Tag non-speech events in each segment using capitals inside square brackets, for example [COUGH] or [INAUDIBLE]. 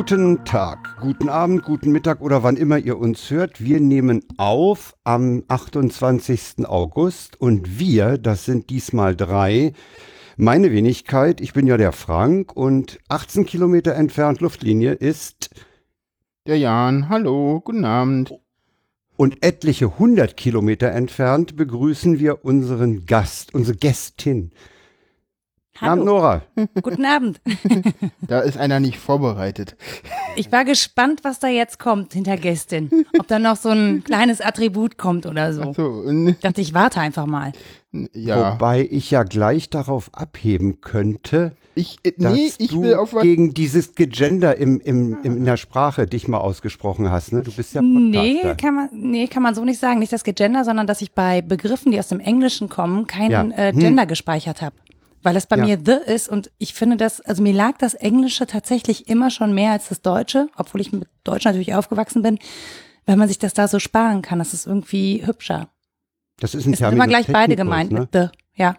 Guten Tag, guten Abend, guten Mittag oder wann immer ihr uns hört. Wir nehmen auf am 28. August und wir, das sind diesmal drei, meine Wenigkeit, ich bin ja der Frank und 18 Kilometer entfernt Luftlinie ist der Jan. Hallo, guten Abend. Und etliche hundert Kilometer entfernt begrüßen wir unseren Gast, unsere Gästin. Hallo. Abend, Nora. Guten Abend. [LAUGHS] [LAUGHS] Da ist einer nicht vorbereitet. Ich war gespannt, was da jetzt kommt hinter Gästin. Ob da noch so ein kleines Attribut kommt oder so. Ach so, Ich dachte, ich warte einfach mal. ja. Wobei ich ja gleich darauf abheben könnte, Ich, äh, dass nee, ich du will auf was. gegen dieses Gegender im, im, im, in der Sprache dich mal ausgesprochen hast. Ne? Du bist ja Podcaster. Nee kann, man, nee, kann man so nicht sagen. Nicht das Gegender, sondern dass ich bei Begriffen, die aus dem Englischen kommen, kein Ja. äh, Hm. Gender gespeichert habe. Weil es bei Ja. mir the ist und ich finde das, also mir lag das Englische tatsächlich immer schon mehr als das Deutsche, obwohl ich mit Deutsch natürlich aufgewachsen bin, weil man sich das da so sparen kann. Das ist irgendwie hübscher. Das ist ein Es sind immer Terminus gleich beide gemeint Ne? mit the. Ja,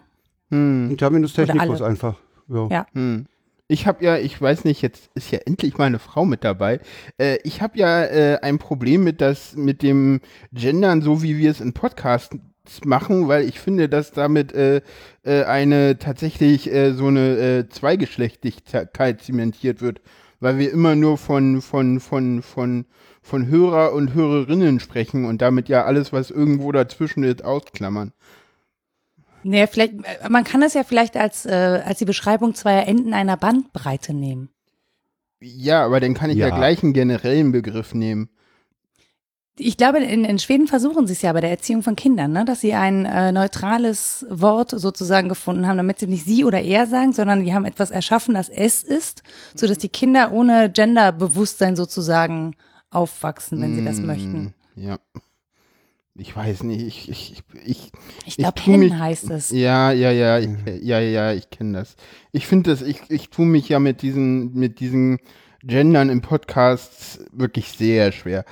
Hm, Ein Terminus technicus einfach. Ja. Ja. hm. Ich habe ja, ich weiß nicht, jetzt ist ja endlich mal eine Frau mit dabei. Äh, ich habe ja äh, ein Problem mit das, mit dem Gendern, so wie wir es in Podcasts machen, weil ich finde, dass damit äh, äh, eine tatsächlich äh, so eine äh, Zweigeschlechtlichkeit zementiert wird, weil wir immer nur von von von von von Hörer und Hörerinnen sprechen und damit ja alles, was irgendwo dazwischen ist, ausklammern. Nee, vielleicht, äh, man kann es ja vielleicht als, äh, als die Beschreibung zweier Enden einer Bandbreite nehmen. Ja, aber dann kann ich ja, Ja. gleich einen generellen Begriff nehmen. Ich glaube, in, in Schweden versuchen sie es ja bei der Erziehung von Kindern, ne? dass sie ein äh, neutrales Wort sozusagen gefunden haben, damit sie nicht sie oder er sagen, sondern die haben etwas erschaffen, das es ist, sodass die Kinder ohne Genderbewusstsein sozusagen aufwachsen, wenn sie das Mm, möchten. Ja. Ich weiß nicht, ich, ich, ich, ich Ich glaube, Hen heißt es. ja, ja, ja, ich, ja, ja, ich kenne das. Ich finde das, ich, ich tue mich ja mit diesen, mit diesen Gendern im Podcast wirklich sehr schwer.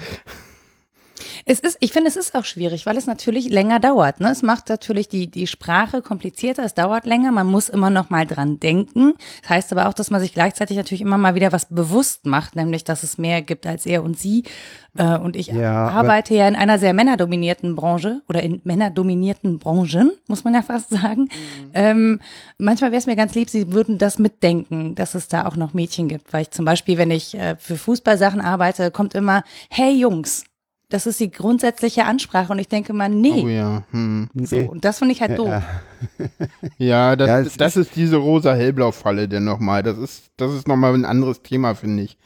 Es ist, ich finde, es ist auch schwierig, weil es natürlich länger dauert. Ne? Es macht natürlich die, die Sprache komplizierter, es dauert länger, man muss immer noch mal dran denken. Das heißt aber auch, dass man sich gleichzeitig natürlich immer mal wieder was bewusst macht, nämlich, dass es mehr gibt als er und sie. Äh, und ich Ja, arbeite ja in einer sehr männerdominierten Branche oder in männerdominierten Branchen, muss man ja fast sagen. Ähm, manchmal wäre es mir ganz lieb, sie würden das mitdenken, dass es da auch noch Mädchen gibt. Weil ich zum Beispiel, wenn ich äh, für Fußballsachen arbeite, kommt immer, hey Jungs. Das ist die grundsätzliche Ansprache und ich denke mal, nee. Oh ja. Hm. So, und das finde ich halt doof. Ja, [LAUGHS] Ja, das, Ja, es das ist, diese rosa-hellblau-Falle denn nochmal. Das ist, das ist nochmal ein anderes Thema, finde ich.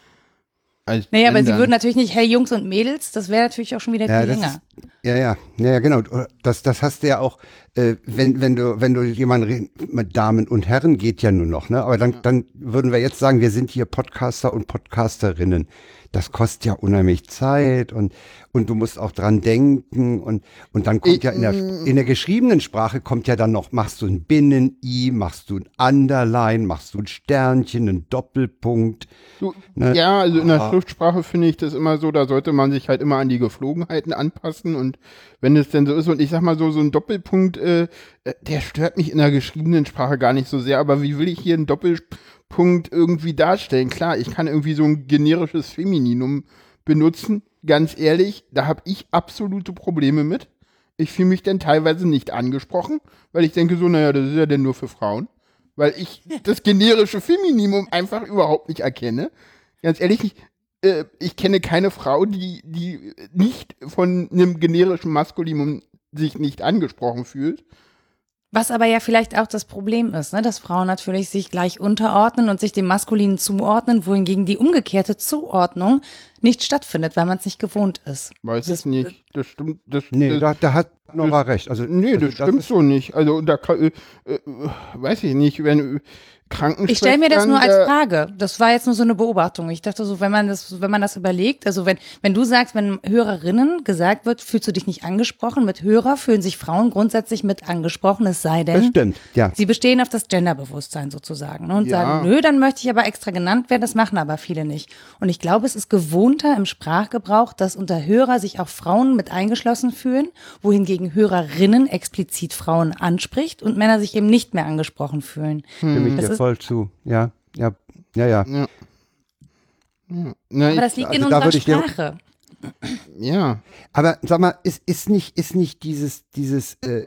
Als Naja, aber sie würden natürlich nicht, hey Jungs und Mädels, das wäre natürlich auch schon wieder ja, viel länger. ist, ja, ja, ja, ja, genau. Das, das hast du ja auch, äh, wenn, wenn du, wenn du jemanden mit Damen und Herren geht ja nur noch, ne? Aber dann, dann würden wir jetzt sagen, wir sind hier Podcaster und Podcasterinnen. Das kostet ja unheimlich Zeit und, und du musst auch dran denken und, und dann kommt Ich- ja in der, in der geschriebenen Sprache kommt ja dann noch, machst du ein Binnen-I, machst du ein Underline, machst du ein Sternchen, einen Doppelpunkt. Du, Ne? Ja, also in der Ah. Schriftsprache finde ich das immer so, da sollte man sich halt immer an die Geflogenheiten anpassen und wenn es denn so ist und ich sag mal so, so ein Doppelpunkt, äh, äh, der stört mich in der geschriebenen Sprache gar nicht so sehr, aber wie will ich hier einen Doppelpunkt irgendwie darstellen? Klar, ich kann irgendwie so ein generisches Femininum benutzen, ganz ehrlich, da habe ich absolute Probleme mit. Ich fühle mich dann teilweise nicht angesprochen, weil ich denke so, naja, das ist ja denn nur für Frauen weil ich [LAUGHS] das generische Femininum einfach überhaupt nicht erkenne. Ganz ehrlich, ich, äh, ich kenne keine Frau, die, die nicht von einem generischen Maskulinum sich nicht angesprochen fühlt. Was aber ja vielleicht auch das Problem ist, ne? dass Frauen natürlich sich gleich unterordnen und sich dem Maskulinen zuordnen, wohingegen die umgekehrte Zuordnung nicht stattfindet, weil man es nicht gewohnt ist. Weiß Das- ich nicht. Das stimmt. Das, Nee, das, da, da hat Nora recht. Also, nee, also das stimmt ist- so nicht. Also da kann, äh, äh, weiß ich nicht, wenn äh, Krankenschwestern. Ich stelle mir das nur als Frage. Das war jetzt nur so eine Beobachtung. Ich dachte so, wenn man das, wenn man das überlegt, also wenn, wenn du sagst, wenn Hörerinnen gesagt wird, fühlst du dich nicht angesprochen, mit Hörer fühlen sich Frauen grundsätzlich mit angesprochen, es sei Das denn, stimmt, ja. sie bestehen auf das Genderbewusstsein sozusagen ne, und Ja. sagen, nö, dann möchte ich aber extra genannt werden, das machen aber viele nicht. Und ich glaube, es ist gewohnter im Sprachgebrauch, dass unter Hörer sich auch Frauen mit eingeschlossen fühlen, wohingegen Hörerinnen explizit Frauen anspricht und Männer sich eben nicht mehr angesprochen fühlen. Ich Das ist- voll zu. Ja, ja, ja, ja. Ja. Na, Aber das liegt also in unserer Sprache. ja. Aber sag mal, ist, ist nicht, ist nicht dieses, dieses äh,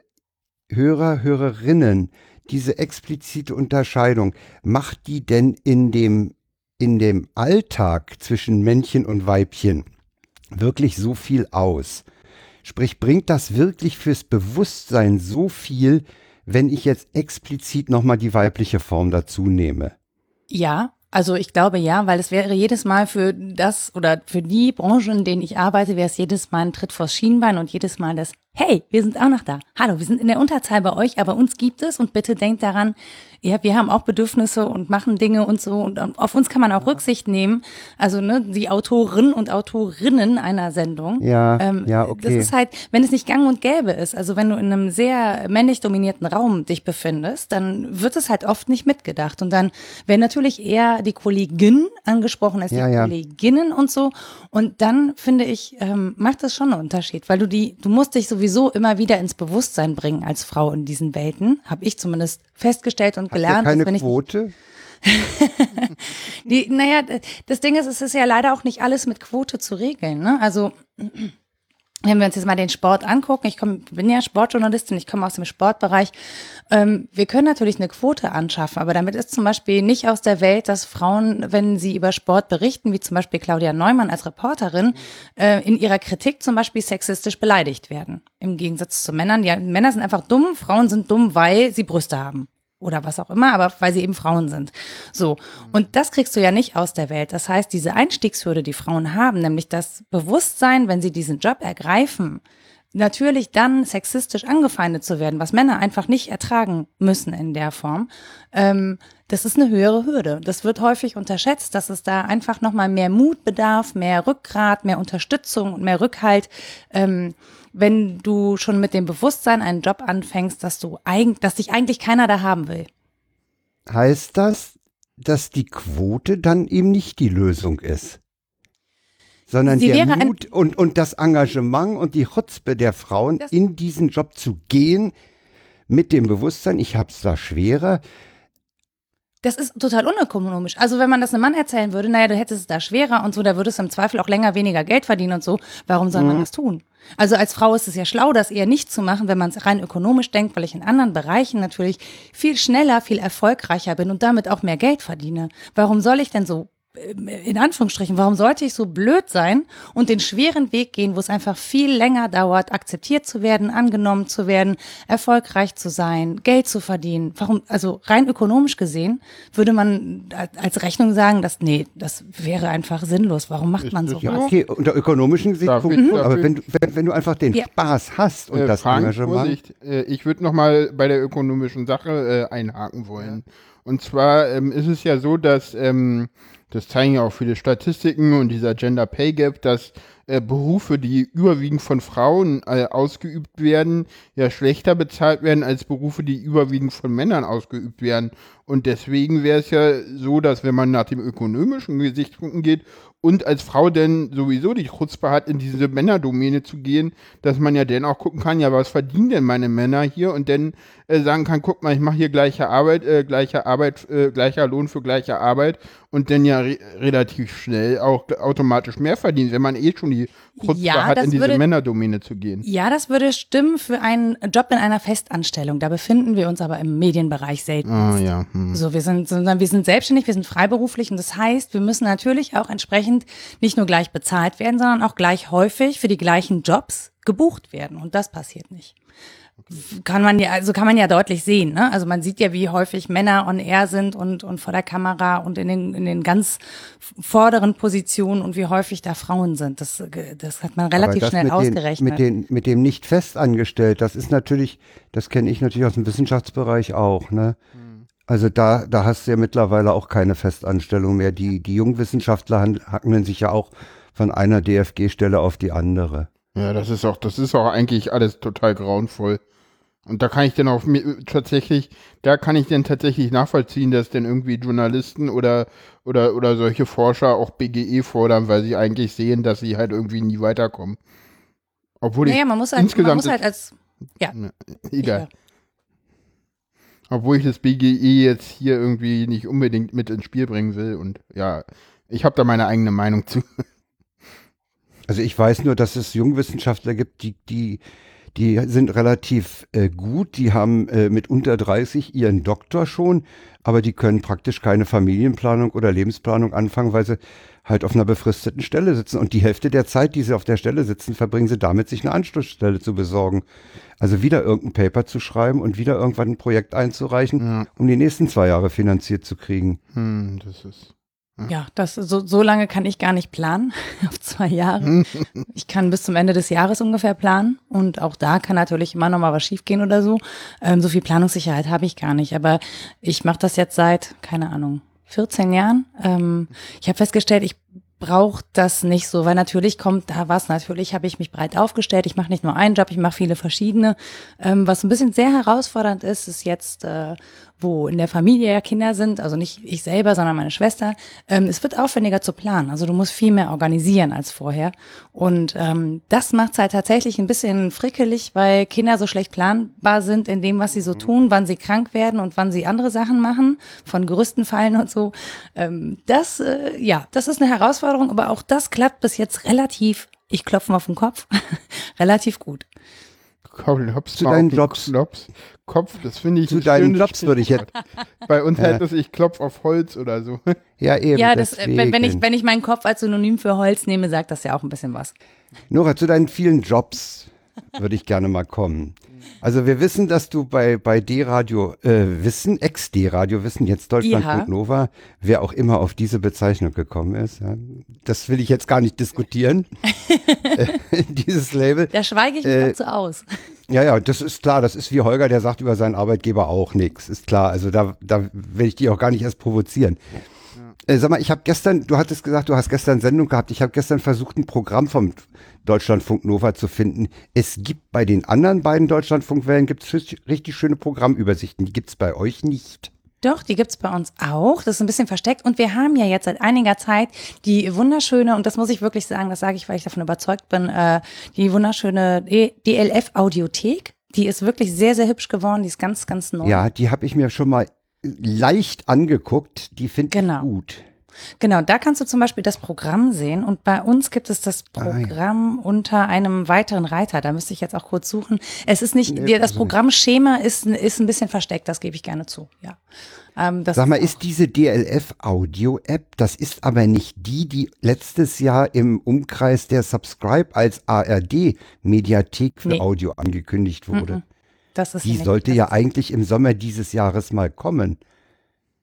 Hörer, Hörerinnen, diese explizite Unterscheidung, macht die denn in dem, in dem Alltag zwischen Männchen und Weibchen wirklich so viel aus? Sprich, bringt das wirklich fürs Bewusstsein so viel, wenn ich jetzt explizit nochmal die weibliche Form dazu nehme? Ja, also ich glaube ja, weil es wäre jedes Mal für das oder für die Branchen, in denen ich arbeite, wäre es jedes Mal ein Tritt vors Schienbein und jedes Mal das, hey, wir sind auch noch da. Hallo, wir sind in der Unterzahl bei euch, aber uns gibt es und bitte denkt daran, ja, wir haben auch Bedürfnisse und machen Dinge und so und auf uns kann man auch Rücksicht nehmen. Also ne, die Autoren und Autorinnen einer Sendung. Ja, Ähm, ja, Das okay. ist halt, wenn es nicht gang und gäbe ist, also wenn du in einem sehr männlich dominierten Raum dich befindest, dann wird es halt oft nicht mitgedacht. Und dann werden natürlich eher die Kolleginnen angesprochen als Ja, die ja. Kolleginnen und so. Und dann finde ich, ähm, macht das schon einen Unterschied, weil du die, du musst dich sowieso immer wieder ins Bewusstsein bringen als Frau in diesen Welten, habe ich zumindest festgestellt und ihr gelernt. keine dass Quote? [LAUGHS] die, naja, das Ding ist, es ist ja leider auch nicht alles mit Quote zu regeln. Ne? Also wenn wir uns jetzt mal den Sport angucken, ich komm, bin ja Sportjournalistin, ich komme aus dem Sportbereich, ähm, wir können natürlich eine Quote anschaffen, aber damit ist zum Beispiel nicht aus der Welt, dass Frauen, wenn sie über Sport berichten, wie zum Beispiel Claudia Neumann als Reporterin, äh, in ihrer Kritik zum Beispiel sexistisch beleidigt werden. Im Gegensatz zu Männern. Die Männer sind einfach dumm, Frauen sind dumm, weil sie Brüste haben oder was auch immer, aber weil sie eben Frauen sind. So. Und das kriegst du ja nicht aus der Welt. Das heißt, diese Einstiegshürde, die Frauen haben, nämlich das Bewusstsein, wenn sie diesen Job ergreifen, natürlich dann sexistisch angefeindet zu werden, was Männer einfach nicht ertragen müssen in der Form, ähm, das ist eine höhere Hürde. Das wird häufig unterschätzt, dass es da einfach nochmal mehr Mut bedarf, mehr Rückgrat, mehr Unterstützung und mehr Rückhalt, ähm, wenn du schon mit dem Bewusstsein einen Job anfängst, dass du eigentlich, dass dich eigentlich keiner da haben will. Heißt das, dass die Quote dann eben nicht die Lösung ist? Sondern Sie der Mut und, und das Engagement und die Chutzpe der Frauen, in diesen Job zu gehen, mit dem Bewusstsein, ich hab's da schwerer. Das ist total unökonomisch. Also wenn man das einem Mann erzählen würde, naja, du hättest es da schwerer und so, da würdest du im Zweifel auch länger weniger Geld verdienen und so. Warum soll man das tun? Also als Frau ist es ja schlau, das eher nicht zu machen, wenn man es rein ökonomisch denkt, weil ich in anderen Bereichen natürlich viel schneller, viel erfolgreicher bin und damit auch mehr Geld verdiene. Warum soll ich denn so in Anführungsstrichen, warum sollte ich so blöd sein und den schweren Weg gehen, wo es einfach viel länger dauert, akzeptiert zu werden, angenommen zu werden, erfolgreich zu sein, Geld zu verdienen? Warum, also rein ökonomisch gesehen, würde man als Rechnung sagen, dass, nee, das wäre einfach sinnlos. Warum macht man so? ja- Okay, unter ökonomischen Gesichtspunkten, darf aber wenn du, wenn, wenn du einfach den Ja. Spaß hast und Äh, das Frank, Engagement. Vorsicht, äh, ich würde noch mal bei der ökonomischen Sache äh, einhaken wollen. Und zwar ähm, ist es ja so, dass ähm, das zeigen ja auch viele Statistiken und dieser Gender Pay Gap, dass äh, Berufe, die überwiegend von Frauen äh, ausgeübt werden, ja schlechter bezahlt werden als Berufe, die überwiegend von Männern ausgeübt werden. Und deswegen wäre es ja so, dass wenn man nach dem ökonomischen Gesichtspunkten geht und als Frau denn sowieso die Chutzpe hat, in diese Männerdomäne zu gehen, dass man ja dann auch gucken kann, ja, was verdienen denn meine Männer hier und dann äh, sagen kann, guck mal, ich mache hier gleiche Arbeit, äh, gleiche Arbeit, äh, gleicher Lohn für gleiche Arbeit und dann ja re relativ schnell auch automatisch mehr verdienen, wenn man eh schon die Chutzpe Ja, hat, in diese würde- Männerdomäne zu gehen. Ja, das würde stimmen für einen Job in einer Festanstellung. Da befinden wir uns aber im Medienbereich selten. Ah ja. Hm. So, wir sind, sondern wir sind selbstständig, wir sind freiberuflich und das heißt, wir müssen natürlich auch entsprechend nicht nur gleich bezahlt werden, sondern auch gleich häufig für die gleichen Jobs gebucht werden und das passiert nicht. Kann man ja, also kann man ja deutlich sehen, ne? Also man sieht ja, wie häufig Männer on air sind und, und vor der Kamera und in den, in den ganz vorderen Positionen und wie häufig da Frauen sind. Das, das hat man relativ schnell mit ausgerechnet. Den, mit, den, mit dem nicht festangestellt, das ist natürlich, das kenne ich natürlich aus dem Wissenschaftsbereich auch. Ne? Also da, da hast du ja mittlerweile auch keine Festanstellung mehr. Die, die Jungwissenschaftler hangeln sich ja auch von einer DFG-Stelle auf die andere. Ja, das ist auch, das ist auch eigentlich alles total grauenvoll. Und da kann ich dann auch tatsächlich, da kann ich dann tatsächlich nachvollziehen, dass dann irgendwie Journalisten oder, oder, oder solche Forscher auch BGE fordern, weil sie eigentlich sehen, dass sie halt irgendwie nie weiterkommen. Obwohl ich, naja, man muss halt, man insgesamt muss halt als, ja, egal. Ja. Obwohl ich das BGE jetzt hier irgendwie nicht unbedingt mit ins Spiel bringen will und ja, ich habe da meine eigene Meinung zu. [LAUGHS] Also ich weiß nur, dass es Jungwissenschaftler gibt, die, die, die sind relativ äh, gut, die haben äh, mit unter 30 ihren Doktor schon, aber die können praktisch keine Familienplanung oder Lebensplanung anfangen, weil sie halt auf einer befristeten Stelle sitzen. Und die Hälfte der Zeit, die sie auf der Stelle sitzen, verbringen sie damit, sich eine Anschlussstelle zu besorgen. Also wieder irgendein Paper zu schreiben und wieder irgendwann ein Projekt einzureichen, Ja. um die nächsten zwei Jahre finanziert zu kriegen. Hm, das ist. Ja, das, so, so lange kann ich gar nicht planen, [LAUGHS] auf zwei Jahre. [LAUGHS] Ich kann bis zum Ende des Jahres ungefähr planen und auch da kann natürlich immer noch mal was schiefgehen oder so. Ähm, so viel Planungssicherheit habe ich gar nicht, aber ich mache das jetzt seit, keine Ahnung, 14 Jahren. Ähm, ich habe festgestellt, ich brauche das nicht so, weil natürlich kommt da was, natürlich habe ich mich breit aufgestellt, ich mache nicht nur einen Job, ich mache viele verschiedene. Ähm, was ein bisschen sehr herausfordernd ist, ist jetzt, äh, wo in der Familie ja Kinder sind, also nicht ich selber, sondern meine Schwester, ähm, es wird aufwendiger zu planen. Also du musst viel mehr organisieren als vorher. Und ähm, das macht es halt tatsächlich ein bisschen frickelig, weil Kinder so schlecht planbar sind in dem, was sie so tun, wann sie krank werden und wann sie andere Sachen machen, von Gerüsten fallen und so. Ähm, das, äh, ja, das ist eine Herausforderung, aber auch das klappt bis jetzt relativ, ich klopfe mal auf den Kopf, [LAUGHS] relativ gut. Klops Zu deinen Jobs. Klops, Kopf, das finde ich Zu ein deinen Jobs würde ich jetzt. [LAUGHS] Bei uns Ja. heißt das, ich klopf auf Holz oder so. [LAUGHS] Ja, eben. Ja, das, äh, wenn, ich wenn ich meinen Kopf als Synonym für Holz nehme, sagt das ja auch ein bisschen was. Nora, zu deinen vielen Jobs würde ich gerne mal kommen. Also wir wissen, dass du bei, bei D-Radio äh, Wissen, Ex-D-Radio Wissen, jetzt Deutschland Ja. und Nova, wer auch immer auf diese Bezeichnung gekommen ist, ja, das will ich jetzt gar nicht diskutieren, [LAUGHS] äh, [LAUGHS] dieses Label. Da schweige ich mich Äh, dazu aus. [LAUGHS] Ja, ja, das ist klar, das ist wie Holger, der sagt über seinen Arbeitgeber auch nichts, ist klar. Also da, da will ich die auch gar nicht erst provozieren. Äh, sag mal, ich habe gestern, du hattest gesagt, du hast gestern Sendung gehabt. Ich habe gestern versucht, ein Programm vom Deutschlandfunk Nova zu finden. Es gibt bei den anderen beiden Deutschlandfunkwellen gibt's richtig, richtig schöne Programmübersichten. Die gibt's bei euch nicht. Doch, die gibt's bei uns auch. Das ist ein bisschen versteckt. Und wir haben ja jetzt seit einiger Zeit die wunderschöne, und das muss ich wirklich sagen, das sage ich, weil ich davon überzeugt bin, äh, die wunderschöne DLF-Audiothek. Die ist wirklich sehr, sehr hübsch geworden. Die ist ganz, ganz neu. Ja, die habe ich mir schon mal leicht angeguckt. Die finde Genau. ich gut. Genau, da kannst du zum Beispiel das Programm sehen und bei uns gibt es das Ah, ja. Programm unter einem weiteren Reiter. Da müsste ich jetzt auch kurz suchen. Es ist nicht, Nee, das also. Programmschema ist, ist ein bisschen versteckt, das gebe ich gerne zu. Ja. Ähm, das Sag mal, ist diese DLF-Audio-App, das ist aber nicht die, die letztes Jahr im Umkreis der Subscribe als ARD-Mediathek für Nee. Audio angekündigt wurde? das ist Die nicht- sollte das, ja eigentlich im Sommer dieses Jahres mal kommen,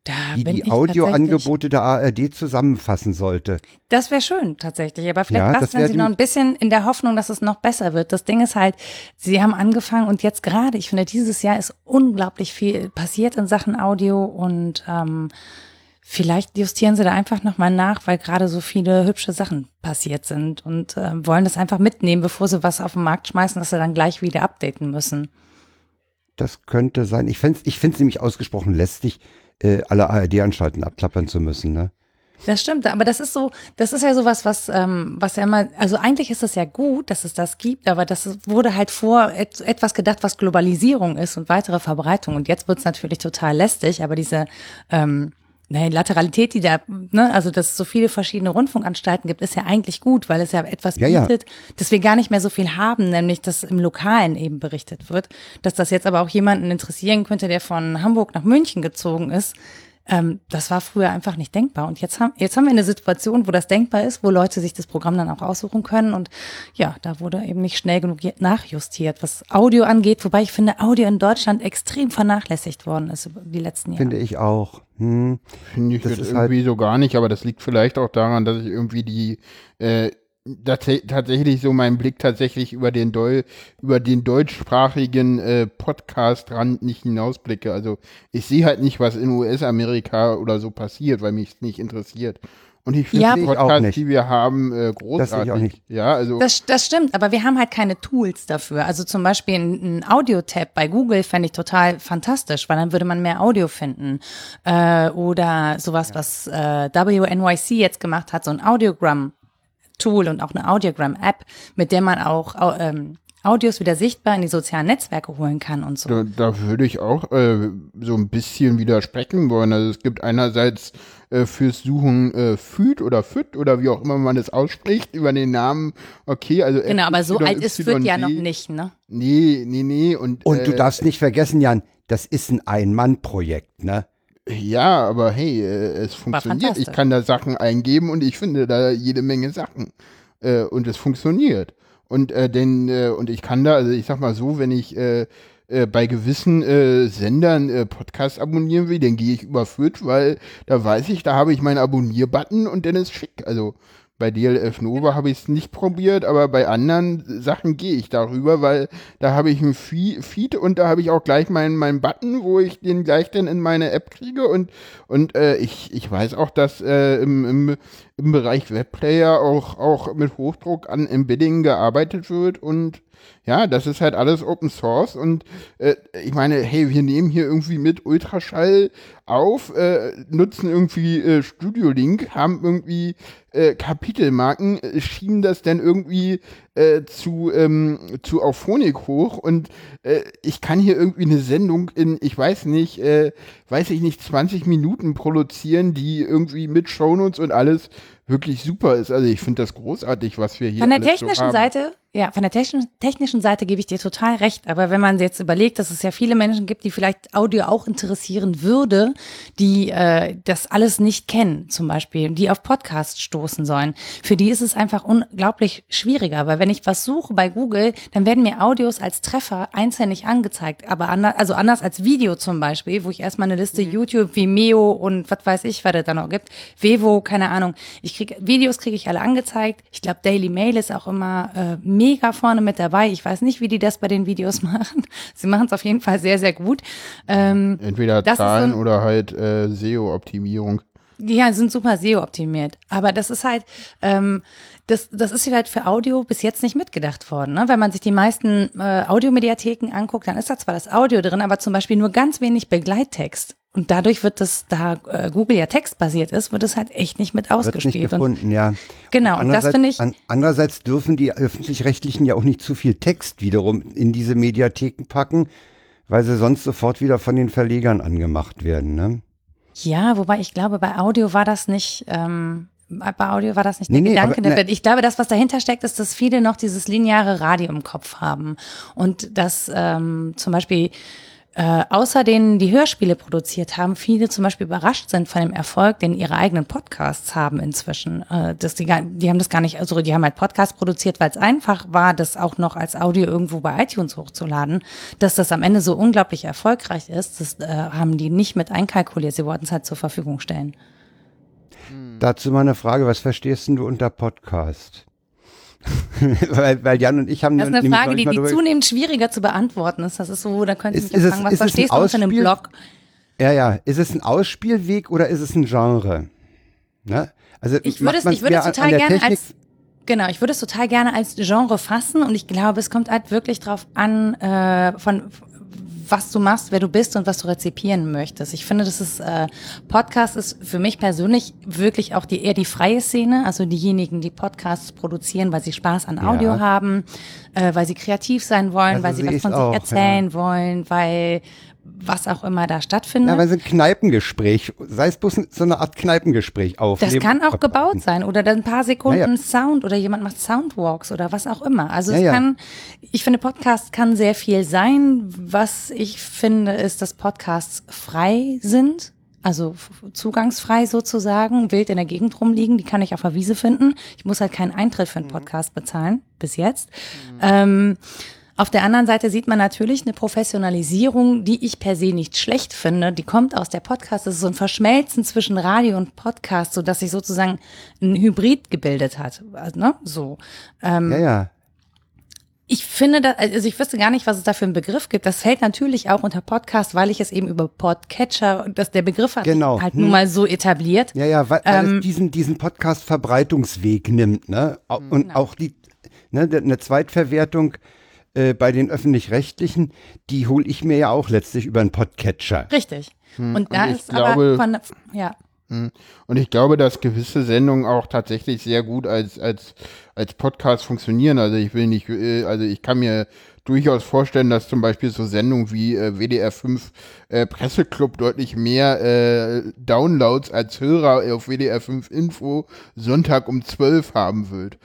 da die die Audioangebote der ARD zusammenfassen sollte. Das wäre schön tatsächlich, aber vielleicht Ja, basteln sie noch ein bisschen in der Hoffnung, dass es noch besser wird. Das Ding ist halt, sie haben angefangen und jetzt gerade, ich finde, dieses Jahr ist unglaublich viel passiert in Sachen Audio und ähm, vielleicht justieren sie da einfach nochmal nach, weil gerade so viele hübsche Sachen passiert sind und ähm, wollen das einfach mitnehmen, bevor sie was auf den Markt schmeißen, dass sie dann gleich wieder updaten müssen. Das könnte sein. Ich finde es ich find's nämlich ausgesprochen lästig, äh, alle ARD-Anstalten abklappern zu müssen. Ne? Das stimmt, aber das ist so, das ist ja sowas, was, ähm, was ja immer, also eigentlich ist es ja gut, dass es das gibt, aber das wurde halt vor et, etwas gedacht, was Globalisierung ist und weitere Verbreitung. Und jetzt wird es natürlich total lästig, aber diese ähm, naja, Lateralität, die da, ne, also dass es so viele verschiedene Rundfunkanstalten gibt, ist ja eigentlich gut, weil es ja etwas Ja, ja. bietet, dass wir gar nicht mehr so viel haben, nämlich dass im Lokalen eben berichtet wird. Dass das jetzt aber auch jemanden interessieren könnte, der von Hamburg nach München gezogen ist, ähm, das war früher einfach nicht denkbar. Und jetzt haben, jetzt haben wir eine Situation, wo das denkbar ist, wo Leute sich das Programm dann auch aussuchen können. Und ja, da wurde eben nicht schnell genug nachjustiert, was Audio angeht. Wobei ich finde, Audio in Deutschland extrem vernachlässigt worden ist über die letzten Jahre. Finde ich auch. Hm. Finde ich Das jetzt ist halt- irgendwie so gar nicht, aber das liegt vielleicht auch daran, dass ich irgendwie die äh, tatsächlich so meinen Blick tatsächlich über den Deu über den deutschsprachigen äh, Podcast-Rand nicht hinausblicke. Also ich sehe halt nicht, was in US-Amerika oder so passiert, weil mich nicht interessiert. Und ich finde Ja, die Podcasts, die wir haben, äh, großartig. auch nicht. Ja, also Das, das stimmt, aber wir haben halt keine Tools dafür. Also zum Beispiel ein, ein Audio-Tab bei Google fände ich total fantastisch, weil dann würde man mehr Audio finden. Äh, oder sowas, was äh, WNYC jetzt gemacht hat, so ein Audiogram-Tool und auch eine Audiogram-App, mit der man auch au- ähm, Audios wieder sichtbar in die sozialen Netzwerke holen kann und so. Da, da würde ich auch äh, so ein bisschen widersprechen wollen. Also es gibt einerseits äh, fürs Suchen äh, FÜD oder FÜD oder wie auch immer man es ausspricht, über den Namen, okay, also Genau, aber so alt ist FÜD ja noch nicht, ne? Nee, nee, nee. Und, Und du äh, darfst nicht vergessen, Jan, das ist ein Ein-Mann-Projekt, ne? Ja, aber hey, äh, es funktioniert. Ich kann da Sachen eingeben und ich finde da jede Menge Sachen. Äh, und es funktioniert. Und äh, denn, äh, und ich kann da, also ich sag mal so, wenn ich äh, äh, bei gewissen Sendern Podcasts abonnieren will, dann gehe ich über Fürth, weil da weiß ich, da habe ich meinen Abonnier-Button und dann ist schick. Also bei DLF Nova habe ich es nicht probiert, aber bei anderen Sachen gehe ich darüber, weil da habe ich ein Fee- Feed und da habe ich auch gleich meinen meinen Button, wo ich den gleich dann in meine App kriege und und äh, ich, ich weiß auch, dass äh, im, im, im Bereich Webplayer auch auch mit Hochdruck an Embedding gearbeitet wird und ja, das ist halt alles Open Source und äh, ich meine, hey, wir nehmen hier irgendwie mit Ultraschall auf, äh, nutzen irgendwie äh, Studio Link, haben irgendwie äh, Kapitelmarken, äh, schieben das dann irgendwie äh, zu, ähm, zu Auphonic hoch und äh, ich kann hier irgendwie eine Sendung in, ich weiß nicht, äh, weiß ich nicht, 20 Minuten produzieren, die irgendwie mit Shownotes und alles wirklich super ist. Also ich finde das großartig, was wir hier Von der so technischen haben. Seite, ja, von der technischen, Seite gebe ich dir total recht. Aber wenn man jetzt überlegt, dass es ja viele Menschen gibt, die vielleicht Audio auch interessieren würde, die äh, das alles nicht kennen, zum Beispiel, die auf Podcasts stoßen sollen, für die ist es einfach unglaublich schwieriger. Weil wenn ich was suche bei Google, dann werden mir Audios als Treffer einzeln nicht angezeigt. Aber anders, also anders als Video zum Beispiel, wo ich erstmal eine Liste YouTube, Vimeo und was weiß ich, was es da noch gibt, Vevo, keine Ahnung. Ich krieg Videos kriege ich alle angezeigt. Ich glaube, Daily Mail ist auch immer äh, mega vorne mit dabei. Ich weiß nicht, wie die das bei den Videos [LAUGHS] machen. Sie machen es auf jeden Fall sehr, sehr gut. Ähm, Entweder Zahlen so oder halt äh, SEO-Optimierung. die ja, sind super SEO-optimiert. Aber das ist halt, ähm, das, das ist halt für Audio bis jetzt nicht mitgedacht worden. Ne? Wenn man sich die meisten äh, Audiomediatheken anguckt, dann ist da zwar das Audio drin, aber zum Beispiel nur ganz wenig Begleittext. Und dadurch wird das, da äh, Google ja textbasiert ist, wird es halt echt nicht mit Wird nicht ausgespielt. Und gefunden, ja. Genau, und das finde ich- an- Andererseits dürfen die Öffentlich-Rechtlichen ja auch nicht zu viel Text wiederum in diese Mediatheken packen, weil sie sonst sofort wieder von den Verlegern angemacht werden, ne? Ja, wobei ich glaube, bei Audio war das nicht, ähm, bei Audio war das nicht Nee, der nee, Gedanke. aber, ne- ich glaube, das, was dahinter steckt, ist, dass viele noch dieses lineare Radio im Kopf haben. Und dass ähm, zum Beispiel äh, außer denen, die Hörspiele produziert haben, viele zum Beispiel überrascht sind von dem Erfolg, den ihre eigenen Podcasts haben inzwischen. Äh, dass die, die haben das gar nicht, also die haben halt Podcasts produziert, weil es einfach war, das auch noch als Audio irgendwo bei iTunes hochzuladen. Dass das am Ende so unglaublich erfolgreich ist, das äh, haben die nicht mit einkalkuliert. Sie wollten es halt zur Verfügung stellen. Dazu mal eine Frage, was verstehst du unter Podcast? [LAUGHS] weil, weil Jan und ich haben Das ist eine Frage, die, die zunehmend schwieriger zu beantworten ist. Das ist so, da könnte ich mich fragen, was verstehst du unter einem? Blog? Ja, ja. Ist es ein Ausspielweg oder ist es ein Genre? Ne? Also Ich würde es, ich würde es total gerne als Genau, ich würde es total gerne als Genre fassen und ich glaube, es kommt halt wirklich drauf an, äh, von was du machst, wer du bist und was du rezipieren möchtest. Ich finde, das ist äh, Podcast ist für mich persönlich wirklich auch die eher die freie Szene, also diejenigen, die Podcasts produzieren, weil sie Spaß an Audio Ja. haben, äh, weil sie kreativ sein wollen, Also weil sie was von sich auch, erzählen wollen, weil was auch immer da stattfindet. Ja, weil sie ein Kneipengespräch, sei es bloß so eine Art Kneipengespräch aufnehmen. Das kann auch gebaut sein oder dann ein paar Sekunden Ja, ja. Sound oder jemand macht Soundwalks oder was auch immer. Also Ja, es kann, ich finde Podcast kann sehr viel sein. Was ich finde, ist, dass Podcasts frei sind. Also zugangsfrei sozusagen, wild in der Gegend rumliegen, die kann ich auf der Wiese finden. Ich muss halt keinen Eintritt Mhm. für einen Podcast bezahlen, bis jetzt. Ähm, auf der anderen Seite sieht man natürlich eine Professionalisierung, die ich per se nicht schlecht finde. Die kommt aus der Podcast. Das ist so ein Verschmelzen zwischen Radio und Podcast, so dass sich sozusagen ein Hybrid gebildet hat. Also, Ne? So. Ähm, Ja, ja. ich finde, da, also ich wüsste gar nicht, was es da für einen Begriff gibt. Das fällt natürlich auch unter Podcast, weil ich es eben über Podcatcher, dass der Begriff hat Genau. sich halt Hm. nun mal so etabliert. Ja, ja, weil, weil Ähm, es diesen, diesen Podcast-Verbreitungsweg nimmt, ne? Mhm, Und genau. auch die, ne, eine Zweitverwertung äh, bei den Öffentlich-Rechtlichen, die hole ich mir ja auch letztlich über einen Podcatcher. Richtig. und da und ich ist aber glaube- von, ja. Hm. Und ich glaube, dass gewisse Sendungen auch tatsächlich sehr gut als, als, als Podcast funktionieren. Also ich will nicht, äh, also ich kann mir durchaus vorstellen, dass zum Beispiel so Sendungen wie äh, WDR 5 äh, Presseclub deutlich mehr äh, Downloads als Hörer auf WDR 5 Info Sonntag um 12 haben wird.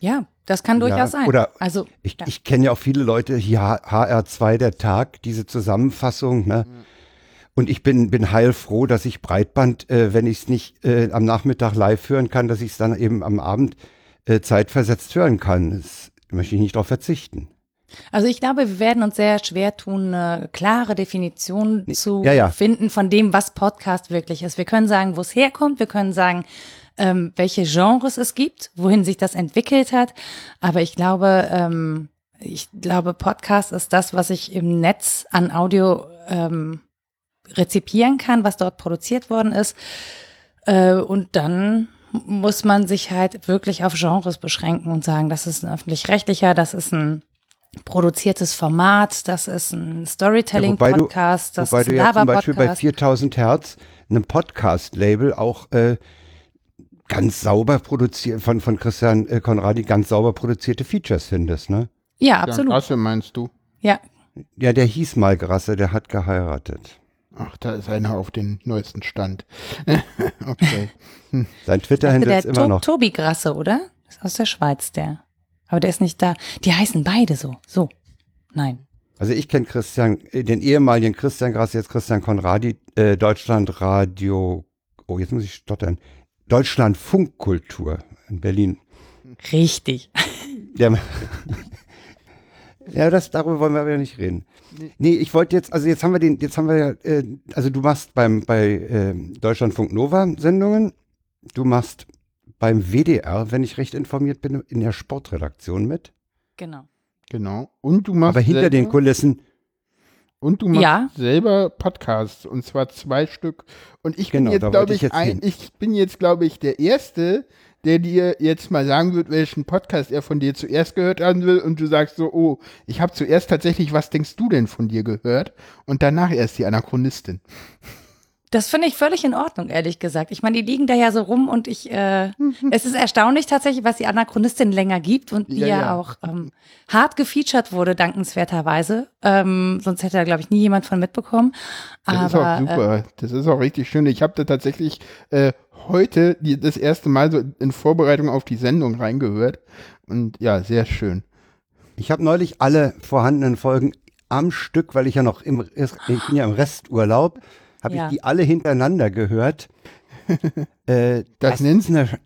Ja, das kann durchaus Ja, sein. oder also, Ich, ja. ich kenne ja auch viele Leute, hier HR2 der Tag, diese Zusammenfassung, ne? Und ich bin, bin heilfroh, dass ich Breitband, äh, wenn ich es nicht äh, am Nachmittag live hören kann, dass ich es dann eben am Abend äh, zeitversetzt hören kann. Das möchte ich nicht darauf verzichten. Also ich glaube, wir werden uns sehr schwer tun, eine klare Definition zu ja, ja. finden von dem, was Podcast wirklich ist. Wir können sagen, wo es herkommt, wir können sagen, ähm, welche Genres es gibt, wohin sich das entwickelt hat. Aber ich glaube, ähm, ich glaube, Podcast ist das, was ich im Netz an Audio ähm, rezipieren kann, was dort produziert worden ist. Äh, und dann muss man sich halt wirklich auf Genres beschränken und sagen, das ist ein öffentlich-rechtlicher, das ist ein produziertes Format, das ist ein Storytelling-Podcast, das wobei ist du ein ja zum Beispiel bei Laber-Podcast. 4000 Hertz, einem Podcast-Label, auch äh, ganz sauber produziert, von, von Christian äh, Konradi ganz sauber produzierte Features findest, ne? Ja, absolut. Rasse meinst du? Ja, Ja, der hieß mal Grasse, der hat geheiratet. Ach, da ist einer auf den neuesten Stand. [LAUGHS] okay. [LAUGHS] Sein Twitter-Handle der ist immer to noch. Tobi Grasse, oder? Ist aus der Schweiz, der. Aber der ist nicht da. Die heißen beide so. So. Nein. Also ich kenne Christian, äh, den ehemaligen Christian Grasse, jetzt Christian Konradi, äh, Deutschlandradio, oh, jetzt muss ich stottern, Deutschland Funkkultur in Berlin. Richtig. Der, [LAUGHS] ja, das, darüber wollen wir aber nicht reden. Nee, ich wollte jetzt, also jetzt haben wir den, jetzt haben wir ja, äh, also du machst beim, bei äh, Deutschlandfunk Nova Sendungen, du machst beim WDR, wenn ich recht informiert bin, in der Sportredaktion mit. Genau. Genau. Und du machst Aber hinter den Kulissen, und du machst Ja. selber Podcasts und zwar zwei Stück. Und ich Genau, bin jetzt, glaube ich ich, jetzt ein, hin. ich bin jetzt, glaube ich, der Erste, der dir jetzt mal sagen wird, welchen Podcast er von dir zuerst gehört haben will und du sagst so, oh, ich habe zuerst tatsächlich, was denkst du denn von dir gehört? Und danach erst die Anachronistin. Das finde ich völlig in Ordnung, ehrlich gesagt. Ich meine, die liegen da ja so rum und ich, äh, es ist erstaunlich tatsächlich, was die Anachronistin länger gibt und die Ja, ja, ja. auch ähm, hart gefeatured wurde, dankenswerterweise. Ähm, sonst hätte da, glaube ich, nie jemand von mitbekommen. Das Aber ist auch super. Äh, das ist auch richtig schön. Ich habe da tatsächlich äh, heute die, das erste Mal so in Vorbereitung auf die Sendung reingehört. Und ja, sehr schön. Ich habe neulich alle vorhandenen Folgen am Stück, weil ich ja noch im, ich bin ja im Resturlaub, habe Ja. ich die alle hintereinander gehört. äh, Das nennt- ist eine, das,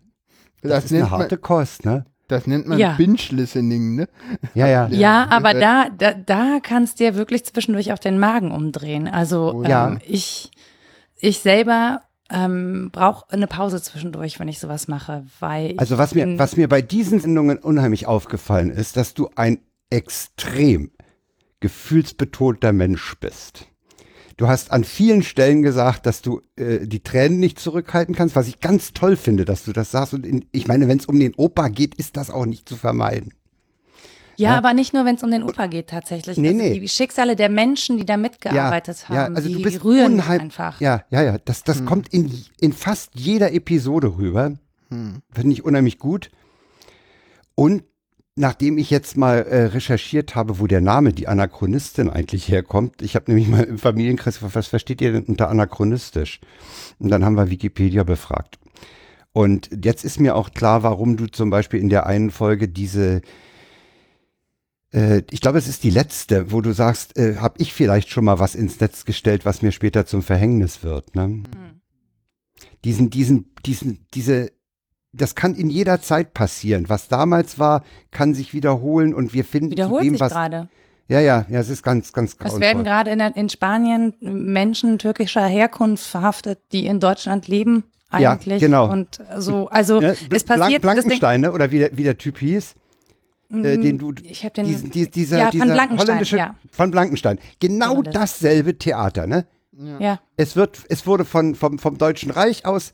Das ist nennt eine man- harte Kost, ne? Das nennt man Ja. Binge-Listening, ne? Ja, ja. Ja, aber da, da, da kannst dir wirklich zwischendurch auch den Magen umdrehen. Also Oh ja. ähm, ich, ich selber ähm, brauche eine Pause zwischendurch, wenn ich sowas mache, weil ich Also was mir, was mir bei diesen Sendungen unheimlich aufgefallen ist, dass du ein extrem gefühlsbetonter Mensch bist. Du hast an vielen Stellen gesagt, dass du äh, die Tränen nicht zurückhalten kannst, was ich ganz toll finde, dass du das sagst. Und in, ich meine, wenn es um den Opa geht, ist das auch nicht zu vermeiden. Ja, Ja. aber nicht nur, wenn es um den Opa geht tatsächlich. Nee, also nee. Die Schicksale der Menschen, die da mitgearbeitet ja, haben, also die du bist rühren mich unheim- einfach. Ja, ja, ja. Das, das kommt in, in fast jeder Episode rüber. Finde ich unheimlich gut. Und nachdem ich jetzt mal äh, recherchiert habe, wo der Name die Anachronistin eigentlich herkommt, ich habe nämlich [LAUGHS] mal im Familienkreis gefragt, was versteht ihr denn unter anachronistisch? Und dann haben wir Wikipedia befragt. Und jetzt ist mir auch klar, warum du zum Beispiel in der einen Folge diese äh, ich glaube, es ist die letzte, wo du sagst, äh, habe ich vielleicht schon mal was ins Netz gestellt, was mir später zum Verhängnis wird. Ne? Diesen, diesen, diesen, diese, das kann in jeder Zeit passieren. Was damals war, kann sich wiederholen und wir finden zu Wiederholt dem, sich was. gerade. Ja, ja, ja, es ist ganz, ganz Es grauenvoll. werden gerade in, in Spanien Menschen türkischer Herkunft verhaftet, die in Deutschland leben Ja, eigentlich. genau. Und so, also Ja, es Blank- passiert. das Ding- Blankenstein, ne? oder wie der, wie der Typ hieß, äh, den du, ich habe den diesen, die, dieser, ja, dieser von Blankenstein, holländische, ja. von Blankenstein. Genau Genau das. dasselbe Theater, ne? ja. Es wird, es wurde von, vom, vom Deutschen Reich aus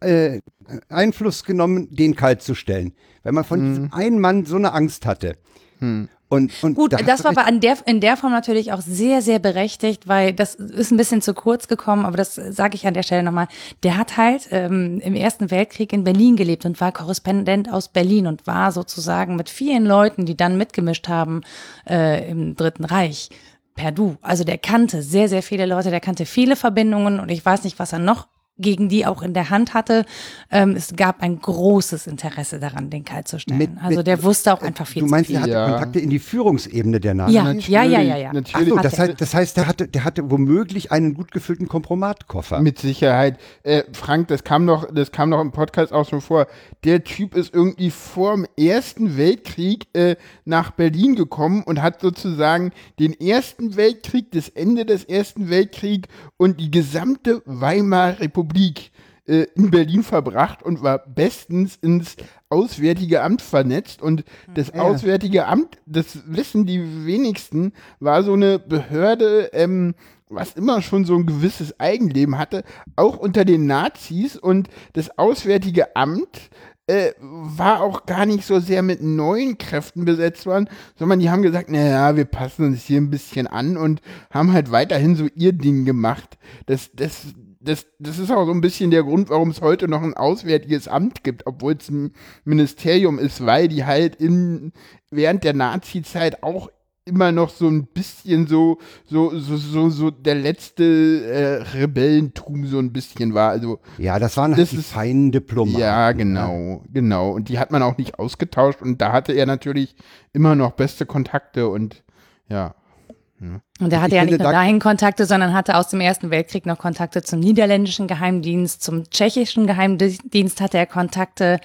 äh, Einfluss genommen, den kalt zu stellen. Weil man von diesem einen Mann so eine Angst hatte. Und, und Gut, da das war aber an der, in der Form natürlich auch sehr, sehr berechtigt, weil das ist ein bisschen zu kurz gekommen, aber das sage ich an der Stelle nochmal. Der hat halt ähm, im Ersten Weltkrieg in Berlin gelebt und war Korrespondent aus Berlin und war sozusagen mit vielen Leuten, die dann mitgemischt haben äh, im Dritten Reich, per Du. Also der kannte sehr, sehr viele Leute, der kannte viele Verbindungen und ich weiß nicht, was er noch gegen die auch in der Hand hatte. Ähm, es gab ein großes Interesse daran, den kalt zu stellen. Mit- also mit- der wusste auch einfach viel Du zu meinst, viel. er hatte Ja. Kontakte in die Führungsebene der Nazis? Ja, Natürlich, ja, ja, ja, ja. Ach Natürlich. so, Hat das heißt, das heißt, der hatte, der hatte womöglich einen gut gefüllten Kompromatkoffer. Mit Sicherheit. Äh, Frank, das kam noch, das kam noch im Podcast auch schon vor. Der Typ ist irgendwie vor dem Ersten Weltkrieg äh, nach Berlin gekommen und hat sozusagen den Ersten Weltkrieg, das Ende des Ersten Weltkriegs und die gesamte Weimarer Republik äh, in Berlin verbracht und war bestens ins Auswärtige Amt vernetzt. Und das Auswärtige Amt, das wissen die wenigsten, war so eine Behörde, ähm, was immer schon so ein gewisses Eigenleben hatte, auch unter den Nazis. Und das Auswärtige Amt äh, war auch gar nicht so sehr mit neuen Kräften besetzt worden, sondern die haben gesagt, naja, wir passen uns hier ein bisschen an und haben halt weiterhin so ihr Ding gemacht. Das, das, das, das ist auch so ein bisschen der Grund, warum es heute noch ein auswärtiges Amt gibt, obwohl es ein Ministerium ist, weil die halt in, während der Nazi-Zeit auch immer noch so ein bisschen so, so, so, so, so der letzte äh, Rebellentum so ein bisschen war. Also Ja, das waren halt Das die ist- feinen Diplomaten. ja, genau, genau. Und die hat man auch nicht ausgetauscht und da hatte er natürlich immer noch beste Kontakte und ja. Und er Ich hatte ja finde, nicht nur da- dahin Kontakte, sondern hatte aus dem Ersten Weltkrieg noch Kontakte zum niederländischen Geheimdienst, zum tschechischen Geheimdienst hatte er Kontakte.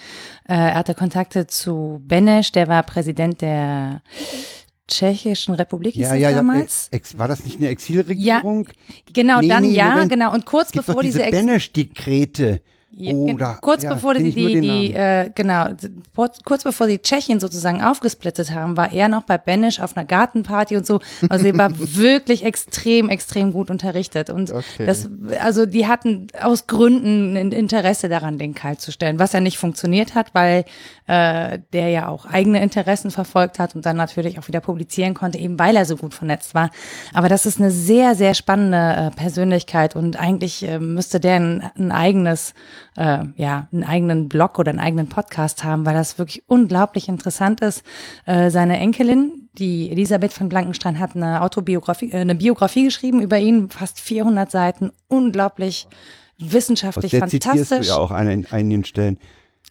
Äh, er hatte Kontakte zu Benesch, der war Präsident der Tschechischen Republik Ja, ja, ja. damals. Ex, war das nicht eine Exilregierung? Genau, Nee, dann nee, ja, Moment. genau. Und kurz bevor diese Ex Benesch-Dekrete. Ja, Oder, kurz ja, bevor die, die, die äh, genau, kurz, kurz bevor die Tschechien sozusagen aufgesplittet haben, war er noch bei Benesch auf einer Gartenparty und so. Also er war [LAUGHS] wirklich extrem, extrem gut unterrichtet. Und Okay. das, also die hatten aus Gründen ein Interesse daran, den kalt zu stellen, was ja nicht funktioniert hat, weil äh, der ja auch eigene Interessen verfolgt hat und dann natürlich auch wieder publizieren konnte, eben weil er so gut vernetzt war. Aber das ist eine sehr, sehr spannende äh, Persönlichkeit und eigentlich äh, müsste der ein, ein eigenes, äh, ja, einen eigenen Blog oder einen eigenen Podcast haben, weil das wirklich unglaublich interessant ist. Äh, seine Enkelin, die Elisabeth von Blankenstein, hat eine Autobiografie, äh, eine Biografie geschrieben über ihn, fast 400 Seiten, unglaublich wissenschaftlich der zitierst du fantastisch. ja auch an ein- einigen Stellen.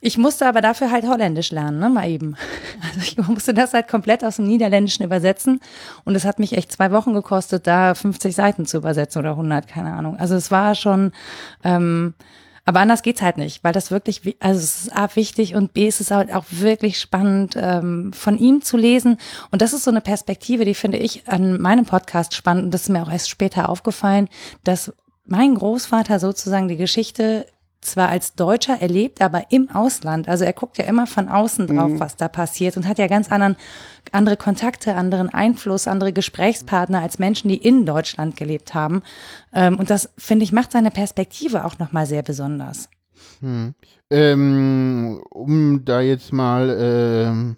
Ich musste aber dafür halt Holländisch lernen, ne, mal eben. [LAUGHS] Also ich musste das halt komplett aus dem Niederländischen übersetzen und es hat mich echt zwei Wochen gekostet, da 50 Seiten zu übersetzen oder 100, keine Ahnung. Also es war schon, ähm, aber anders geht's halt nicht, weil das wirklich, wi- also es ist A wichtig und B ist es halt auch wirklich spannend, ähm, von ihm zu lesen. Und das ist so eine Perspektive, die finde ich an meinem Podcast spannend und das ist mir auch erst später aufgefallen, dass mein Großvater sozusagen die Geschichte zwar als Deutscher erlebt, aber im Ausland. Also er guckt ja immer von außen drauf, was da passiert und hat ja ganz anderen, andere Kontakte, anderen Einfluss, andere Gesprächspartner als Menschen, die in Deutschland gelebt haben. Ähm, und das, finde ich, macht seine Perspektive auch nochmal sehr besonders. Ähm, um da jetzt mal, ähm,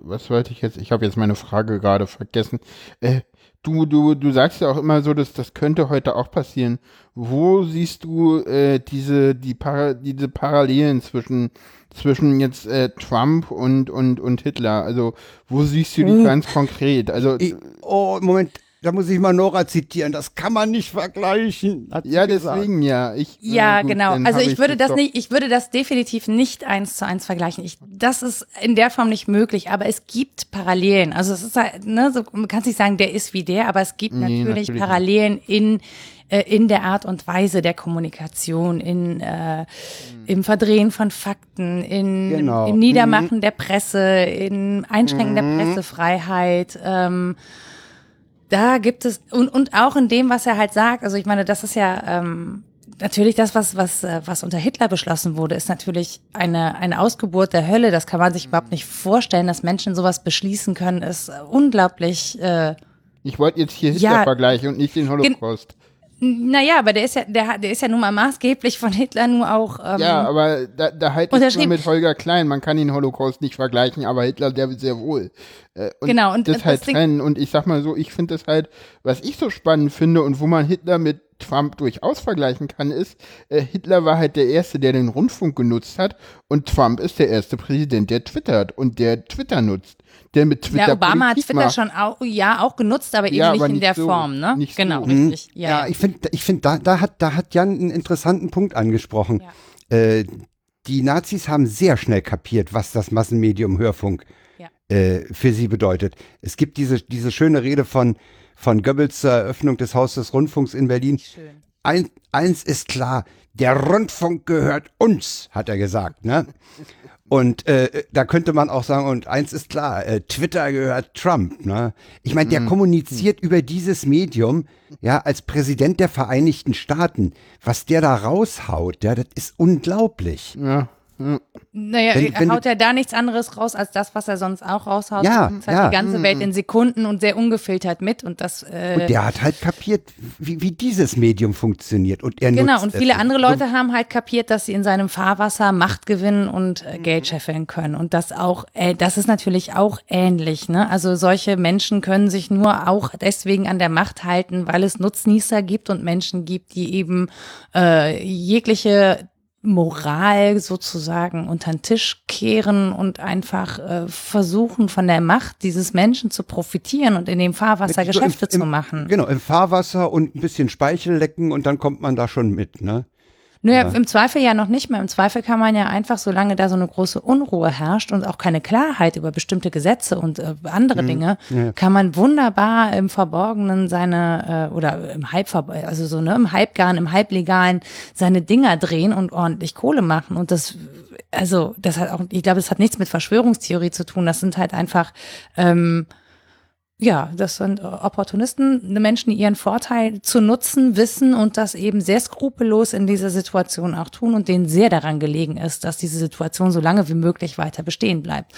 was wollte ich jetzt? Ich habe jetzt meine Frage gerade vergessen. Äh, du, du, du sagst ja auch immer so, dass das könnte heute auch passieren. Wo siehst du äh, diese, die Para diese Parallelen zwischen zwischen jetzt äh, Trump und und und Hitler? Also wo siehst du die Hm. ganz konkret? Also Ich, oh, Moment, da muss ich mal Nora zitieren. Das kann man nicht vergleichen. ja, gesagt. deswegen ja. Ich, äh, Ja, gut, genau. Also ich würde jetzt das doch- nicht, ich würde das definitiv nicht eins zu eins vergleichen. Ich, das ist in der Form nicht möglich, aber es gibt Parallelen. Also es ist halt, ne, so, man kann nicht sagen, der ist wie der, aber es gibt Nee, natürlich, natürlich. Parallelen in äh, in der Art und Weise der Kommunikation, in äh, im Verdrehen von Fakten, in Genau. im Niedermachen der Presse, in Einschränken der Pressefreiheit. Ähm, da gibt es und, und auch in dem, was er halt sagt. Also ich meine, das ist ja ähm, natürlich das, was was äh, was unter Hitler beschlossen wurde, ist natürlich eine eine Ausgeburt der Hölle. Das kann man sich überhaupt nicht vorstellen, dass Menschen sowas beschließen können. Ist unglaublich. Äh, Ich wollte jetzt hier Ja. Hitler vergleichen und nicht den Holocaust. Naja, aber der ist ja, der, der ist ja nun mal maßgeblich von Hitler nur auch. Ähm, ja, aber da, da halt ich mal mit Holger Klein. Man kann den Holocaust nicht vergleichen, aber Hitler, der sehr wohl. Äh, und genau, und das, das halt trennen. Und ich sag mal so, ich finde das halt, was ich so spannend finde und wo man Hitler mit Trump durchaus vergleichen kann, ist, äh, Hitler war halt der Erste, der den Rundfunk genutzt hat und Trump ist der erste Präsident, der twittert und der Twitter nutzt. Der mit Twitter ja, Obama Politik hat Twitter macht. schon auch, ja, auch genutzt, aber eben ja, nicht aber in der so, Form, ne? Nicht genau, so. richtig. Ja, ja, ich finde, ich find, da, da, hat, da hat Jan einen interessanten Punkt angesprochen. Ja. Äh, die Nazis haben sehr schnell kapiert, was das Massenmedium Hörfunk äh, für sie bedeutet. Es gibt diese, diese schöne Rede von von Goebbels zur Eröffnung des Hauses des Rundfunks in Berlin. Ein, eins ist klar, der Rundfunk gehört uns, hat er gesagt. Ne? Und äh, da könnte man auch sagen, und eins ist klar, äh, Twitter gehört Trump. Ne? Ich meine, der mhm. kommuniziert über dieses Medium, ja, als Präsident der Vereinigten Staaten. Was der da raushaut, ja, das ist unglaublich. Ja. Naja, wenn, wenn haut er da nichts anderes raus als das, was er sonst auch raushaut. Ja, das heißt, ja. die ganze Welt in Sekunden und sehr ungefiltert mit und das. Äh, und der hat halt kapiert, wie, wie dieses Medium funktioniert und er Genau und viele andere Leute haben halt kapiert, dass sie in seinem Fahrwasser Macht gewinnen und äh, Geld scheffeln können und das auch, äh, das ist natürlich auch ähnlich. Ne? Also solche Menschen können sich nur auch deswegen an der Macht halten, weil es Nutznießer gibt und Menschen gibt, die eben äh, jegliche Moral sozusagen unter den Tisch kehren und einfach äh, versuchen, von der Macht dieses Menschen zu profitieren und in dem Fahrwasser Geschäfte im, im, zu machen. Genau, im Fahrwasser und ein bisschen Speichel lecken und dann kommt man da schon mit, ne? Naja, ja. im Zweifel ja noch nicht mehr. Im Zweifel kann man ja einfach, solange da so eine große Unruhe herrscht und auch keine Klarheit über bestimmte Gesetze und äh, andere mhm. Dinge, ja. kann man wunderbar im Verborgenen seine, äh, oder im Halb, also so, ne, im Halbgarn, im Halblegalen seine Dinger drehen und ordentlich Kohle machen. Und das, also, das hat auch, ich glaube, das hat nichts mit Verschwörungstheorie zu tun. Das sind halt einfach, ähm, ja, das sind äh, Opportunisten, Menschen, die ihren Vorteil zu nutzen wissen und das eben sehr skrupellos in dieser Situation auch tun und denen sehr daran gelegen ist, dass diese Situation so lange wie möglich weiter bestehen bleibt.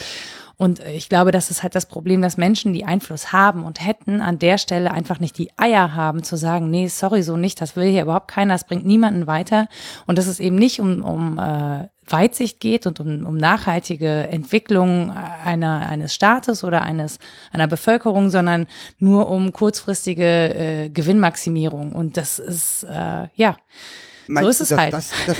Und äh, ich glaube, das ist halt das Problem, dass Menschen, die Einfluss haben und hätten, an der Stelle einfach nicht die Eier haben zu sagen, nee, sorry, so nicht, das will hier überhaupt keiner, das bringt niemanden weiter. Und das ist eben nicht um, um äh, Weitsicht geht und um, um nachhaltige Entwicklung einer, eines Staates oder eines, einer Bevölkerung, sondern nur um kurzfristige äh, Gewinnmaximierung. Und das ist, äh, ja, meinst so ist es halt. Das, das,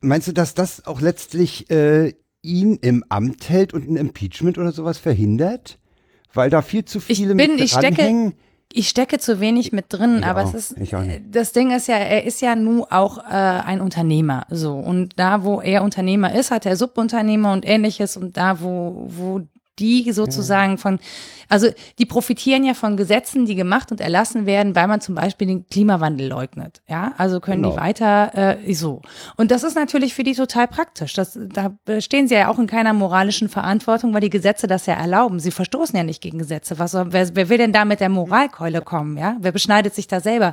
meinst du, dass das auch letztlich äh, ihn im Amt hält und ein Impeachment oder sowas verhindert? Weil da viel zu viele ich bin, mit ich stecke, ich stecke zu wenig mit drin, ich aber auch, es ist, das Ding ist ja, er ist ja nun auch äh, ein Unternehmer, so. Und da, wo er Unternehmer ist, hat er Subunternehmer und ähnliches. Und da, wo, wo die sozusagen von, also die profitieren ja von Gesetzen, die gemacht und erlassen werden, weil man zum Beispiel den Klimawandel leugnet. Ja, also können genau. die weiter äh, so. Und das ist natürlich für die total praktisch. Das, da stehen sie ja auch in keiner moralischen Verantwortung, weil die Gesetze das ja erlauben. Sie verstoßen ja nicht gegen Gesetze. Was wer, wer will denn da mit der Moralkeule kommen? Ja, wer beschneidet sich da selber?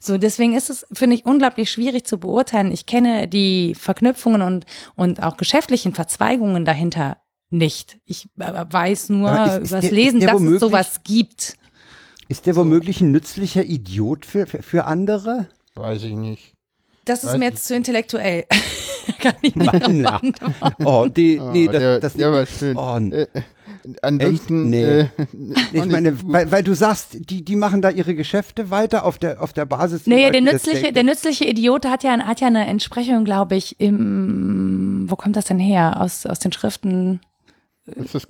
So, deswegen ist es, finde ich, unglaublich schwierig zu beurteilen. Ich kenne die Verknüpfungen und, und auch geschäftlichen Verzweigungen dahinter nicht. Ich äh, weiß nur ist, ist übers der, Lesen, dass es sowas gibt. Ist der womöglich ein nützlicher Idiot für, für, für andere? Weiß ich nicht. Das ist Weiß mir jetzt zu intellektuell. [LAUGHS] Kann ich nicht Oh, die, nee, oh, das, der, das, der war schön. Oh, äh, ansonsten, nee. Äh, ich meine, weil, weil du sagst, die, die machen da ihre Geschäfte weiter auf der, auf der Basis. Nee, der nützliche, der nützliche Idiot hat ja, hat ja eine Entsprechung, glaube ich, im, wo kommt das denn her? Aus, aus den Schriften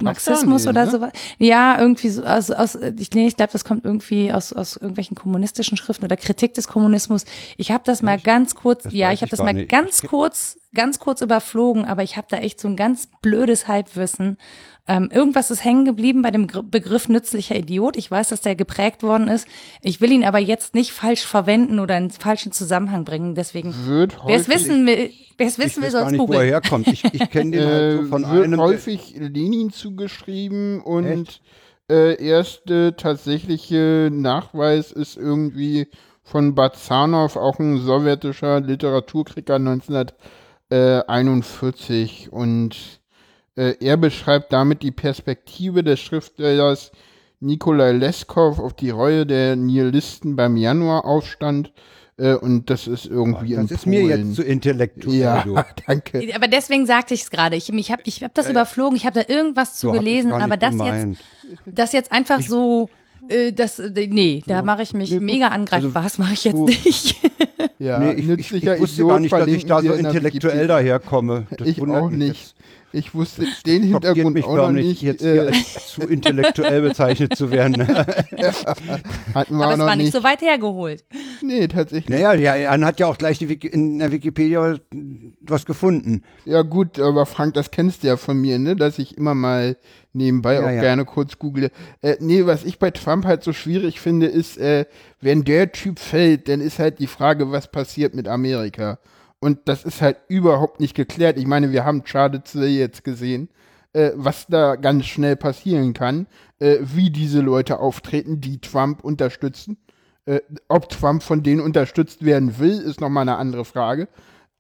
Marxismus oder ne? sowas. Ja, irgendwie so aus, aus ich, nee, ich glaube, das kommt irgendwie aus, aus irgendwelchen kommunistischen Schriften oder Kritik des Kommunismus. Ich habe das mal ganz kurz, das ja, ich habe das mal nicht. ganz kurz, ganz kurz überflogen, aber ich habe da echt so ein ganz blödes Halbwissen ähm, irgendwas ist hängen geblieben bei dem Begriff nützlicher Idiot. Ich weiß, dass der geprägt worden ist. Ich will ihn aber jetzt nicht falsch verwenden oder in falschen Zusammenhang bringen. Deswegen, wer es wissen will, wer es wissen will, soll es googeln. Wo er herkommt. Ich, ich kenne den halt so [LAUGHS] von wird einem. häufig Lenin zugeschrieben und äh, erste tatsächliche Nachweis ist irgendwie von Bazanov, auch ein sowjetischer Literaturkrieger 1941 und äh, er beschreibt damit die Perspektive des Schriftstellers Nikolai Leskov auf die Reue der Nihilisten beim Januaraufstand Äh, und das ist irgendwie Das in ist mir jetzt zu intellektuell. Ja, [LAUGHS] danke. Aber deswegen sagte ich es gerade. Ich, ich habe ich hab das überflogen, ich habe da irgendwas zu So ich's gelesen, aber das gemeint. jetzt, das jetzt einfach so, äh, das, äh, nee, da mache ich mich Nee, mega angreifbar. das mache ich jetzt nicht. Ja, Nee, ich, ich, ich nützlicher wusste Idiot gar nicht, dass ich da so intellektuell daherkomme. Das Ich wundert auch mich nicht. jetzt. Ich wusste den Hintergrund mich auch noch nicht. jetzt hier Äh, als zu intellektuell bezeichnet zu werden. [LAUGHS] hatten wir aber auch es war nicht so weit hergeholt. Nee, tatsächlich. naja, ja, Jan hat ja auch gleich die Wiki in der Wikipedia was gefunden. Ja gut, aber Frank, das kennst du ja von mir, ne? Dass ich immer mal nebenbei Ja, auch ja. gerne kurz google. Äh, nee, was ich bei Trump halt so schwierig finde, ist, äh, wenn der Typ fällt, dann ist halt die Frage, was passiert mit Amerika. Und das ist halt überhaupt nicht geklärt. Ich meine, wir haben Charlottesville jetzt gesehen, äh, was da ganz schnell passieren kann, äh, wie diese Leute auftreten, die Trump unterstützen. Äh, ob Trump von denen unterstützt werden will, ist nochmal eine andere Frage.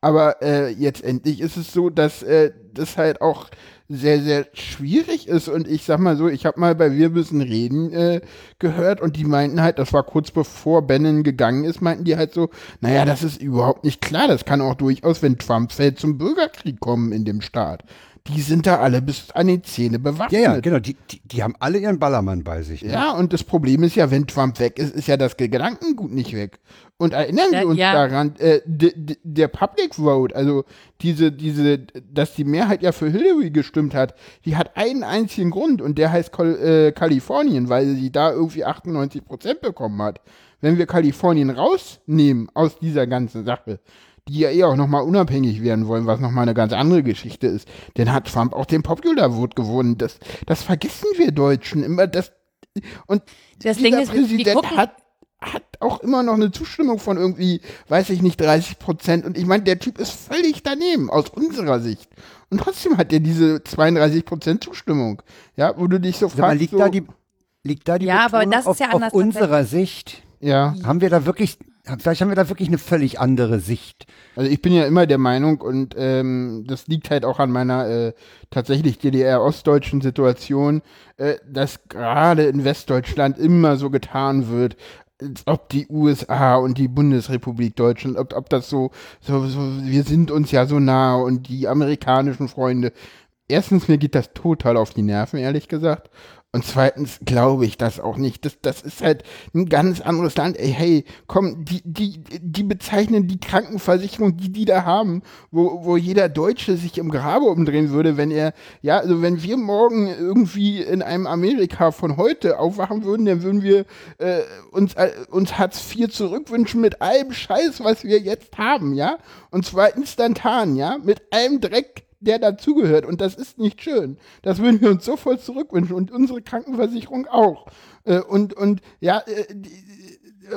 Aber äh, jetzt endlich ist es so, dass äh, das halt auch sehr, sehr schwierig ist. Und ich sag mal so, ich habe mal bei Wir müssen reden äh, gehört und die meinten halt, das war kurz bevor Bannon gegangen ist, meinten die halt so, naja, das ist überhaupt nicht klar. Das kann auch durchaus, wenn Trump fällt, zum Bürgerkrieg kommen in dem Staat. Die sind da alle bis an die Zähne bewaffnet. Ja, ja, genau. Die, die, die haben alle ihren Ballermann bei sich. Ne? Ja, und das Problem ist ja, wenn Trump weg ist, ist ja das Gedankengut nicht weg. Und erinnern wir uns ja. daran, äh, der Public Vote, also diese, diese, dass die Mehrheit ja für Hillary gestimmt hat, die hat einen einzigen Grund und der heißt Kol äh, Kalifornien, weil sie da irgendwie 98 Prozent bekommen hat. Wenn wir Kalifornien rausnehmen aus dieser ganzen Sache, die ja eh auch nochmal unabhängig werden wollen, was nochmal eine ganz andere Geschichte ist, dann hat Trump auch den Popular Vote gewonnen. Das, das vergessen wir Deutschen immer. Das, und Das dieser ist, Präsident hat, hat auch immer noch eine Zustimmung von irgendwie, weiß ich nicht, 30 Prozent. Und ich meine, der Typ ist völlig daneben, aus unserer Sicht. Und trotzdem hat er diese 32 Prozent Zustimmung. Ja, wo du dich so fragst, liegt so, da die, liegt da die Ja, aber das ist auf, ja anders auf unserer Sicht? ja. Haben wir da wirklich, vielleicht haben wir da wirklich eine völlig andere Sicht. Also ich bin ja immer der Meinung und ähm, das liegt halt auch an meiner äh, tatsächlich DDR-ostdeutschen Situation, äh, dass gerade in Westdeutschland immer so getan wird, als ob die USA und die Bundesrepublik Deutschland, ob, ob das so, so, so, wir sind uns ja so nah und die amerikanischen Freunde. Erstens, mir geht das total auf die Nerven, ehrlich gesagt. Und zweitens glaube ich das auch nicht. Das, das ist halt ein ganz anderes Land. Ey, hey, komm, die, die, die bezeichnen die Krankenversicherung, die die da haben, wo, wo jeder Deutsche sich im Grabe umdrehen würde, wenn er, ja, also wenn wir morgen irgendwie in einem Amerika von heute aufwachen würden, dann würden wir äh, uns, äh, uns Hartz IV zurückwünschen mit allem Scheiß, was wir jetzt haben, ja? Und zwar instantan, ja? Mit allem Dreck, der dazugehört. Und das ist nicht schön. Das würden wir uns sofort zurückwünschen und unsere Krankenversicherung auch. Äh, und, und ja, äh, die,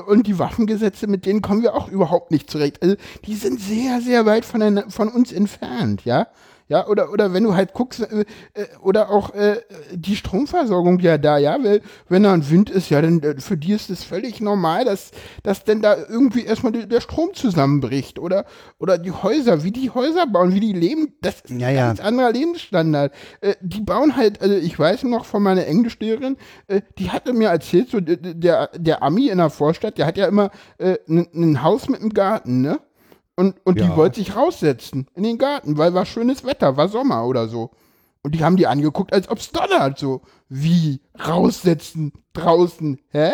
und die Waffengesetze, mit denen kommen wir auch überhaupt nicht zurecht. Also, die sind sehr, sehr weit von, von uns entfernt, ja. Ja, oder, oder wenn du halt guckst, äh, äh, oder auch äh, die Stromversorgung ja da, ja, weil, wenn da ein Wind ist, ja, dann äh, für die ist es völlig normal, dass, dass denn da irgendwie erstmal die, der Strom zusammenbricht. Oder, oder die Häuser, wie die Häuser bauen, wie die leben, das ist Ja, ein ja. ganz anderer Lebensstandard. Äh, die bauen halt, also ich weiß noch von meiner Englischlehrerin, äh, die hatte mir erzählt, so der, der Ami in der Vorstadt, der hat ja immer ein ein Haus mit einem Garten, ne? Und, und Ja. die wollte sich raussetzen in den Garten, weil war schönes Wetter, war Sommer oder so. Und die haben die angeguckt, als ob's donnert, so. Wie? Raussetzen? Draußen? Hä?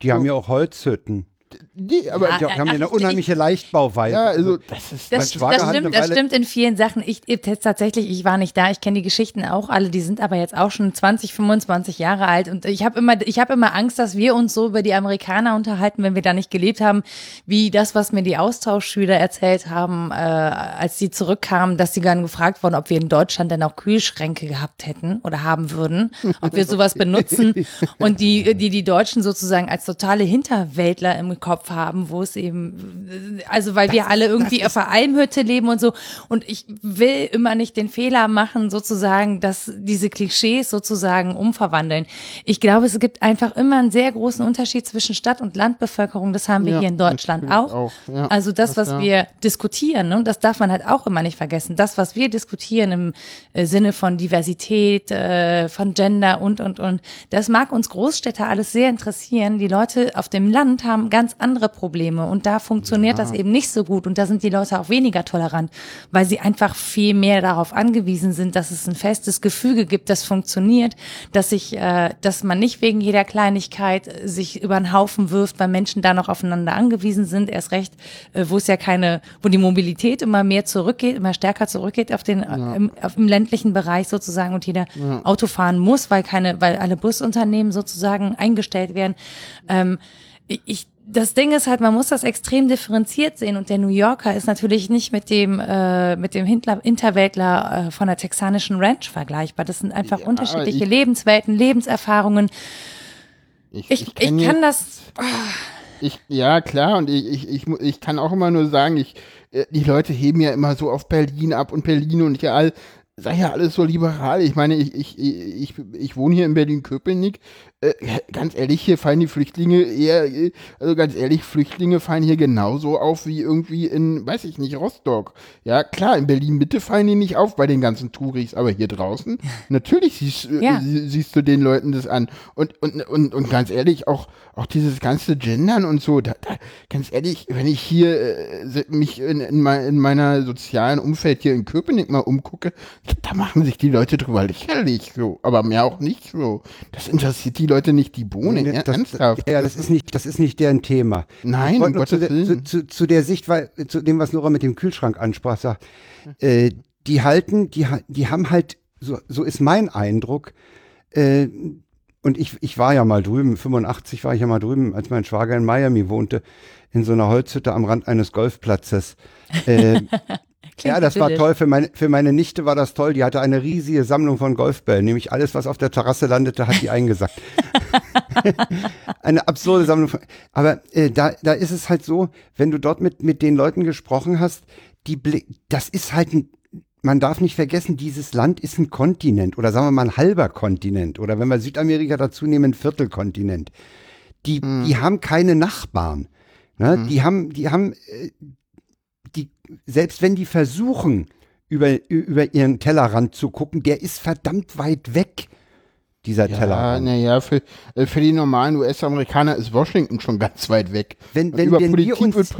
Die haben ja auch Holzhütten. Nee, aber Ja, Die haben ja eine unheimliche Leichtbauweise. ja, also, das ist, Das, das, stimmt, das stimmt in vielen Sachen. Ich, ich jetzt tatsächlich, ich war nicht da. Ich kenne die Geschichten auch alle. Die sind aber jetzt auch schon 20, 25 Jahre alt. Und ich habe immer, ich habe immer Angst, dass wir uns so über die Amerikaner unterhalten, wenn wir da nicht gelebt haben, wie das, was mir die Austauschschüler erzählt haben, äh, als sie zurückkamen, dass sie dann gefragt wurden, ob wir in Deutschland denn auch Kühlschränke gehabt hätten oder haben würden, [LAUGHS] ob wir sowas benutzen. [LAUGHS] Und die, die die Deutschen sozusagen als totale Hinterwäldler im Kopf haben, wo es eben, also weil wir alle irgendwie auf der Almhütte leben und so. Und ich will immer nicht den Fehler machen, sozusagen, dass diese Klischees sozusagen umverwandeln. Ich glaube, es gibt einfach immer einen sehr großen Unterschied zwischen Stadt- und Landbevölkerung. Das haben wir Ja, hier in Deutschland auch. auch, ja. Also das, was Das, ja. wir diskutieren, ne, das darf man halt auch immer nicht vergessen. Das, was wir diskutieren im äh, Sinne von Diversität, äh, von Gender und, und, und, das mag uns Großstädter alles sehr interessieren. Die Leute auf dem Land haben ganz ganz andere Probleme und da funktioniert ja. das eben nicht so gut und da sind die Leute auch weniger tolerant, weil sie einfach viel mehr darauf angewiesen sind, dass es ein festes Gefüge gibt, das funktioniert, dass sich, äh, dass man nicht wegen jeder Kleinigkeit sich über den Haufen wirft, weil Menschen da noch aufeinander angewiesen sind, erst recht, äh, wo es ja keine, wo die Mobilität immer mehr zurückgeht, immer stärker zurückgeht auf den, ja. im, auf dem ländlichen Bereich sozusagen und jeder ja. Auto fahren muss, weil keine, weil alle Busunternehmen sozusagen eingestellt werden. Ähm, ich, das Ding ist halt, man muss das extrem differenziert sehen und der New Yorker ist natürlich nicht mit dem äh, mit dem Hintler, Interweltler äh, von der texanischen Ranch vergleichbar. Das sind einfach ja, unterschiedliche ich, Lebenswelten, Lebenserfahrungen. Ich, ich, ich, ich kann das. Oh. Ich, ja, klar, und ich, ich, ich, ich kann auch immer nur sagen, ich, äh, die Leute heben ja immer so auf Berlin ab und Berlin und ja, sei ja alles so liberal. Ich meine, ich, ich, ich, ich wohne hier in Berlin-Köpenick. Äh, ganz ehrlich, hier fallen die Flüchtlinge eher, also ganz ehrlich, Flüchtlinge fallen hier genauso auf wie irgendwie in, weiß ich nicht, Rostock. Ja, klar, in Berlin-Mitte fallen die nicht auf bei den ganzen Touris, aber hier draußen, [LAUGHS] natürlich siehst, äh, ja. siehst du den Leuten das an. Und, und, und, und ganz ehrlich, auch, auch dieses ganze Gendern und so, da, da, ganz ehrlich, wenn ich hier äh, mich in, in, mein, in meiner sozialen Umfeld hier in Köpenick mal umgucke, da machen sich die Leute drüber lächerlich so, aber mehr auch nicht so. Das interessiert die Leute nicht die Bohne, nee, das, ernsthaft. Ja, das ist nicht, das ist nicht deren Thema. Nein, um Gottes zu, der, zu, zu, zu, der Sicht, weil, zu dem, was Nora mit dem Kühlschrank ansprach, sagt, äh, die halten, die, die haben halt, so, so ist mein Eindruck, äh, und ich, ich war ja mal drüben, 85 war ich ja mal drüben, als mein Schwager in Miami wohnte, in so einer Holzhütte am Rand eines Golfplatzes. Äh, [LAUGHS] ja, das war toll. Für meine, für meine Nichte war das toll. Die hatte eine riesige Sammlung von Golfbällen. Nämlich alles, was auf der Terrasse landete, hat die eingesackt. [LAUGHS] eine absurde Sammlung. Von, aber äh, da, da ist es halt so, wenn du dort mit, mit den Leuten gesprochen hast, die, das ist halt ein, man darf nicht vergessen, dieses Land ist ein Kontinent oder sagen wir mal ein halber Kontinent oder wenn wir Südamerika dazu nehmen, ein Viertelkontinent. Die, hm. die haben keine Nachbarn. Ne? Hm. Die haben, die haben, äh, die, selbst wenn die versuchen, über, über ihren Tellerrand zu gucken, der ist verdammt weit weg, dieser ja, Tellerrand. Naja, für, äh, für die normalen US-Amerikaner ist Washington schon ganz weit weg. Wenn, wenn, wenn wir uns,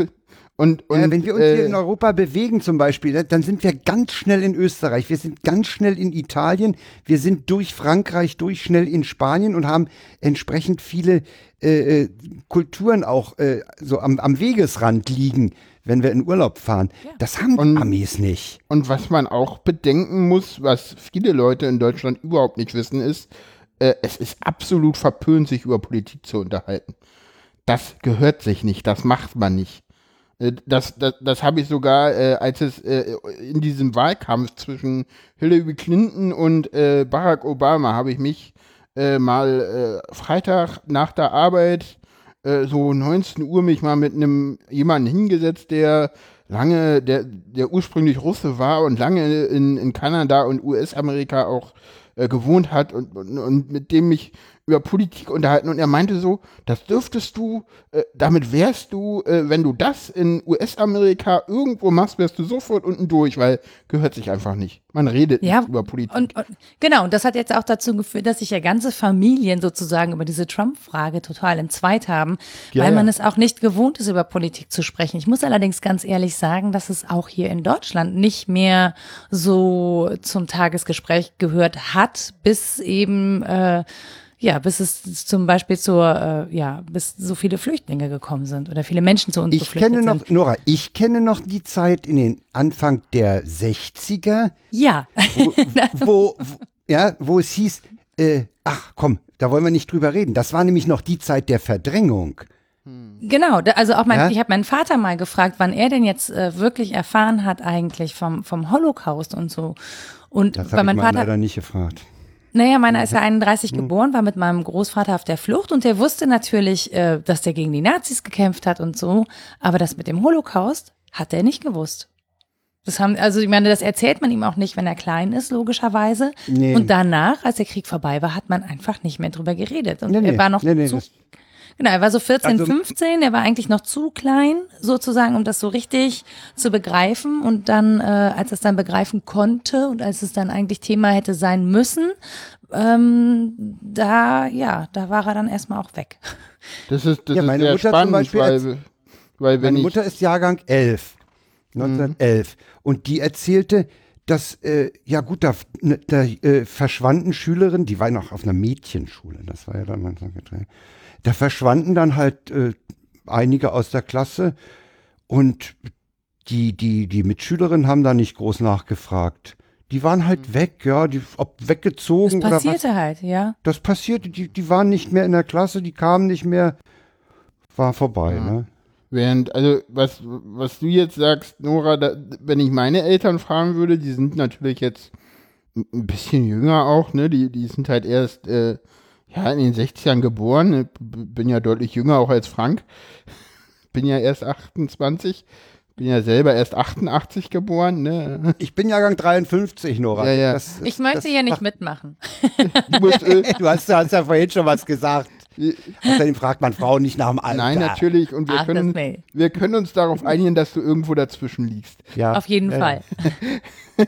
und, und, ja, wenn wir uns äh, hier in Europa bewegen zum Beispiel, dann sind wir ganz schnell in Österreich, wir sind ganz schnell in Italien, wir sind durch Frankreich, durch schnell in Spanien und haben entsprechend viele äh, äh Kulturen auch äh, so am, am Wegesrand liegen wenn wir in Urlaub fahren. Ja. Das haben und, Amis nicht. Und was man auch bedenken muss, was viele Leute in Deutschland überhaupt nicht wissen, ist, äh, es ist absolut verpönt, sich über Politik zu unterhalten. Das gehört sich nicht, das macht man nicht. Äh, das, das, das habe ich sogar, äh, als es äh, in diesem Wahlkampf zwischen Hillary Clinton und äh, Barack Obama, habe ich mich äh, mal äh, Freitag nach der Arbeit äh, so 19 Uhr mich mal mit einem jemanden hingesetzt, der lange, der, der ursprünglich Russe war und lange in, in Kanada und US-Amerika auch äh, gewohnt hat und, und, und mit dem mich über Politik unterhalten und er meinte so, das dürftest du, äh, damit wärst du, äh, wenn du das in US-Amerika irgendwo machst, wärst du sofort unten durch, weil gehört sich einfach nicht. Man redet ja, nicht über Politik. Und, und, genau, und das hat jetzt auch dazu geführt, dass sich ja ganze Familien sozusagen über diese Trump-Frage total entzweit haben, ja, weil man es auch nicht gewohnt ist, über Politik zu sprechen. Ich muss allerdings ganz ehrlich sagen, dass es auch hier in Deutschland nicht mehr so zum Tagesgespräch gehört hat, bis eben äh, ja, bis es zum Beispiel zur, äh, ja, bis so viele Flüchtlinge gekommen sind oder viele Menschen zu uns ich geflüchtet kenne noch, sind. Nora, ich kenne noch die Zeit in den Anfang der 60er. Ja. Wo, [LAUGHS] wo, wo ja, wo es hieß, äh, ach komm, da wollen wir nicht drüber reden. Das war nämlich noch die Zeit der Verdrängung. Genau, also auch mein, ja? ich habe meinen Vater mal gefragt, wann er denn jetzt äh, wirklich erfahren hat eigentlich vom, vom Holocaust und so. Und das habe ich mein Vater leider nicht gefragt. Naja, meiner ist ja 31 mhm. geboren, war mit meinem Großvater auf der Flucht und der wusste natürlich, äh, dass der gegen die Nazis gekämpft hat und so. Aber das mit dem Holocaust hat er nicht gewusst. Das haben, also ich meine, das erzählt man ihm auch nicht, wenn er klein ist, logischerweise. Nee. Und danach, als der Krieg vorbei war, hat man einfach nicht mehr drüber geredet. Und nee, er war noch nee, zu, Genau, er war so 14, also, 15, er war eigentlich noch zu klein, sozusagen, um das so richtig zu begreifen. Und dann, äh, als er es dann begreifen konnte und als es dann eigentlich Thema hätte sein müssen, ähm, da, ja, da war er dann erstmal auch weg. Das ist, das Ja, ist meine sehr Mutter zum spannend, Beispiel weil, weil wenn Meine ich, Mutter ist Jahrgang 11, 1911. Und die erzählte, dass, äh, ja gut, da, ne, da äh, verschwanden Schülerinnen, die war noch auf einer Mädchenschule, das war ja dann mein Da verschwanden dann halt äh, einige aus der Klasse und die, die, die Mitschülerinnen haben da nicht groß nachgefragt. Die waren halt weg, ja, die, ob Das weggezogen oder was. passierte halt, ja. Das passierte, die, die waren nicht mehr in der Klasse, die kamen nicht mehr, war vorbei, ne? Während, also was, was du jetzt sagst, Nora, da, wenn ich meine Eltern fragen würde, die sind natürlich jetzt ein bisschen jünger auch, ne? Die, die sind halt erst äh, ja in den 60ern geboren. B- bin ja deutlich jünger auch als Frank. [LAUGHS] Bin ja erst 28. Bin ja selber erst 88 geboren, ne? Ich bin Jahrgang 53, Nora. Ja, ja. Das, Ich möchte das hier nicht mitmachen. [LAUGHS] Du musst, äh, [LAUGHS] Du hast, du hast ja vorhin schon was gesagt. Außerdem fragt man Frauen nicht nach dem Alter. nein, natürlich. Und wir Ach, können, wir können uns darauf einigen, dass du irgendwo dazwischen liegst. Ja. Auf jeden Ja, Fall. [LAUGHS] [LAUGHS]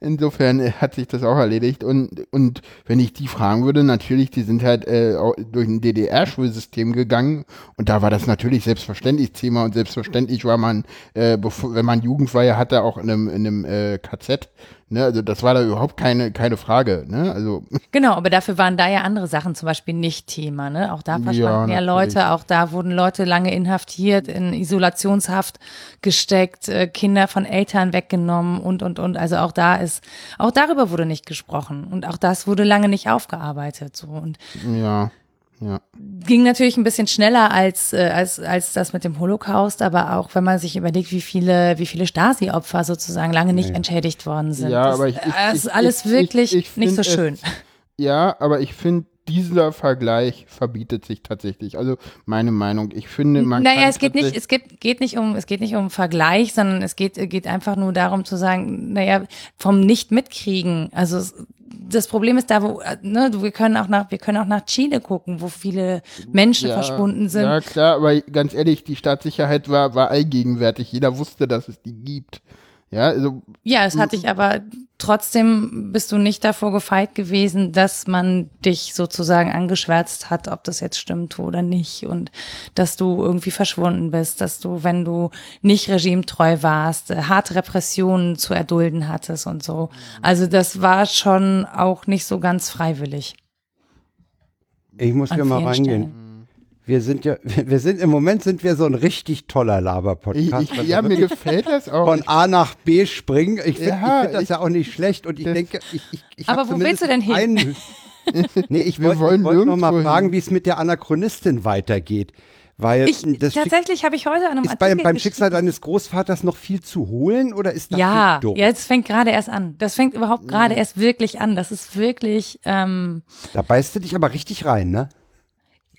Insofern äh, hat sich das auch erledigt. Und, und wenn ich die fragen würde, natürlich, die sind halt äh, durch ein DDR-Schulsystem gegangen. Und da war das natürlich selbstverständlich Thema. Und selbstverständlich war man, äh, bevor, wenn man Jugendweihe hatte, auch in einem, in einem äh, KZ. Ne? Also das war da überhaupt keine, keine Frage. Ne? Also [LAUGHS] Genau, aber dafür waren da ja andere Sachen zum Beispiel nicht Thema. Ne? Auch da verschwanden ja, natürlich. Leute, auch da wurden Leute lange inhaftiert, in Isolationshaft gesteckt, äh, Kinder von Eltern weggenommen und, und, und. Also auch da ist, auch darüber wurde nicht gesprochen und auch das wurde lange nicht aufgearbeitet. So. Und ja, ja. ging natürlich ein bisschen schneller als, äh, als, als das mit dem Holocaust, aber auch wenn man sich überlegt, wie viele, wie viele Stasi-Opfer sozusagen lange nicht entschädigt worden sind. Ja, das, aber ich- ich- das ist ich- alles ich- wirklich ich nicht so schön. es- Ja, aber ich finde, dieser Vergleich verbietet sich tatsächlich. Also meine Meinung. Ich finde, man naja, kann es geht nicht, es geht, geht nicht um, es geht nicht um Vergleich, sondern es geht, geht einfach nur darum zu sagen, naja, vom Nicht-Mitkriegen. Also es, das Problem ist da, wo, ne, wir können auch nach, wir können auch nach Chile gucken, wo viele Menschen ja, verschwunden sind. Ja, klar, aber ganz ehrlich, die Staatssicherheit war, war allgegenwärtig. Jeder wusste, dass es die gibt. Ja, also Ja, es hat dich aber trotzdem bist du nicht davor gefeit gewesen, dass man dich sozusagen angeschwärzt hat, ob das jetzt stimmt oder nicht und dass du irgendwie verschwunden bist, dass du, wenn du nicht regimetreu warst, äh, harte Repressionen zu erdulden hattest und so. Also das war schon auch nicht so ganz freiwillig. Ich muss hier mal reingehen. Stellen. Wir sind ja, [LAUGHS] wir sind im Moment sind wir so ein richtig toller Laber-Podcast. ich, ja, mir gefällt das auch. von A nach B springen. Ich finde Ja, find das ich- ja auch nicht schlecht und ich denke, ich, ich, ich Aber wo willst du denn hin? Einen, [LAUGHS] nee, ich Wir wollte wollen wollt noch mal fragen, wie es mit der Anachronistin weitergeht. Weil Ich, tatsächlich habe ich heute an einem ist beim, Artikel beim. Schicksal deines Großvaters noch viel zu holen oder ist das Ja, doof? ja, es fängt gerade erst an. Das fängt überhaupt Mhm. gerade erst wirklich an. Das ist wirklich, ähm, Da beißt du dich aber richtig rein, ne?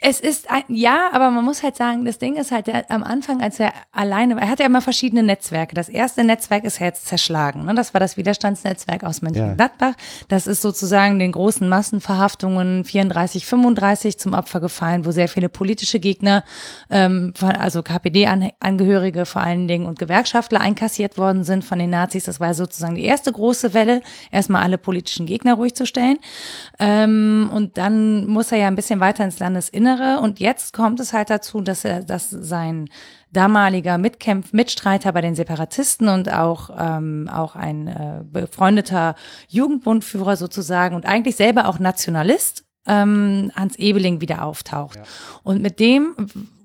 Es ist ein, ja, aber man muss halt sagen, das Ding ist halt, der, am Anfang, als er alleine war, er hat ja immer verschiedene Netzwerke. Das erste Netzwerk ist ja jetzt zerschlagen. Ne? Das war das Widerstandsnetzwerk aus Mönchengladbach. Das ist sozusagen den großen Massenverhaftungen 34, 35 zum Opfer gefallen, wo sehr viele politische Gegner, ähm, also KPD-Angehörige vor allen Dingen und Gewerkschaftler einkassiert worden sind von den Nazis. Das war sozusagen die erste große Welle, erstmal alle politischen Gegner ruhig zu stellen. Ähm, und dann muss er ja ein bisschen weiter ins Landesinnere. Und jetzt kommt es halt dazu, dass er, dass sein damaliger Mitkämpf, Mitstreiter bei den Separatisten und auch, ähm, auch ein äh, befreundeter Jugendbundführer sozusagen und eigentlich selber auch Nationalist, ähm, Hans Ebeling wieder auftaucht. Und mit dem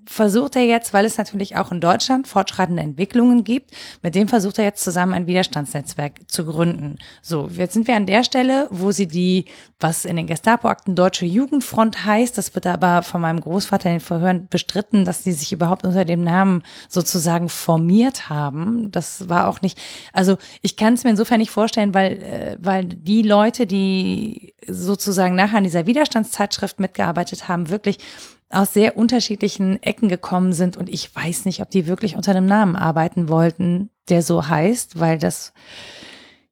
versucht er jetzt, weil es natürlich auch in Deutschland fortschreitende Entwicklungen gibt, mit dem versucht er jetzt zusammen ein Widerstandsnetzwerk zu gründen. So, jetzt sind wir an der Stelle, wo sie die, was in den Gestapo-Akten Deutsche Jugendfront heißt, das wird aber von meinem Großvater in den Verhören bestritten, dass die sich überhaupt unter dem Namen sozusagen formiert haben. Das war auch nicht, also ich kann es mir insofern nicht vorstellen, weil, äh, weil die Leute, die sozusagen nachher an dieser Widerstandszeitschrift mitgearbeitet haben, wirklich aus sehr unterschiedlichen Ecken gekommen sind und ich weiß nicht, ob die wirklich unter einem Namen arbeiten wollten, der so heißt, weil das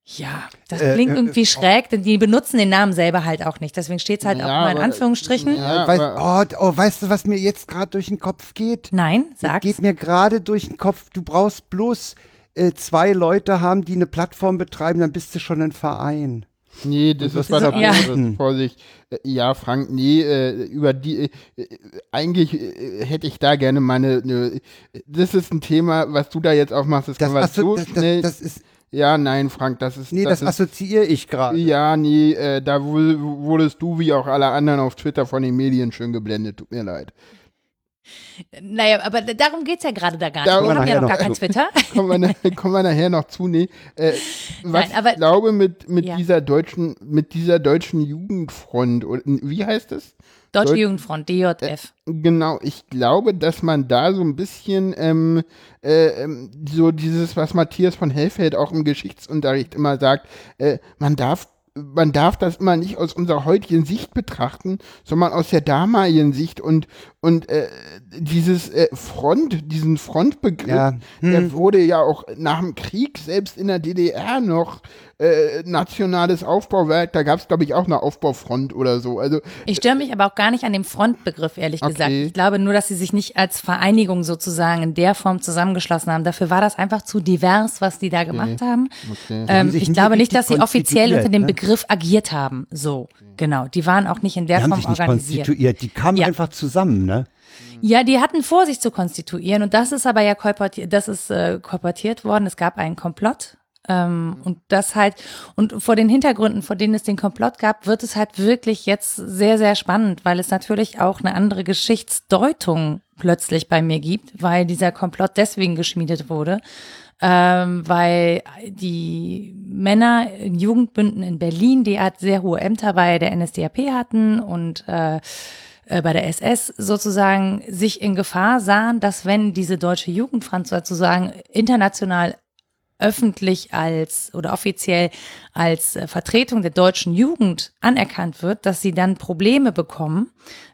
ja, das Äh, klingt äh, irgendwie schräg, denn die benutzen den Namen selber halt auch nicht. Deswegen steht es halt Ja, auch mal in Anführungsstrichen. Ja, Weißt, aber- oh, oh, weißt du, was mir jetzt gerade durch den Kopf geht? Nein, sag's. geht mir gerade durch den Kopf. Du brauchst bloß äh, zwei Leute haben, die eine Plattform betreiben, dann bist du schon ein Verein. Nee, das, das war der ja. Vorsicht. Äh, ja, Frank, nee, äh, über die, äh, eigentlich hätte ich da gerne meine, ne, das ist ein Thema, was du da jetzt aufmachst, das, das kann man so das, schnell. Das, ist, ja, nein, Frank, das ist. Nee, das, das assoziiere ich gerade. Ja, nee, äh, da wurdest du wie auch alle anderen auf Twitter von den Medien schön geblendet. Tut mir leid. Naja, aber darum geht es ja gerade da gar nicht. wir haben ja noch gar kein Twitter. [LAUGHS] kommen, wir, kommen wir nachher noch zu. Nee, äh, was Nein, aber, ich glaube, mit, mit, ja. dieser deutschen, mit dieser deutschen Jugendfront, wie heißt es? Deutsche Deut Jugendfront, DJF. Äh, genau, ich glaube, dass man da so ein bisschen ähm, äh, ähm, so dieses, was Matthias von Hellfeld auch im Geschichtsunterricht immer sagt, äh, man darf man darf das immer nicht aus unserer heutigen Sicht betrachten, sondern aus der damaligen Sicht und und äh, dieses äh, Front, diesen Frontbegriff, ja. hm. der wurde ja auch nach dem Krieg selbst in der DDR noch äh, nationales Aufbauwerk. Da gab es, glaube ich, auch eine Aufbaufront oder so. Also, ich störe mich aber auch gar nicht an dem Frontbegriff, ehrlich okay. gesagt. Ich glaube nur, dass sie sich nicht als Vereinigung sozusagen in der Form zusammengeschlossen haben. Dafür war das einfach zu divers, was die da gemacht okay. haben. Okay. Ähm, ich glaube nicht, dass sie offiziell unter dem ne? Begriff agiert haben. So, genau. Die waren auch nicht in der die Form haben sich nicht organisiert. konstituiert. Die kamen ja. einfach zusammen, ne? Ja, die hatten vor, sich zu konstituieren und das ist aber ja kolportiert, das ist äh, kolportiert worden. Es gab einen Komplott ähm, und das halt, und vor den Hintergründen, vor denen es den Komplott gab, wird es halt wirklich jetzt sehr, sehr spannend, weil es natürlich auch eine andere Geschichtsdeutung plötzlich bei mir gibt, weil dieser Komplott deswegen geschmiedet wurde, ähm, weil die Männer in Jugendbünden in Berlin, die hat sehr hohe Ämter bei der NSDAP hatten und äh, äh, bei der SS sozusagen sich in Gefahr sahen, dass wenn diese deutsche Jugendfront sozusagen international öffentlich als oder offiziell als äh, Vertretung der deutschen Jugend anerkannt wird, dass sie dann Probleme bekommen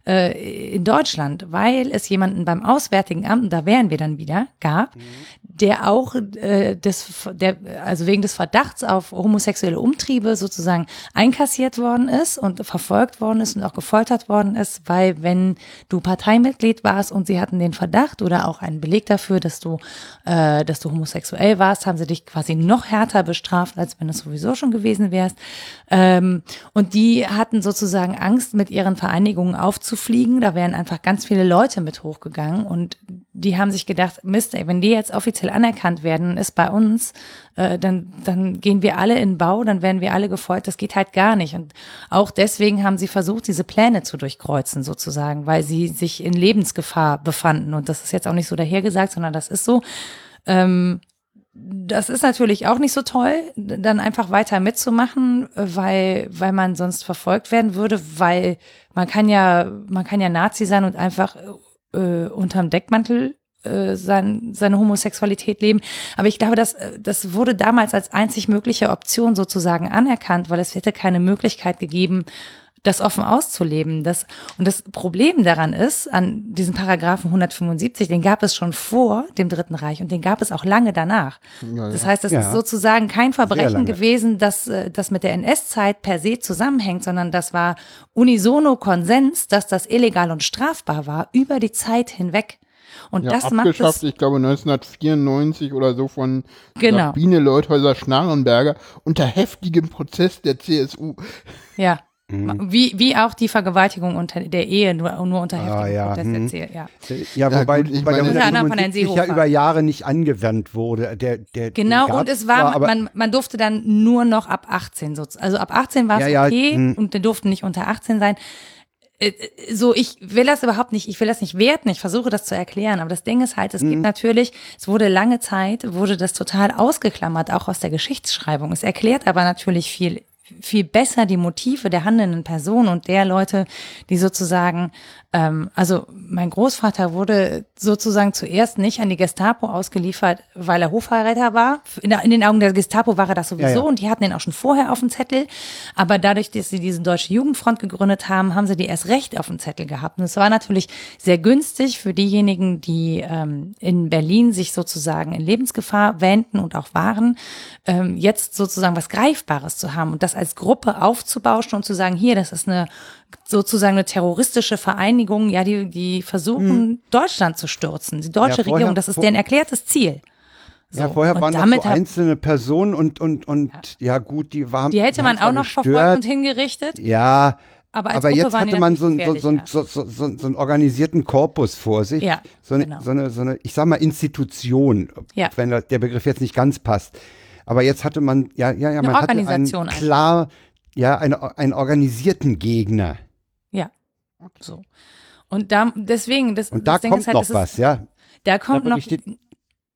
äh, in Deutschland, weil es jemanden beim Auswärtigen Amt, und da wären wir dann wieder, gab, mhm. der auch äh, des, der, also wegen des Verdachts auf homosexuelle Umtriebe sozusagen einkassiert worden ist und verfolgt worden ist und auch gefoltert worden ist, weil wenn du Parteimitglied warst und sie hatten den Verdacht oder auch einen Beleg dafür, dass du, äh, dass du homosexuell warst, haben sie dich quasi noch härter bestraft, als wenn es sowieso schon gewesen wärst. Ähm, und die hatten sozusagen Angst, mit ihren Vereinigungen aufzufliegen. Da wären einfach ganz viele Leute mit hochgegangen und die haben sich gedacht, Mist, ey, wenn die jetzt offiziell anerkannt werden, ist bei uns, äh, dann, dann gehen wir alle in Bau, dann werden wir alle gefolgt. Das geht halt gar nicht. Und auch deswegen haben sie versucht, diese Pläne zu durchkreuzen sozusagen, weil sie sich in Lebensgefahr befanden. Und das ist jetzt auch nicht so dahergesagt, sondern das ist so. Ähm, das ist natürlich auch nicht so toll, dann einfach weiter mitzumachen, weil, weil man sonst verfolgt werden würde, weil man kann ja, man kann ja Nazi sein und einfach äh, unterm Deckmantel äh, sein, seine Homosexualität leben. Aber ich glaube, das, das wurde damals als einzig mögliche Option sozusagen anerkannt, weil es hätte keine Möglichkeit gegeben, das offen auszuleben. Das, und das Problem daran ist, an diesem Paragraphen 175, den gab es schon vor dem Dritten Reich und den gab es auch lange danach. Ja. Das heißt, das ja. ist sozusagen kein Verbrechen gewesen, das, äh, das mit der NS-Zeit per se zusammenhängt, sondern das war unisono Konsens, dass das illegal und strafbar war über die Zeit hinweg. Und ja, das abgeschafft, macht es, ich glaube 1994 oder so von genau. Sabine Leuthäuser Schnarrenberger unter heftigem Prozess der CSU. Ja, Mhm. Wie, wie auch die Vergewaltigung unter der Ehe, nur, nur unter heftigem ah, ja. Protest mhm. erzählt, ja. Ja, wobei ja, gut, bei der 175 ja über Jahre nicht angewendet wurde. Der, der, genau, und es war, war man, man durfte dann nur noch ab 18, so, also ab 18 war es ja, okay ja, und die durften nicht unter 18 sein äh, äh, so, ich will das überhaupt nicht, ich will das nicht werten, ich versuche das zu erklären, aber das Ding ist halt, es mhm. gibt natürlich, es wurde lange Zeit, wurde das total ausgeklammert, auch aus der Geschichtsschreibung. Es erklärt aber natürlich viel viel besser die Motive der handelnden Person und der Leute, die sozusagen ähm, also mein Großvater wurde sozusagen zuerst nicht an die Gestapo ausgeliefert, weil er Hofverräter war. In, in, den Augen der Gestapo war er das sowieso ja, ja. und die hatten ihn auch schon vorher auf dem Zettel. Aber dadurch, dass sie diese Deutsche Jugendfront gegründet haben, haben sie die erst recht auf dem Zettel gehabt. Und es war natürlich sehr günstig für diejenigen, die ähm, in Berlin sich sozusagen in Lebensgefahr wähnten und auch waren, ähm, jetzt sozusagen was Greifbares zu haben und das als Gruppe aufzubauschen und zu sagen, hier, das ist eine sozusagen eine terroristische Vereinigung, ja, die, die versuchen, hm. Deutschland zu stürzen. Die deutsche ja, vorher, Regierung, das ist deren erklärtes Ziel. So. Ja, vorher und waren damit so einzelne Personen und, und, und ja. gut, die waren. Die hätte man auch noch zwar verfolgt und gestört. hingerichtet, Ja, aber aber jetzt hatte man so, so, so, so, so, so, einen organisierten Korpus vor sich. Ja, so, eine, genau. so, eine, so eine, ich sag mal, Institution, Ja. wenn der Begriff jetzt nicht ganz passt. Aber jetzt hatte man, ja, ja, ja, Eine man hatte einen klar, ja, eine, einen organisierten Gegner. Ja. So. Und da, deswegen, das, Und da das Ding kommt ist halt, noch das ist, was, ja. Da kommt Da noch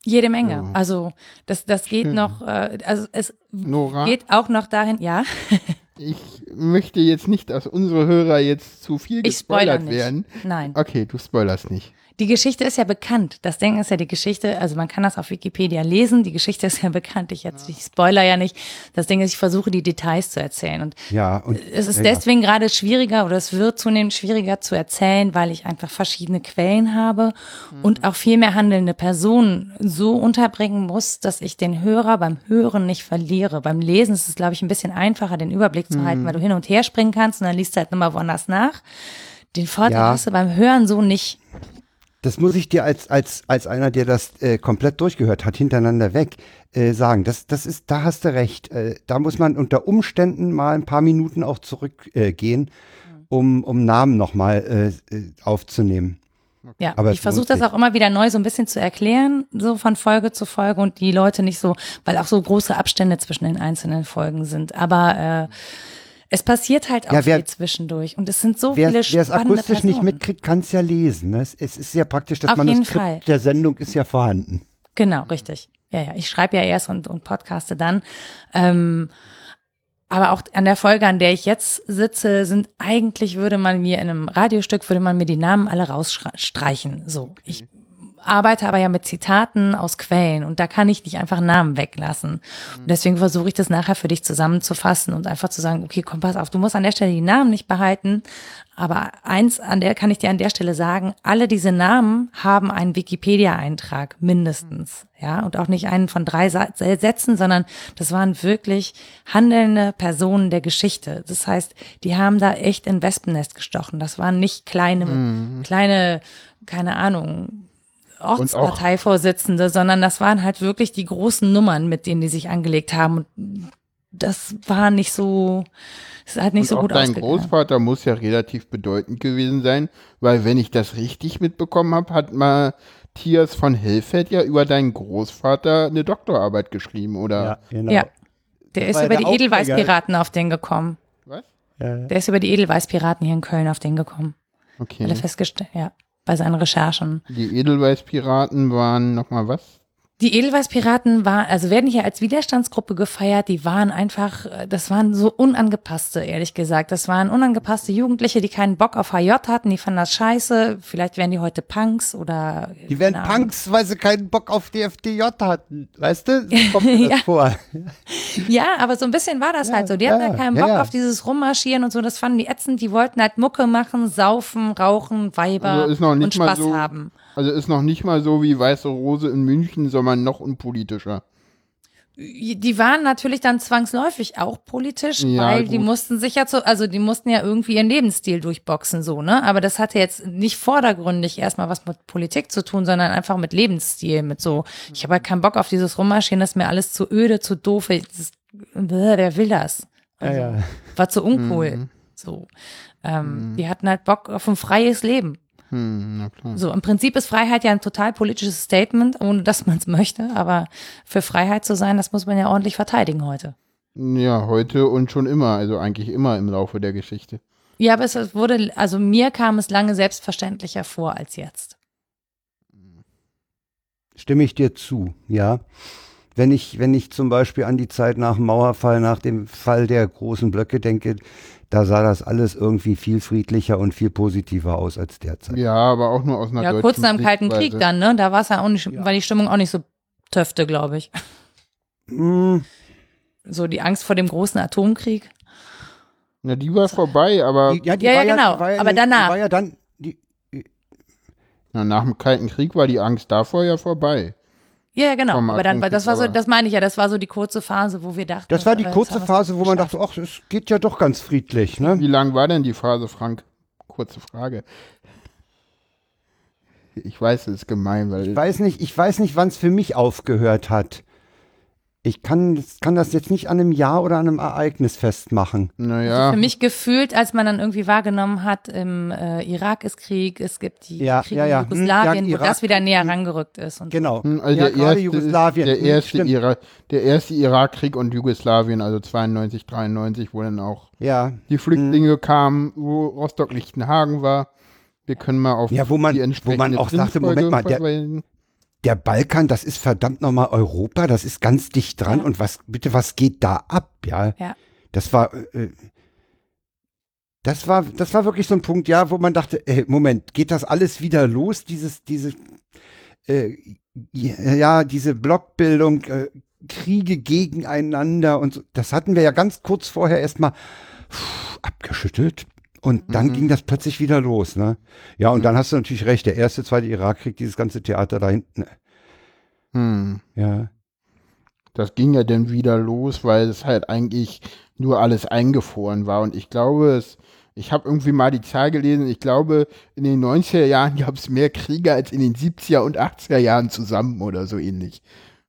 jede Menge. Ja. Also das, das geht noch, äh, also es Nora, geht auch noch dahin, ja. [LAUGHS] ich möchte jetzt nicht, dass unsere Hörer jetzt zu viel Ich spoiler gespoilert nicht. werden. Nein. Okay, du spoilerst nicht. Die Geschichte ist ja bekannt. Das Ding ist ja die Geschichte, also man kann das auf Wikipedia lesen, die Geschichte ist ja [LAUGHS] bekannt. Ich jetzt, ich spoiler ja nicht. Das Ding ist, ich versuche die Details zu erzählen. Und Ja, und es ist ja, deswegen gerade schwieriger oder es wird zunehmend schwieriger zu erzählen, weil ich einfach verschiedene Quellen habe und auch viel mehr handelnde Personen so unterbringen muss, dass ich den Hörer beim Hören nicht verliere. Beim Lesen ist es, glaube ich, ein bisschen einfacher, den Überblick zu halten, weil du hin und her springen kannst und dann liest du halt nochmal woanders nach. Den Vorteil Ja. hast du beim Hören so nicht. Das muss ich dir als, als, als einer, der das äh, komplett durchgehört hat, hintereinander weg, äh, sagen. Das, das ist, da hast du recht. Äh, da muss man unter Umständen mal ein paar Minuten auch zurückgehen, äh, um, um Namen nochmal äh, äh, aufzunehmen. Ja, Aber ich versuche das auch immer wieder neu so ein bisschen zu erklären, so von Folge zu Folge und die Leute nicht so, weil auch so große Abstände zwischen den einzelnen Folgen sind. Aber äh, es passiert halt auch Ja, wer- viel zwischendurch und es sind so Wer viele wer es spannende akustisch nicht Personen. mitkriegt, kann es ja lesen. Ne? Es, es ist ja praktisch, das Auf Manuskript der Sendung ist ja vorhanden. Genau, richtig. Ja, ja, ich schreibe ja erst und, und podcaste dann. Ähm, aber auch an der Folge, an der ich jetzt sitze, sind eigentlich, würde man mir in einem Radiostück, würde man mir die Namen alle rausstreichen. So, ich arbeite aber ja mit Zitaten aus Quellen und da kann ich nicht einfach Namen weglassen. Und deswegen versuche ich das nachher für dich zusammenzufassen und einfach zu sagen, okay, komm, pass auf, du musst an der Stelle die Namen nicht behalten, aber eins, an der kann ich dir an der Stelle sagen, alle diese Namen haben einen Wikipedia-Eintrag mindestens, ja, und auch nicht einen von drei Sätzen, sondern das waren wirklich handelnde Personen der Geschichte. Das heißt, die haben da echt in Wespennest gestochen. Das waren nicht kleine, kleine, keine Ahnung, Ortsparteivorsitzende, sondern das waren halt wirklich die großen Nummern, mit denen die sich angelegt haben. Und das war nicht so, es hat nicht Und so gut dein ausgegangen. Großvater muss ja relativ bedeutend gewesen sein, weil wenn ich das richtig mitbekommen habe, hat Matthias von Hellfeld ja über deinen Großvater eine Doktorarbeit geschrieben, oder? genau. Ja. Der ist ja über der die Edelweißpiraten auf den gekommen. Was? Der ist über die Edelweißpiraten hier in Köln auf den gekommen. Okay. Er festgestellt, ja, bei seinen Recherchen. Die Edelweißpiraten waren nochmal was? Die Edelweißpiraten waren, also werden hier als Widerstandsgruppe gefeiert, die waren einfach, äh, das waren so unangepasste, ehrlich gesagt. Das waren unangepasste Jugendliche, die keinen Bock auf HJ hatten, die fanden das scheiße. Vielleicht wären die heute Punks oder. Die Ahnung. Punks, weil sie keinen Bock auf die FDJ hatten. Weißt du? So [LAUGHS] kommt mir das Ja. vor. Ja, aber so ein bisschen war das halt so. Die hatten ja, halt keinen ja, Bock ja. auf dieses Rummarschieren und so. Das fanden die ätzend. Die wollten halt Mucke machen, saufen, rauchen, Weiber Also ist noch nicht und Spaß so, haben. Also ist noch nicht mal so wie Weiße Rose in München, sondern noch unpolitischer. Die waren natürlich dann zwangsläufig auch politisch, Ja, weil die gut. mussten sich ja zu, also die mussten ja irgendwie ihren Lebensstil durchboxen, so, ne? Aber das hatte jetzt nicht vordergründig erstmal was mit Politik zu tun, sondern einfach mit Lebensstil, mit so, ich habe halt keinen Bock auf dieses Rummarschieren, das ist mir alles zu öde, zu doof, das, bäh, wer will das? Also, Ja, ja. War zu uncool. So. Ähm, Die hatten halt Bock auf ein freies Leben. Hm, na klar. So, im Prinzip ist Freiheit ja ein total politisches Statement, ohne dass man es [LAUGHS] möchte, aber für Freiheit zu sein, das muss man ja ordentlich verteidigen heute. Ja, heute und schon immer, also eigentlich immer im Laufe der Geschichte. Ja, aber es wurde, also mir kam es lange selbstverständlicher vor als jetzt. Stimme ich dir zu, ja. Wenn ich, wenn ich zum Beispiel an die Zeit nach dem Mauerfall, nach dem Fall der großen Blöcke denke, da sah das alles irgendwie viel friedlicher und viel positiver aus als derzeit. Ja, aber auch nur aus einer Ja, deutschen kurz nach dem Kalten Sichtweise. Krieg dann, ne? Da war es ja auch nicht, war die Stimmung auch nicht so töfte, glaube ich. Hm, So die Angst vor dem großen Atomkrieg. Na, die war vorbei, aber die, ja, die Ja, ja, war genau, war aber die danach. war ja dann, die, na, nach dem Kalten Krieg war die Angst davor ja vorbei. Ja, ja, genau. Aber dann, das war so, das meine ich ja, das war so die kurze Phase, wo wir dachten. das war die äh, kurze Phase, wo man geschafft. dachte, ach, es geht ja doch ganz friedlich, ne? Wie lang war denn die Phase, Frank? Kurze Frage. Ich weiß, es ist gemein, weil. Ich weiß nicht, ich weiß nicht, wann es für mich aufgehört hat. Ich kann, kann das jetzt nicht an einem Jahr oder an einem Ereignis festmachen. Naja. Für mich gefühlt, als man dann irgendwie wahrgenommen hat, im äh, Irak ist Krieg, es gibt die Ja, Kriege ja, ja. in Jugoslawien, Hm, ja, wo Irak- das wieder näher rangerückt ist. Und Genau. Hm, Also ja, der, gerade erste, Jugoslawien. der Hm, erste, stimmt. Ira der erste Irakkrieg und Jugoslawien, also 92, 93, wo dann auch Ja. die Flüchtlinge kamen, wo Rostock-Lichtenhagen war. Wir können mal auf Ja, wo man- die wo entsprechende man auch sagte, Moment mal, der-. Der Balkan, das ist verdammt nochmal Europa, das ist ganz dicht dran. Ja. Und was, bitte, was geht da ab? Ja. Ja. Das war, äh, das war, das war wirklich so ein Punkt, ja, wo man dachte, äh, Moment, geht das alles wieder los? Dieses, diese, äh, ja, diese Blockbildung, äh, Kriege gegeneinander und so. Das hatten wir ja ganz kurz vorher erstmal abgeschüttelt. Und dann Mhm. ging das plötzlich wieder los, ne? Ja, und dann hast du natürlich recht, der erste, zweite Irakkrieg, dieses ganze Theater da hinten. Hm. Ja. Das ging ja dann wieder los, weil es halt eigentlich nur alles eingefroren war. Und ich glaube, es, ich habe irgendwie mal die Zahl gelesen, ich glaube, in den 90er Jahren [LAUGHS] gab es mehr Kriege als in den 70er und 80er Jahren zusammen oder so ähnlich.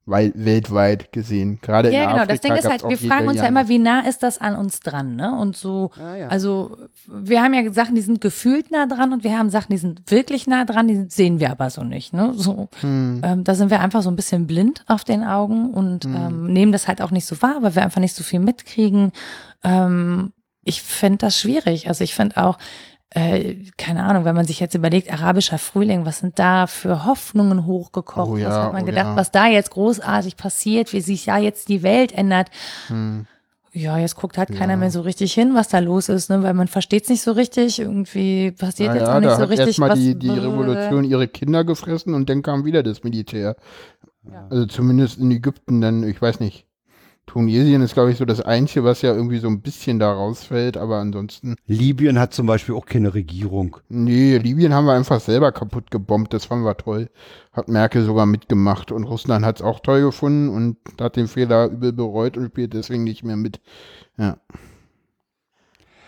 Weil weltweit gesehen. Gerade in ja, genau. Afrika Das Ding ist halt, wir fragen uns ja immer, wie nah ist das an uns dran, ne? Und so, Ah, ja. also wir haben ja Sachen, die sind gefühlt nah dran und wir haben Sachen, die sind wirklich nah dran, die sehen wir aber so nicht, ne? So, Hm. ähm, da sind wir einfach so ein bisschen blind auf den Augen und ähm, nehmen das halt auch nicht so wahr, weil wir einfach nicht so viel mitkriegen. Ähm, ich finde das schwierig. Also ich finde auch, äh, keine Ahnung, wenn man sich jetzt überlegt, arabischer Frühling, was sind da für Hoffnungen hochgekocht? Oh ja, was hat man oh gedacht, ja. was da jetzt großartig passiert, wie sich ja jetzt die Welt ändert? Hm. Ja, jetzt guckt halt keiner Ja. mehr so richtig hin, was da los ist, ne? weil man versteht es nicht so richtig. Irgendwie passiert jetzt auch nicht so richtig erstmal die, die Revolution ihre Kinder gefressen und dann kam wieder das Militär. Also zumindest in Ägypten dann, ich weiß nicht. Tunesien ist, glaube ich, so das Einzige, was ja irgendwie so ein bisschen da rausfällt, aber ansonsten. Libyen hat zum Beispiel auch keine Regierung. Nee, Libyen haben wir einfach selber kaputt gebombt, das fanden wir toll. Hat Merkel sogar mitgemacht und Russland hat es auch toll gefunden und hat den Fehler übel bereut und spielt deswegen nicht mehr mit. Ja.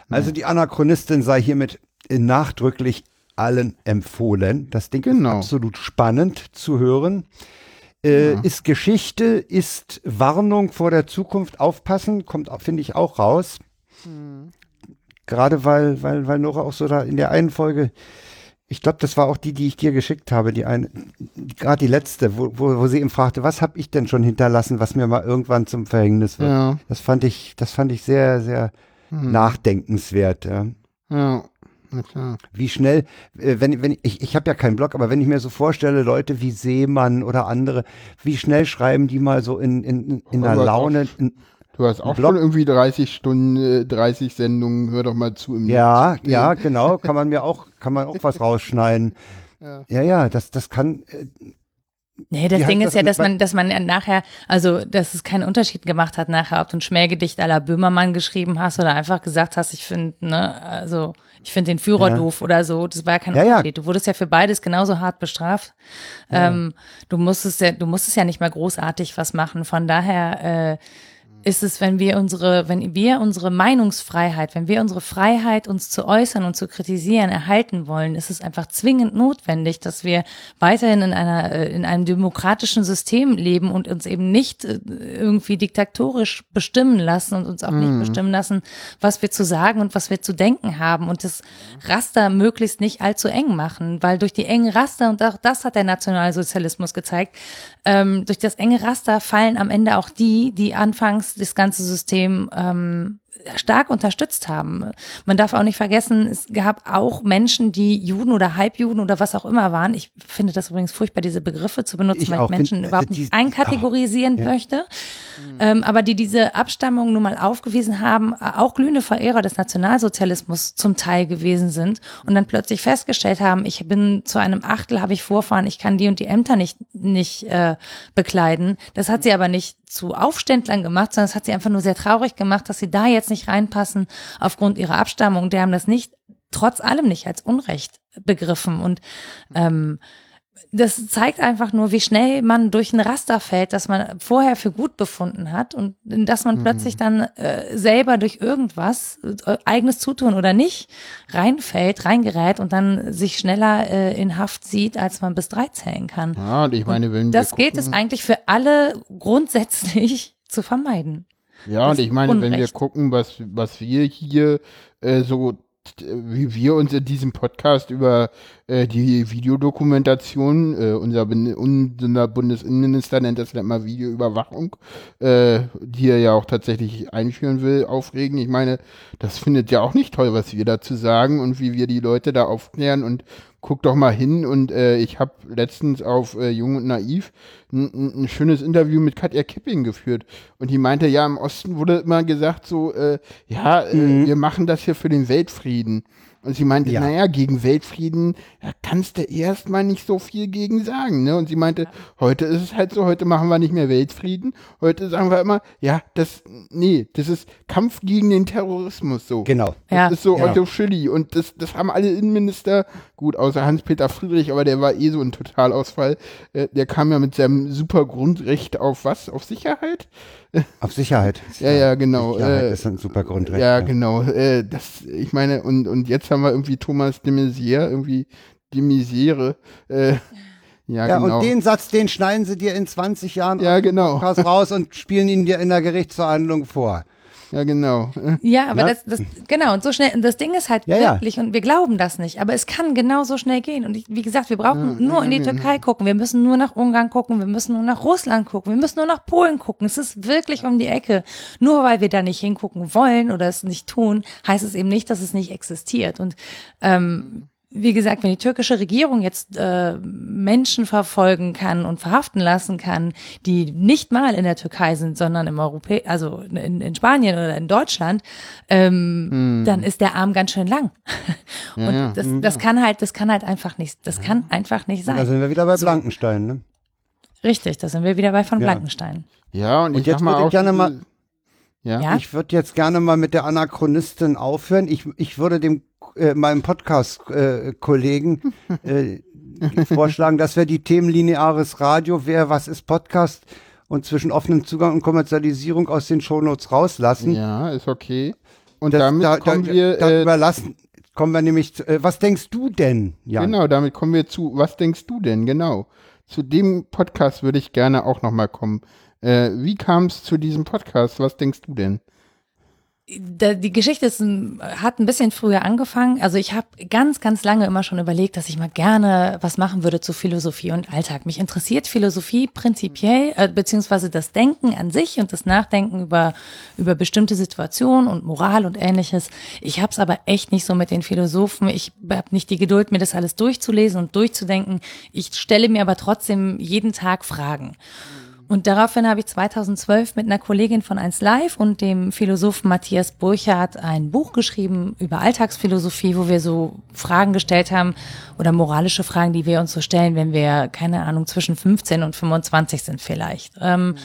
Also die Anachronistin sei hiermit nachdrücklich allen empfohlen. Das Ding Genau. ist absolut spannend zu hören. Äh, Ja. Ist Geschichte, ist Warnung vor der Zukunft, aufpassen, kommt, finde ich, auch raus. Gerade weil, weil, weil Nora auch so da in der einen Folge, ich glaube, das war auch die, die ich dir geschickt habe, die eine, gerade die letzte, wo, wo, wo sie ihm fragte, was habe ich denn schon hinterlassen, was mir mal irgendwann zum Verhängnis wird. Ja. Das fand ich, das fand ich sehr, sehr Hm. nachdenkenswert. Ja. Ja. Na klar. Wie schnell, äh, wenn, wenn ich, ich habe ja keinen Blog, aber wenn ich mir so vorstelle, Leute wie Seemann oder andere, wie schnell schreiben die mal so in, in, in einer Aber Laune, in, Du hast auch Blog- schon irgendwie 30 Stunden, äh, 30 Sendungen, hör doch mal zu im ja, Netz. ja, [LAUGHS] genau, kann man mir auch, kann man auch was rausschneiden. Ja. Ja, ja, das, das kann, äh, Nee, das Ding ist ja, das dass mit- man, dass man nachher, also dass es keinen Unterschied gemacht hat nachher, ob du ein Schmähgedicht à la Böhmermann geschrieben hast oder einfach gesagt hast, ich finde, ne, also ich finde den Führer Ja. doof oder so. Das war ja kein Ja. Unterschied. Du wurdest ja für beides genauso hart bestraft. Ähm, du musstest ja, du musstest ja nicht mal großartig was machen. Von daher äh, ist es, wenn wir unsere, wenn wir unsere Meinungsfreiheit, wenn wir unsere Freiheit, uns zu äußern und zu kritisieren, erhalten wollen, ist es einfach zwingend notwendig, dass wir weiterhin in einer, äh, in einem demokratischen System leben und uns eben nicht äh, irgendwie diktatorisch bestimmen lassen und uns auch nicht bestimmen lassen, was wir zu sagen und was wir zu denken haben und das Raster möglichst nicht allzu eng machen, weil durch die engen Raster, und auch das hat der Nationalsozialismus gezeigt, ähm, durch das enge Raster fallen am Ende auch die, die anfangs das ganze System ähm, stark unterstützt haben. Man darf auch nicht vergessen, es gab auch Menschen, die Juden oder Halbjuden oder was auch immer waren. Ich finde das übrigens furchtbar, diese Begriffe zu benutzen, Ich weil ich Menschen Find- überhaupt die- nicht einkategorisieren ja. möchte. Ähm, aber die diese Abstammung nun mal aufgewiesen haben, äh, auch glühende Verehrer des Nationalsozialismus zum Teil gewesen sind und dann plötzlich festgestellt haben, ich bin zu einem Achtel, habe ich Vorfahren, ich kann die und die Ämter nicht, nicht äh, bekleiden. Das hat sie aber nicht zu Aufständlern gemacht, sondern es hat sie einfach nur sehr traurig gemacht, dass sie da jetzt nicht reinpassen aufgrund ihrer Abstammung. Die haben das nicht, trotz allem nicht als Unrecht begriffen und ähm, das zeigt einfach nur, wie schnell man durch ein Raster fällt, das man vorher für gut befunden hat und dass man mhm. plötzlich dann äh, selber durch irgendwas, äh, eigenes Zutun oder nicht, reinfällt, reingerät und dann sich schneller äh, in Haft sieht, als man bis drei zählen kann. Ja, und ich meine, wenn und das gilt es eigentlich für alle grundsätzlich [LAUGHS] zu vermeiden. Ja, und ich meine, Unrecht. wenn wir gucken, was, was wir hier äh, so wie wir uns in diesem Podcast über äh, die Videodokumentation, äh, unser, unser Bundesinnenminister nennt das immer Videoüberwachung, äh, die er ja auch tatsächlich einführen will, aufregen. Ich meine, das findet ja auch nicht toll, was wir dazu sagen und wie wir die Leute da aufklären und guck doch mal hin und äh, ich habe letztens auf äh, Jung und Naiv ein, ein, schönes Interview mit Katja Kipping geführt und die meinte, ja, im Osten wurde immer gesagt so, äh, ja, äh, mhm. wir machen das hier für den Weltfrieden. Und sie meinte, ja. naja, gegen Weltfrieden da kannst du erstmal nicht so viel gegen sagen. Ne? Und sie meinte, heute ist es halt so, heute machen wir nicht mehr Weltfrieden. Heute sagen wir immer, ja, das, nee, das ist Kampf gegen den Terrorismus so. Genau. Das ja. ist so genau. Otto Schilly. Und das, das haben alle Innenminister, gut, außer Hans-Peter Friedrich, aber der war eh so ein Totalausfall. Äh, der kam ja mit seinem super Grundrecht auf was? Auf Sicherheit? [LAUGHS] Auf Sicherheit. ja, ja, genau. Sicherheit äh, ist ein super Grundrecht. Ja, ja. genau. Äh, das, ich meine, und, und jetzt haben wir irgendwie Thomas de Maizière, irgendwie die Misere. Äh, ja, ja genau. und den Satz, den schneiden sie dir in 20 Jahren ja, genau. raus und spielen ihn dir in der Gerichtsverhandlung vor. Ja, genau. Ja, aber ja? Das, das, genau, und so schnell, das Ding ist halt ja, wirklich, ja. und wir glauben das nicht, aber es kann genau so schnell gehen. Und ich, wie gesagt, wir brauchen nur in die Türkei gucken, wir müssen nur nach Ungarn gucken, wir müssen nur nach Russland gucken, wir müssen nur nach Polen gucken. Es ist wirklich um die Ecke. Nur weil wir da nicht hingucken wollen oder es nicht tun, heißt es eben nicht, dass es nicht existiert. Und ähm, wie gesagt, wenn die türkische Regierung jetzt äh, Menschen verfolgen kann und verhaften lassen kann, die nicht mal in der Türkei sind, sondern im Europä also in, in Spanien oder in Deutschland, ähm, hm. dann ist der Arm ganz schön lang. und ja, ja. Das, das kann halt, das kann halt einfach nicht, das kann einfach nicht sein. Da sind wir wieder bei Blankenstein, ne? Richtig, da sind wir wieder bei von ja. Blankenstein. Ja, und, und jetzt würde ich gerne mal ja. Ich würde jetzt gerne mal mit der Anachronistin aufhören. Ich, ich würde dem äh, meinem Podcast-Kollegen äh, äh, vorschlagen, dass wir die Themen lineares Radio, wer, was ist Podcast und zwischen offenem Zugang und Kommerzialisierung aus den Shownotes rauslassen. Ja, ist okay. Und das, damit da, kommen da, wir da, äh, überlassen, kommen wir nämlich zu, äh, was denkst du denn, Jan? Genau, damit kommen wir zu, was denkst du denn, genau. Zu dem Podcast würde ich gerne auch nochmal kommen. Äh, wie kam es zu diesem Podcast? Was denkst du denn? Die Geschichte ist, hat ein bisschen früher angefangen. Also ich habe ganz, ganz lange immer schon überlegt, dass ich mal gerne was machen würde zu Philosophie und Alltag. Mich interessiert Philosophie prinzipiell, äh, beziehungsweise das Denken an sich und das Nachdenken über, über bestimmte Situationen und Moral und ähnliches. Ich habe es aber echt nicht so mit den Philosophen. Ich habe nicht die Geduld, mir das alles durchzulesen und durchzudenken. Ich stelle mir aber trotzdem jeden Tag Fragen. Und daraufhin habe ich 2012 mit einer Kollegin von 1 Live und dem Philosophen Matthias Burchardt ein Buch geschrieben über Alltagsphilosophie, wo wir so Fragen gestellt haben oder moralische Fragen, die wir uns so stellen, wenn wir, keine Ahnung, zwischen 15 und 25 sind vielleicht. Ähm,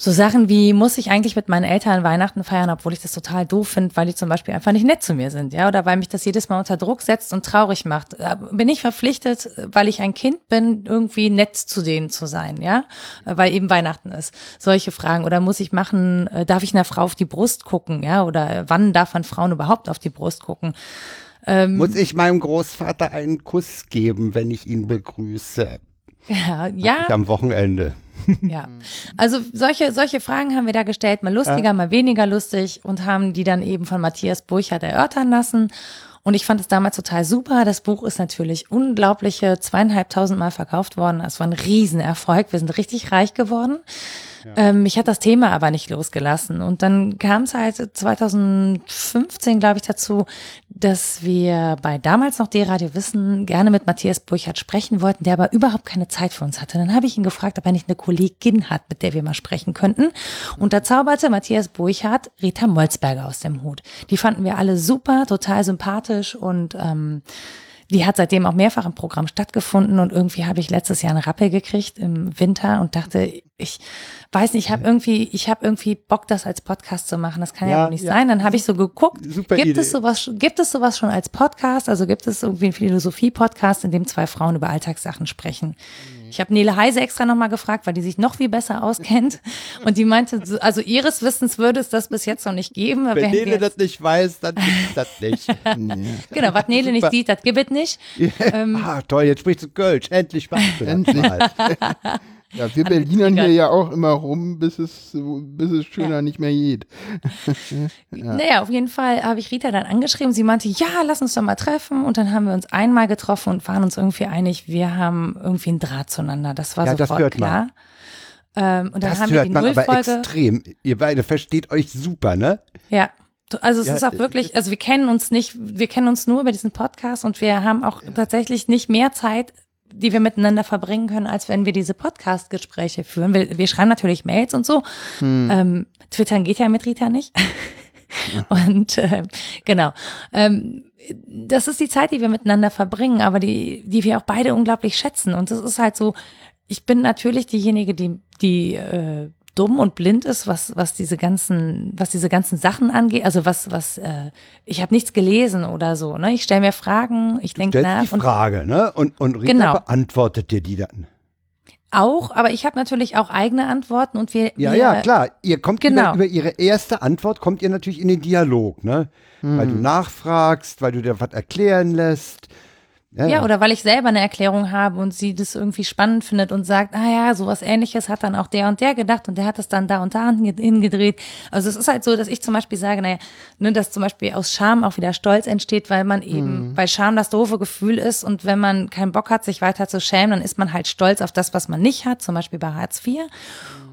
so Sachen wie, muss ich eigentlich mit meinen Eltern Weihnachten feiern, obwohl ich das total doof finde, weil die zum Beispiel einfach nicht nett zu mir sind, ja, oder weil mich das jedes Mal unter Druck setzt und traurig macht. Bin ich verpflichtet, weil ich ein Kind bin, irgendwie nett zu denen zu sein, ja, weil eben Weihnachten ist. Solche Fragen. Oder muss ich machen, äh, darf ich einer Frau auf die Brust gucken, ja, oder wann darf man Frauen überhaupt auf die Brust gucken? Ähm, muss ich meinem Großvater einen Kuss geben, wenn ich ihn begrüße? [LAUGHS] Ja, ja. am Wochenende. Ja, also solche, solche Fragen haben wir da gestellt, mal lustiger, mal weniger lustig und haben die dann eben von Matthias Burchardt erörtern lassen. Und ich fand es damals total super. Das Buch ist natürlich unglaubliche zweieinhalbtausend Mal verkauft worden. Es war ein Riesenerfolg. Wir sind richtig reich geworden. Ähm, mich hat das Thema aber nicht losgelassen. Und dann kam es halt 2015, glaube ich, dazu, dass wir bei damals noch D-Radio Wissen gerne mit Matthias Burchardt sprechen wollten, der aber überhaupt keine Zeit für uns hatte. Dann habe ich ihn gefragt, ob er nicht eine Kollegin hat, mit der wir mal sprechen könnten. Und da zauberte Matthias Burchardt Rita Molzberger aus dem Hut. Die fanden wir alle super, total sympathisch und ähm, die hat seitdem auch mehrfach im Programm stattgefunden und irgendwie habe ich letztes Jahr eine Rappel gekriegt im Winter und dachte, ich weiß nicht, ich habe irgendwie, ich habe irgendwie Bock, das als Podcast zu machen. Das kann ja, Ja, wohl nicht ja. sein. Dann habe ich so geguckt, Super gibt Idee. es sowas, gibt es sowas schon als Podcast? Also gibt es irgendwie einen Philosophie-Podcast, in dem zwei Frauen über Alltagssachen sprechen? Ich habe Nele Heise extra nochmal gefragt, weil die sich noch viel besser auskennt. [LAUGHS] Und die meinte, so- also ihres Wissens würde es das bis jetzt noch nicht geben. Wenn Nele das nicht weiß, dann gibt's das nicht. [LAUGHS] Genau, was Nele nicht sieht, das gibt es nicht. Ähm, ah, toll, jetzt sprichst du Kölsch. Endlich machst du das mal. [LAUGHS] Ja, wir Berlinern hier ja auch immer rum, bis es, bis es schöner nicht mehr geht. [LAUGHS] Naja, auf jeden Fall habe ich Rita dann angeschrieben. Sie meinte, ja, lass uns doch mal treffen. Und dann haben wir uns einmal getroffen und waren uns irgendwie einig, wir haben irgendwie einen Draht zueinander. Das war Ja, das sofort hört klar. man. Ähm, und dann Das haben wir hört die man aber Nullfolge. extrem. Ihr beide versteht euch super, ne? Ja. Also es Ja, ist auch wirklich, also wir kennen uns nicht, wir kennen uns nur über diesen Podcast und wir haben auch tatsächlich nicht mehr Zeit, die wir miteinander verbringen können, als wenn wir diese Podcast-Gespräche führen. Wir, wir schreiben natürlich Mails und so. Ähm, Twittern geht ja mit Rita nicht. [LAUGHS] Und äh, genau. Ähm, das ist die Zeit, die wir miteinander verbringen, aber die, die wir auch beide unglaublich schätzen. Und das ist halt so, ich bin natürlich diejenige, die, die äh, dumm und blind ist, was, was diese ganzen, was diese ganzen Sachen angeht. Also was, was, äh, ich habe nichts gelesen oder so. Ne? Ich stelle mir Fragen, ich denke nach die und Frage, ne? Und, und Rita Genau. beantwortet dir die dann. auch, aber ich habe natürlich auch eigene Antworten und wir, Ja, wir ja, klar. Ihr kommt Genau. über, über ihre erste Antwort, kommt ihr natürlich in den Dialog, ne? Weil du nachfragst, weil du dir was erklären lässt. Ja, oder weil ich selber eine Erklärung habe und sie das irgendwie spannend findet und sagt, ah ja, sowas ähnliches hat dann auch der und der gedacht und der hat es dann da und da hinge- hingedreht. Also es ist halt so, dass ich zum Beispiel sage, naja, ne, dass zum Beispiel aus Scham auch wieder Stolz entsteht, weil man eben, weil Scham das doofe Gefühl ist und wenn man keinen Bock hat, sich weiter zu schämen, dann ist man halt stolz auf das, was man nicht hat, zum Beispiel bei Hartz IV.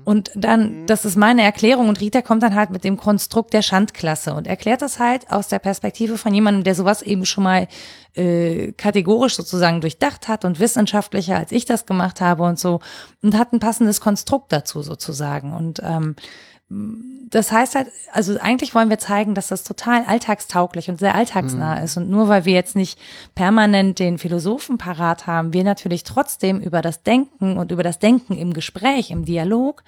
Und dann, das ist meine Erklärung und Rita kommt dann halt mit dem Konstrukt der Schandklasse und erklärt das halt aus der Perspektive von jemandem, der sowas eben schon mal äh, kategorisch sozusagen durchdacht hat und wissenschaftlicher, als ich das gemacht habe und so und hat ein passendes Konstrukt dazu sozusagen. Und ähm, das heißt halt, also eigentlich wollen wir zeigen, dass das total alltagstauglich und sehr alltagsnah ist. Und nur weil wir jetzt nicht permanent den Philosophen parat haben, wir natürlich trotzdem über das Denken und über das Denken im Gespräch, im Dialog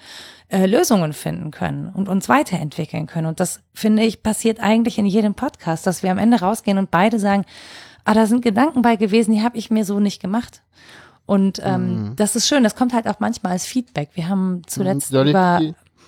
äh, Lösungen finden können und uns weiterentwickeln können. Und das, finde ich, passiert eigentlich in jedem Podcast, dass wir am Ende rausgehen und beide sagen, ah, da sind Gedanken bei gewesen, die habe ich mir so nicht gemacht. Und ähm, das ist schön, das kommt halt auch manchmal als Feedback. Wir haben zuletzt Soll ich über...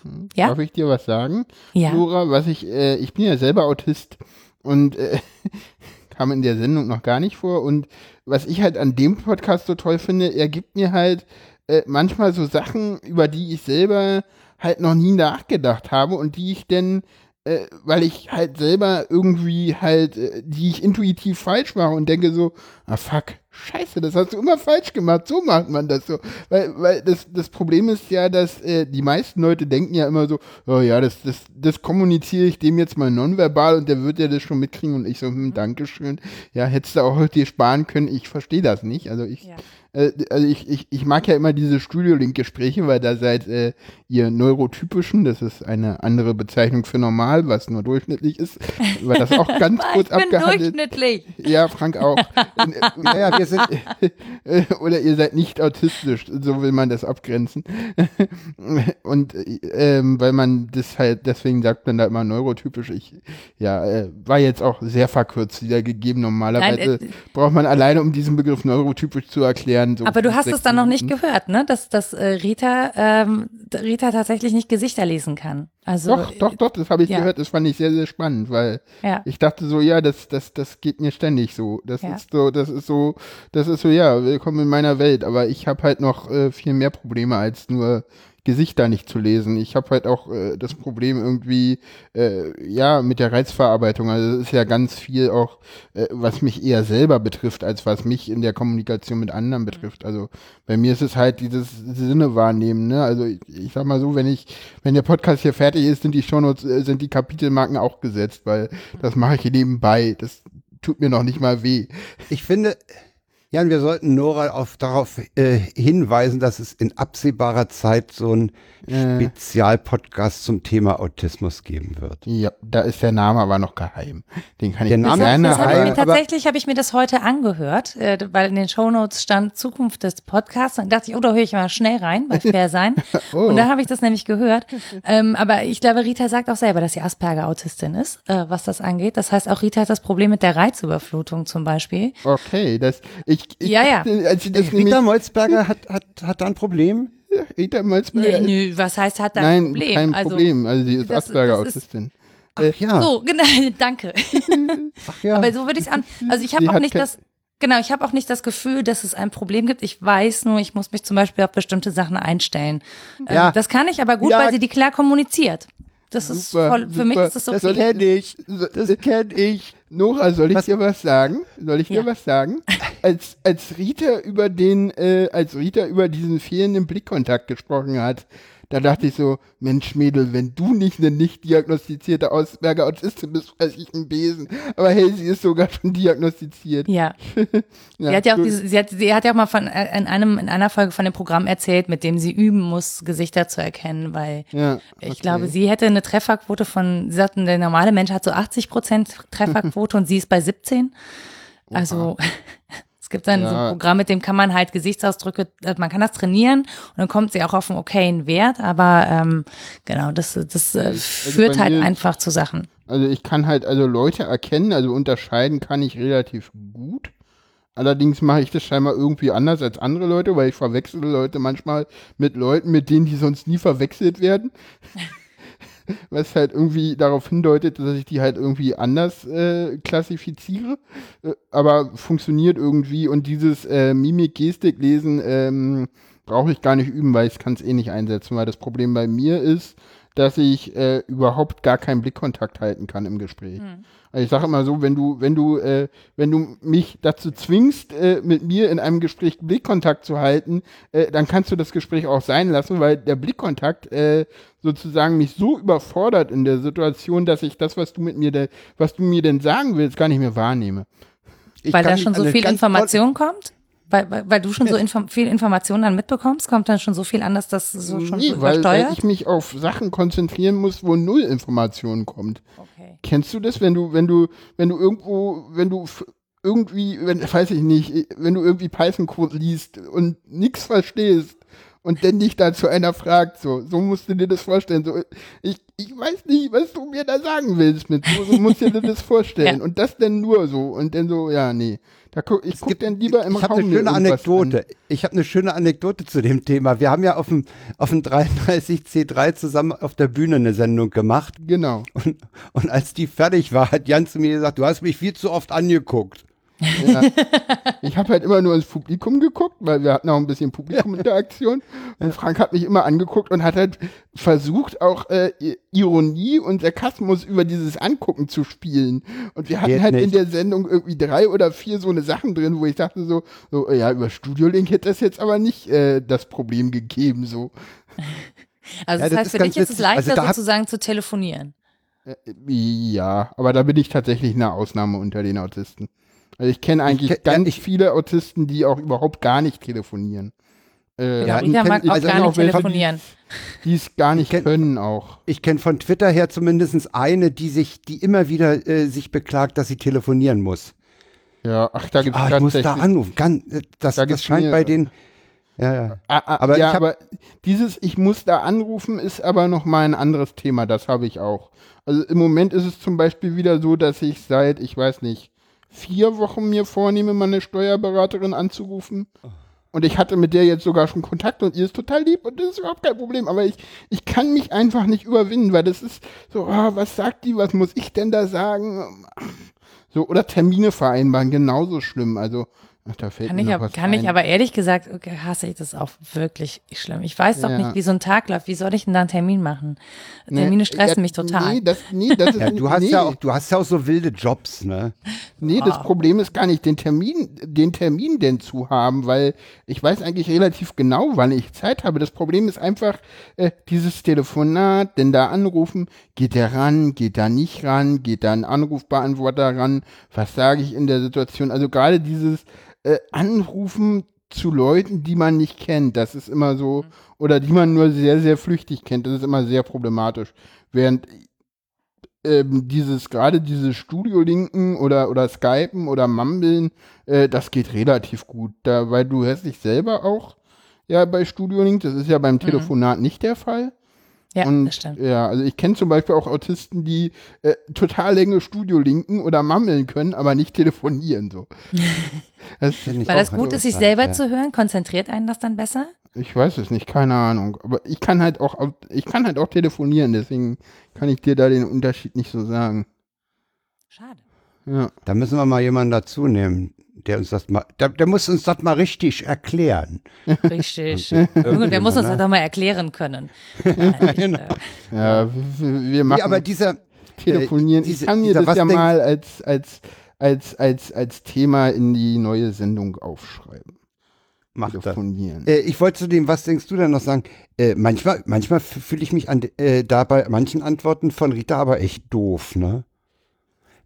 dir- Ja? Darf ich dir was sagen? Ja. Flora, was ich, äh, ich bin ja selber Autist und äh, [LAUGHS] kam in der Sendung noch gar nicht vor. Und was ich halt an dem Podcast so toll finde, er gibt mir halt äh, manchmal so Sachen, über die ich selber halt noch nie nachgedacht habe und die ich denn, äh, weil ich halt selber irgendwie halt, äh, die ich intuitiv falsch mache und denke so, ah fuck, scheiße, das hast du immer falsch gemacht, so macht man das so. Weil, weil das, das Problem ist ja, dass äh, die meisten Leute denken ja immer so, oh ja, das, das, das kommuniziere ich dem jetzt mal nonverbal und der wird ja das schon mitkriegen und ich so, hm, Dankeschön. Ja, hättest du auch dir sparen können, ich verstehe das nicht. Also ich, Ja. Äh, also ich, ich, ich mag ja immer diese Studio-Link-Gespräche, weil da seid äh, ihr Neurotypischen, das ist eine andere Bezeichnung für normal, was nur durchschnittlich ist, weil das auch [LAUGHS] ganz ich kurz bin abgehandelt. durchschnittlich. Ja, Frank auch. [LAUGHS] Und, äh, Ja, ja, wir sind, äh, Oder ihr seid nicht autistisch, so will man das abgrenzen. [LAUGHS] Und äh, ähm, weil man das halt, deswegen sagt man da immer neurotypisch. Ich, ja, äh, war jetzt auch sehr verkürzt wiedergegeben. Normalerweise Nein, äh, braucht man alleine, um diesen Begriff neurotypisch zu erklären. So Aber du hast es dann noch nicht gehört, ne? Dass, dass äh, Rita, ähm, Rita tatsächlich nicht Gesichter lesen kann. Also Doch, doch, doch, das habe ich ja. gehört, das fand ich sehr, sehr spannend, weil Ja. ich dachte so, ja, das, das, das geht mir ständig so. Das Ja. ist so, das ist so, das ist so, ja, willkommen in meiner Welt. Aber ich habe halt noch äh, viel mehr Probleme als nur Gesichter nicht zu lesen. Ich habe halt auch äh, das Problem irgendwie, äh, ja, mit der Reizverarbeitung. Also es ist ja ganz viel auch, äh, was mich eher selber betrifft, als was mich in der Kommunikation mit anderen betrifft. Also bei mir ist es halt dieses Sinne wahrnehmen, ne? Also ich, ich sag mal so, wenn ich, wenn der Podcast hier fertig ist, sind die Shownotes, äh, sind die Kapitelmarken auch gesetzt, weil das mache ich nebenbei. Das tut mir noch nicht mal weh. ich finde, Jan, wir sollten Nora auf, darauf äh, hinweisen, dass es in absehbarer Zeit so ein Äh. Spezialpodcast zum Thema Autismus geben wird. Ja, da ist der Name aber noch geheim. Den kann ich Der Name- gerne Das habe ich mir heim. tatsächlich habe ich mir das heute angehört, äh, weil in den Shownotes stand Zukunft des Podcasts. Dann dachte ich, oh, da höre ich mal schnell rein, bei [LAUGHS] fair sein. Oh. Und da habe ich das nämlich gehört. Ähm, aber ich glaube, Rita sagt auch selber, dass sie Asperger-Autistin ist, äh, was das angeht. Das heißt, auch Rita hat das Problem mit der Reizüberflutung zum Beispiel. Okay, das ich, ich Ja, ja. als ich das Rita Molzberger hat, hat, hat da ein Problem? Rita Molzberger Nö, nö, was heißt, hat da ein Nein, Problem? kein also, Problem. Also sie ist das- Asperger das ist- Autistin. Ach ja, So, genau, [LAUGHS] danke. [LAUGHS] ach ja. Aber so würde ich es an. Also ich habe auch nicht das. Genau, ich habe auch nicht das Gefühl, dass es ein Problem gibt. Ich weiß nur, ich muss mich zum Beispiel auf bestimmte Sachen einstellen. Ähm, Ja. Das kann ich aber gut, Ja. weil sie die klar kommuniziert. Das ist Super, voll, für mich super. ist das das okay. kenne ich. Das kenne ich. Nora, soll ich Was- dir was sagen? Soll ich dir Ja. was sagen? [LAUGHS] Als, als Rita über den, äh, als Rita über diesen fehlenden Blickkontakt gesprochen hat, da dachte ich so, Mensch Mädel, wenn du nicht eine nicht diagnostizierte Ausberger Autistin bist, weiß ich einen Besen. Aber hey, sie ist sogar schon diagnostiziert. Ja. [LAUGHS] Ja, sie hat ja auch diese, sie hat, sie hat ja auch mal von äh, in einem in einer Folge von dem Programm erzählt, mit dem sie üben muss, Gesichter zu erkennen, weil ja, ich okay. glaube, sie hätte eine Trefferquote von, sie sagten, der normale Mensch hat so 80 Prozent Trefferquote und sie ist bei 17. Also [LAUGHS] es gibt dann so Ja. ein Programm, mit dem kann man halt Gesichtsausdrücke, äh, man kann das trainieren und dann kommt sie auch auf einen okayen Wert, aber ähm, genau, das, das äh, führt bei halt einfach zu Sachen. Also ich kann halt also Leute erkennen, also unterscheiden kann ich relativ gut. Allerdings mache ich das scheinbar irgendwie anders als andere Leute, weil ich verwechsel Leute manchmal mit Leuten, mit denen die sonst nie verwechselt werden. [LAUGHS] [LAUGHS] Was halt irgendwie darauf hindeutet, dass ich die halt irgendwie anders äh, klassifiziere. Äh, aber funktioniert irgendwie und dieses äh, Mimik-Gestik-Lesen ähm, brauche ich gar nicht üben, weil ich kann es eh nicht einsetzen, weil das Problem bei mir ist, dass ich äh, überhaupt gar keinen Blickkontakt halten kann im Gespräch. Also ich sage immer so, wenn du, wenn du, äh, wenn du mich dazu zwingst, äh, mit mir in einem Gespräch Blickkontakt zu halten, äh, dann kannst du das Gespräch auch sein lassen, weil der Blickkontakt äh, sozusagen mich so überfordert in der Situation, dass ich das, was du mit mir, de, was du mir denn sagen willst, gar nicht mehr wahrnehme. Ich Weil da schon so viel Information kommt? Weil, weil, weil du schon so inform viel Information dann mitbekommst, kommt dann schon so viel an, dass das so schon Nee, weil, weil ich mich auf Sachen konzentrieren muss, wo null Information kommt. okay. Kennst du das, wenn du, wenn du, wenn du irgendwo, wenn du irgendwie, wenn, weiß ich nicht, wenn du irgendwie Python-Code liest und nichts verstehst und dann dich dazu einer fragt, so, so musst du dir das vorstellen, so, ich, ich weiß nicht, was du mir da sagen willst mit, so, so musst du dir das [LAUGHS] vorstellen Ja. und das denn nur so und dann so, ja, nee, da guck, ich guck dann lieber im Ich habe Raum eine mir schöne Anekdote. Ich habe eine schöne Anekdote zu dem Thema. Wir haben ja auf dem, auf dem 33C3 zusammen auf der Bühne eine Sendung gemacht. An. Genau. Und, und als die fertig war, hat Jan zu mir gesagt, du hast mich viel zu oft angeguckt. Ja. [LAUGHS] Ich habe halt immer nur ins Publikum geguckt, weil wir hatten auch ein bisschen Publikuminteraktion. Und Frank hat mich immer angeguckt und hat halt versucht, auch äh, Ironie und Sarkasmus über dieses Angucken zu spielen. Und wir hatten Geht halt in nicht. der Sendung irgendwie drei oder vier so eine Sachen drin, wo ich dachte so, so ja, über Studio Link hätte das jetzt aber nicht äh, das Problem gegeben, so. Also Ja, das das heißt, ist für dich ist es. Also leichter da hab- sozusagen zu telefonieren. Äh, Ja, aber da bin ich tatsächlich eine Ausnahme unter den Autisten. Also ich kenne eigentlich kenn- ja, ganz ich- viele Autisten, die auch überhaupt gar nicht telefonieren. Äh, Ja, ich Rita kenn- mag auch also gar auch nicht welche, telefonieren. die es gar nicht kenn- können auch. Ich kenne von Twitter her zumindest eine, die sich, die immer wieder äh, sich beklagt, dass sie telefonieren muss. Ja, ach, da gibt es Ah, ich muss da anrufen. Ganz, äh, das, Da das scheint mir- bei den. Ja, ja. Ah, ah, Aber ja, ich hab- aber dieses Ich muss da anrufen ist aber noch mal ein anderes Thema, das habe ich auch. Also im Moment ist es zum Beispiel wieder so, dass ich seit, ich weiß nicht, vier Wochen mir vornehme, meine Steuerberaterin anzurufen. Und ich hatte mit der jetzt sogar schon Kontakt und ihr ist total lieb und das ist überhaupt kein Problem. Aber ich, ich kann mich einfach nicht überwinden, weil das ist so, ah, was sagt die, was muss ich denn da sagen? So, oder Termine vereinbaren, genauso schlimm. Also, ach, da fällt Kann, mir ich, was kann ein. ich aber ehrlich gesagt, okay, hasse ich das auch wirklich schlimm. Ich weiß doch Ja. nicht, wie so ein Tag läuft. Wie soll ich denn da einen Termin machen? Termine Nee, stressen ja, mich total. Nee, das, nee, das [LAUGHS] ist, ja du hast nee, ja auch, du hast ja auch so wilde Jobs, ne? nee, das Problem ist gar nicht, den Termin, den Termin denn zu haben, weil ich weiß eigentlich relativ genau, wann ich Zeit habe. Das Problem ist einfach äh, dieses Telefonat, denn da anrufen, geht der ran, geht da nicht ran, geht da ein Anrufbeantworter ran, was sage ich in der Situation? Also gerade dieses äh, anrufen zu Leuten, die man nicht kennt. Das ist immer so, oder die man nur sehr, sehr flüchtig kennt. Das ist immer sehr problematisch. Während ähm, dieses, gerade dieses Studio-Linken oder, oder Skypen oder Mumbeln, äh, das geht relativ gut. Da, weil du hörst dich selber auch ja bei Studio Link, das ist ja beim Telefonat nicht der Fall. Ja, und, das stimmt. Ja, also ich kenne zum Beispiel auch Autisten, die äh, total Länge Studio linken oder mammeln können, aber nicht telefonieren so. [LAUGHS] das, Weil das gut ist, sich selber ja. zu hören, konzentriert einen das dann besser? ich weiß es nicht, keine Ahnung. Aber ich kann halt auch, ich kann halt auch telefonieren, deswegen kann ich dir da den Unterschied nicht so sagen. Schade. Ja. Da müssen wir mal jemanden dazu nehmen, der uns das mal, der, der muss uns das mal richtig erklären. Richtig. Gut, wer muss uns das doch mal erklären können? [LAUGHS] Genau. Ja, wir, wir machen Nee, aber dieser, telefonieren. äh, diese- ich kann mir das was ja mal als, als, als, als, als Thema in die neue Sendung aufschreiben. macht das. Telefonieren. Äh, ich wollte zu dem, was denkst du denn noch sagen? Äh, manchmal manchmal fühle ich mich an, äh, da bei manchen Antworten von Rita aber echt doof, ne?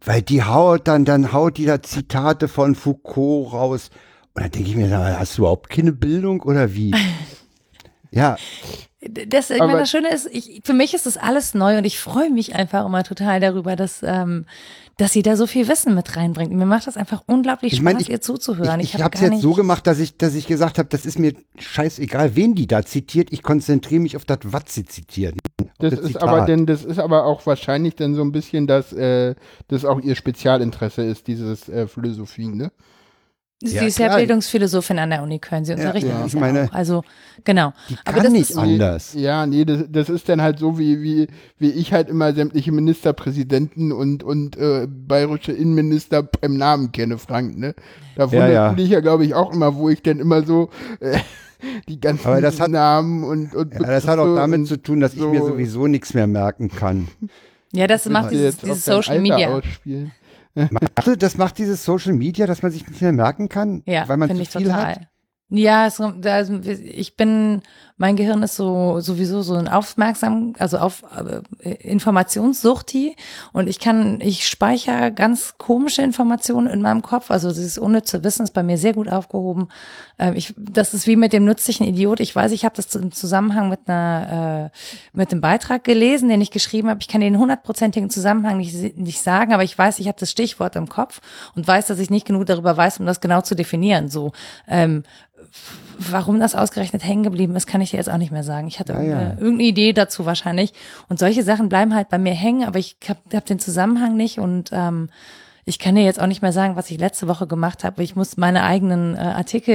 Weil die haut dann, dann haut die da Zitate von Foucault raus. Und dann denke ich mir, hast du überhaupt keine Bildung oder wie? [LAUGHS] ja, Das, ich meine, das Schöne ist, ich, für mich ist das alles neu und ich freue mich einfach immer total darüber, dass, ähm, dass sie da so viel Wissen mit reinbringt. Mir macht das einfach unglaublich Ich Spaß, meine, ich- ihr zuzuhören. ich, ich hab habe es jetzt so gemacht, dass ich, dass ich gesagt habe, das ist mir scheißegal, wen die da zitiert. Ich konzentriere mich auf das, was sie zitiert. auf Das ist Zitat. aber denn, das ist aber auch wahrscheinlich dann so ein bisschen, dass äh, das auch ihr Spezialinteresse ist, dieses äh, Philosophie, ne? Sie Ja, ist ja klar. Bildungsphilosophin an der Uni Köln. Sie unterrichtet ja. das Ich ja meine, auch. Also, genau. Die Aber kann das nicht ist- anders. Ja, nee, das, das ist dann halt so, wie, wie, wie ich halt immer sämtliche Ministerpräsidenten und, und äh, bayerische Innenminister beim Namen kenne, Frank, ne? Da wundert ja. mich ja, glaube ich, auch immer, wo ich dann immer so äh, [LAUGHS] die ganzen Aber das hat- Namen und, und Ja, das hat auch damit zu tun, dass ich mir so- sowieso nichts mehr merken kann. Ja, das macht die dieses, jetzt dieses Social Alter Media. Ausspielen. [LAUGHS] Warte, das macht dieses Social Media, dass man sich nicht mehr merken kann, Ja, weil man zu ich viel total. hat. Ja, es, da, ich bin, mein Gehirn ist so sowieso so ein Aufmerksam, also auf äh, Informationssuchti und ich kann, ich speichere ganz komische Informationen in meinem Kopf. Also dieses unnütze Wissen ist bei mir sehr gut aufgehoben. Ähm, ich, das ist wie mit dem nützlichen Idiot. Ich weiß, ich habe das im Zusammenhang mit einer äh, mit dem Beitrag gelesen, den ich geschrieben habe. Ich kann den hundertprozentigen Zusammenhang nicht, nicht sagen, aber ich weiß, ich habe das Stichwort im Kopf und weiß, dass ich nicht genug darüber weiß, um das genau zu definieren. So ähm, Warum das ausgerechnet hängen geblieben ist, kann ich dir jetzt auch nicht mehr sagen. Ich hatte Ja, ja. irgendeine Idee dazu wahrscheinlich. Und solche Sachen bleiben halt bei mir hängen, aber ich habe hab den Zusammenhang nicht und ähm, ich kann dir jetzt auch nicht mehr sagen, was ich letzte Woche gemacht habe. Ich muss meine eigenen äh, Artikel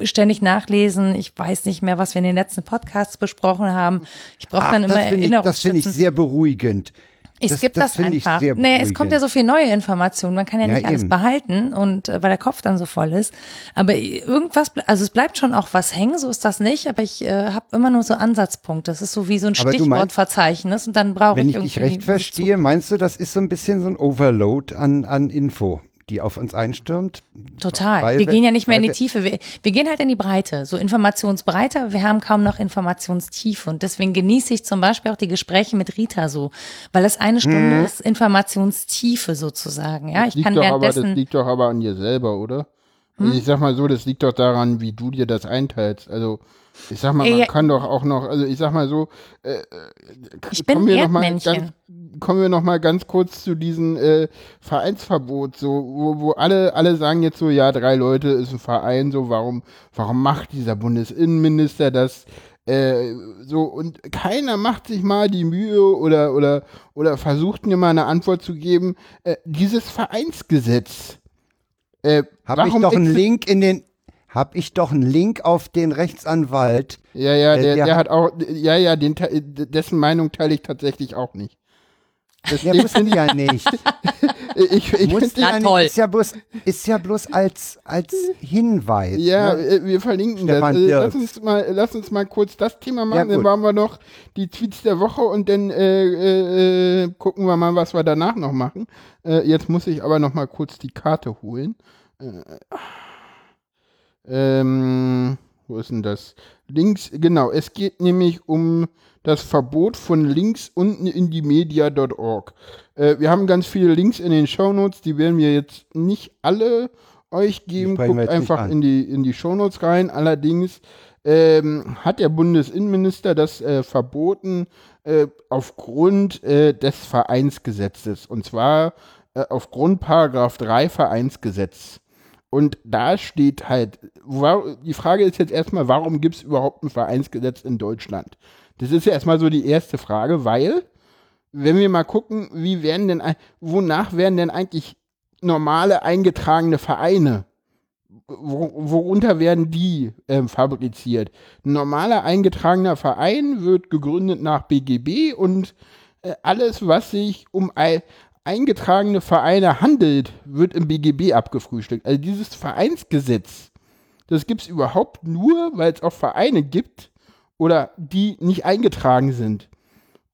äh, ständig nachlesen. Ich weiß nicht mehr, was wir in den letzten Podcasts besprochen haben. Ich brauche dann immer das ich, das finde ich sehr beruhigend. Ich das- das das, ich einfach. sehr Nee, es kommt ja so viel neue Information. Man kann ja Ja, nicht alles eben. behalten und äh, weil der Kopf dann so voll ist. Aber irgendwas, also es bleibt schon auch was hängen, so ist das nicht. Aber ich äh, habe immer nur so Ansatzpunkte. Das ist so wie so ein Aber du meinst- Stichwortverzeichnis und dann brauche Wenn ich ich dich recht verstehe, meinst du, das ist so ein bisschen so ein Overload an, an Info, die auf uns einstürmt? Total. Weil wir gehen ja nicht mehr in die Tiefe. Wir, wir gehen halt in die Breite, so Informationsbreite, wir haben kaum noch Informationstiefe. Und deswegen genieße ich zum Beispiel auch die Gespräche mit Rita so, weil es eine Stunde ist Informationstiefe sozusagen. Ja, ich liegt kann doch aber, das währenddessen. liegt doch aber an dir selber, oder? Hm? Also ich sag mal so, das liegt doch daran, wie du dir das einteilst. Also ich sag mal, man Ja. kann doch auch noch, also ich sag mal so, äh, äh, Ich bin kommen wir noch mal ganz, kommen wir noch mal ganz kurz zu diesem äh, Vereinsverbot, so wo, wo alle alle sagen jetzt so, ja drei Leute ist ein Verein, so warum warum macht dieser Bundesinnenminister das? Äh, so und keiner macht sich mal die Mühe oder oder oder versucht mir mal eine Antwort zu geben. Äh, dieses Vereinsgesetz. Äh, Habe ich doch einen Link in den, habe ich doch einen Link auf den Rechtsanwalt. Ja, ja, Äh, der, der der hat- auch, ja, ja, den, dessen Meinung teile ich tatsächlich auch nicht. Das, Ja, muss ja [LAUGHS] nicht. ich ich Muss ja nicht. toll. Ist ja bloß, ist ja bloß als, als Hinweis. Ja, ne? äh, wir verlinken Stefan das. Äh, lass, uns mal, lass uns mal kurz das Thema Ja, machen, dann gut. machen wir noch die Tweets der Woche und dann äh, äh, gucken wir mal, was wir danach noch machen. Äh, jetzt muss ich aber noch mal kurz die Karte holen. Äh, ähm, wo ist denn das? Links, genau, es geht nämlich um das Verbot von Links unten in die media.org. Äh, wir haben ganz viele Links in den Shownotes, die werden wir jetzt nicht alle euch geben. Guckt einfach in die, in die Shownotes rein. Allerdings ähm, hat der Bundesinnenminister das äh, verboten äh, aufgrund äh, des Vereinsgesetzes. Und zwar äh, aufgrund Paragraph 3 Vereinsgesetz. Und da steht halt, die Frage ist jetzt erstmal, warum gibt es überhaupt ein Vereinsgesetz in Deutschland? Das ist ja erstmal so die erste Frage, weil, wenn wir mal gucken, wie werden denn, wonach werden denn eigentlich normale eingetragene Vereine, wo, worunter werden die ähm, fabriziert? Ein normaler eingetragener Verein wird gegründet nach BGB und äh, alles, was sich um eingetragene Vereine handelt, wird im BGB abgefrühstückt. Also dieses Vereinsgesetz, das gibt es überhaupt nur, weil es auch Vereine gibt oder die nicht eingetragen sind.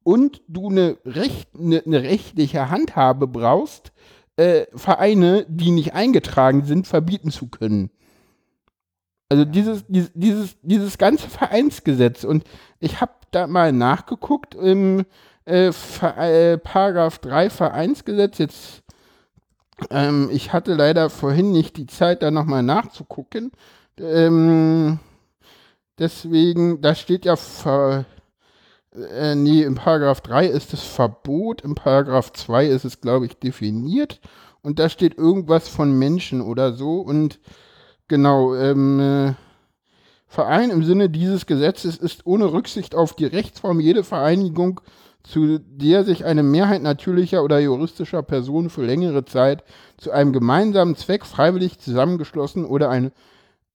Und du eine, Recht, eine, eine rechtliche Handhabe brauchst, äh, Vereine, die nicht eingetragen sind, verbieten zu können. Also dieses, dieses, dieses, dieses ganze Vereinsgesetz. Und ich habe da mal nachgeguckt im äh, äh, Paragraph 3 Vereinsgesetz. Jetzt, ähm, ich hatte leider vorhin nicht die Zeit, da nochmal nachzugucken. Ähm, deswegen, da steht ja Ver äh, nee, im Paragraph 3 ist es Verbot, im Paragraph 2 ist es, glaube ich, definiert. Und da steht irgendwas von Menschen oder so. Und genau, ähm, äh, Verein im Sinne dieses Gesetzes ist ohne Rücksicht auf die Rechtsform jede Vereinigung, zu der sich eine Mehrheit natürlicher oder juristischer Personen für längere Zeit zu einem gemeinsamen Zweck freiwillig zusammengeschlossen oder eine,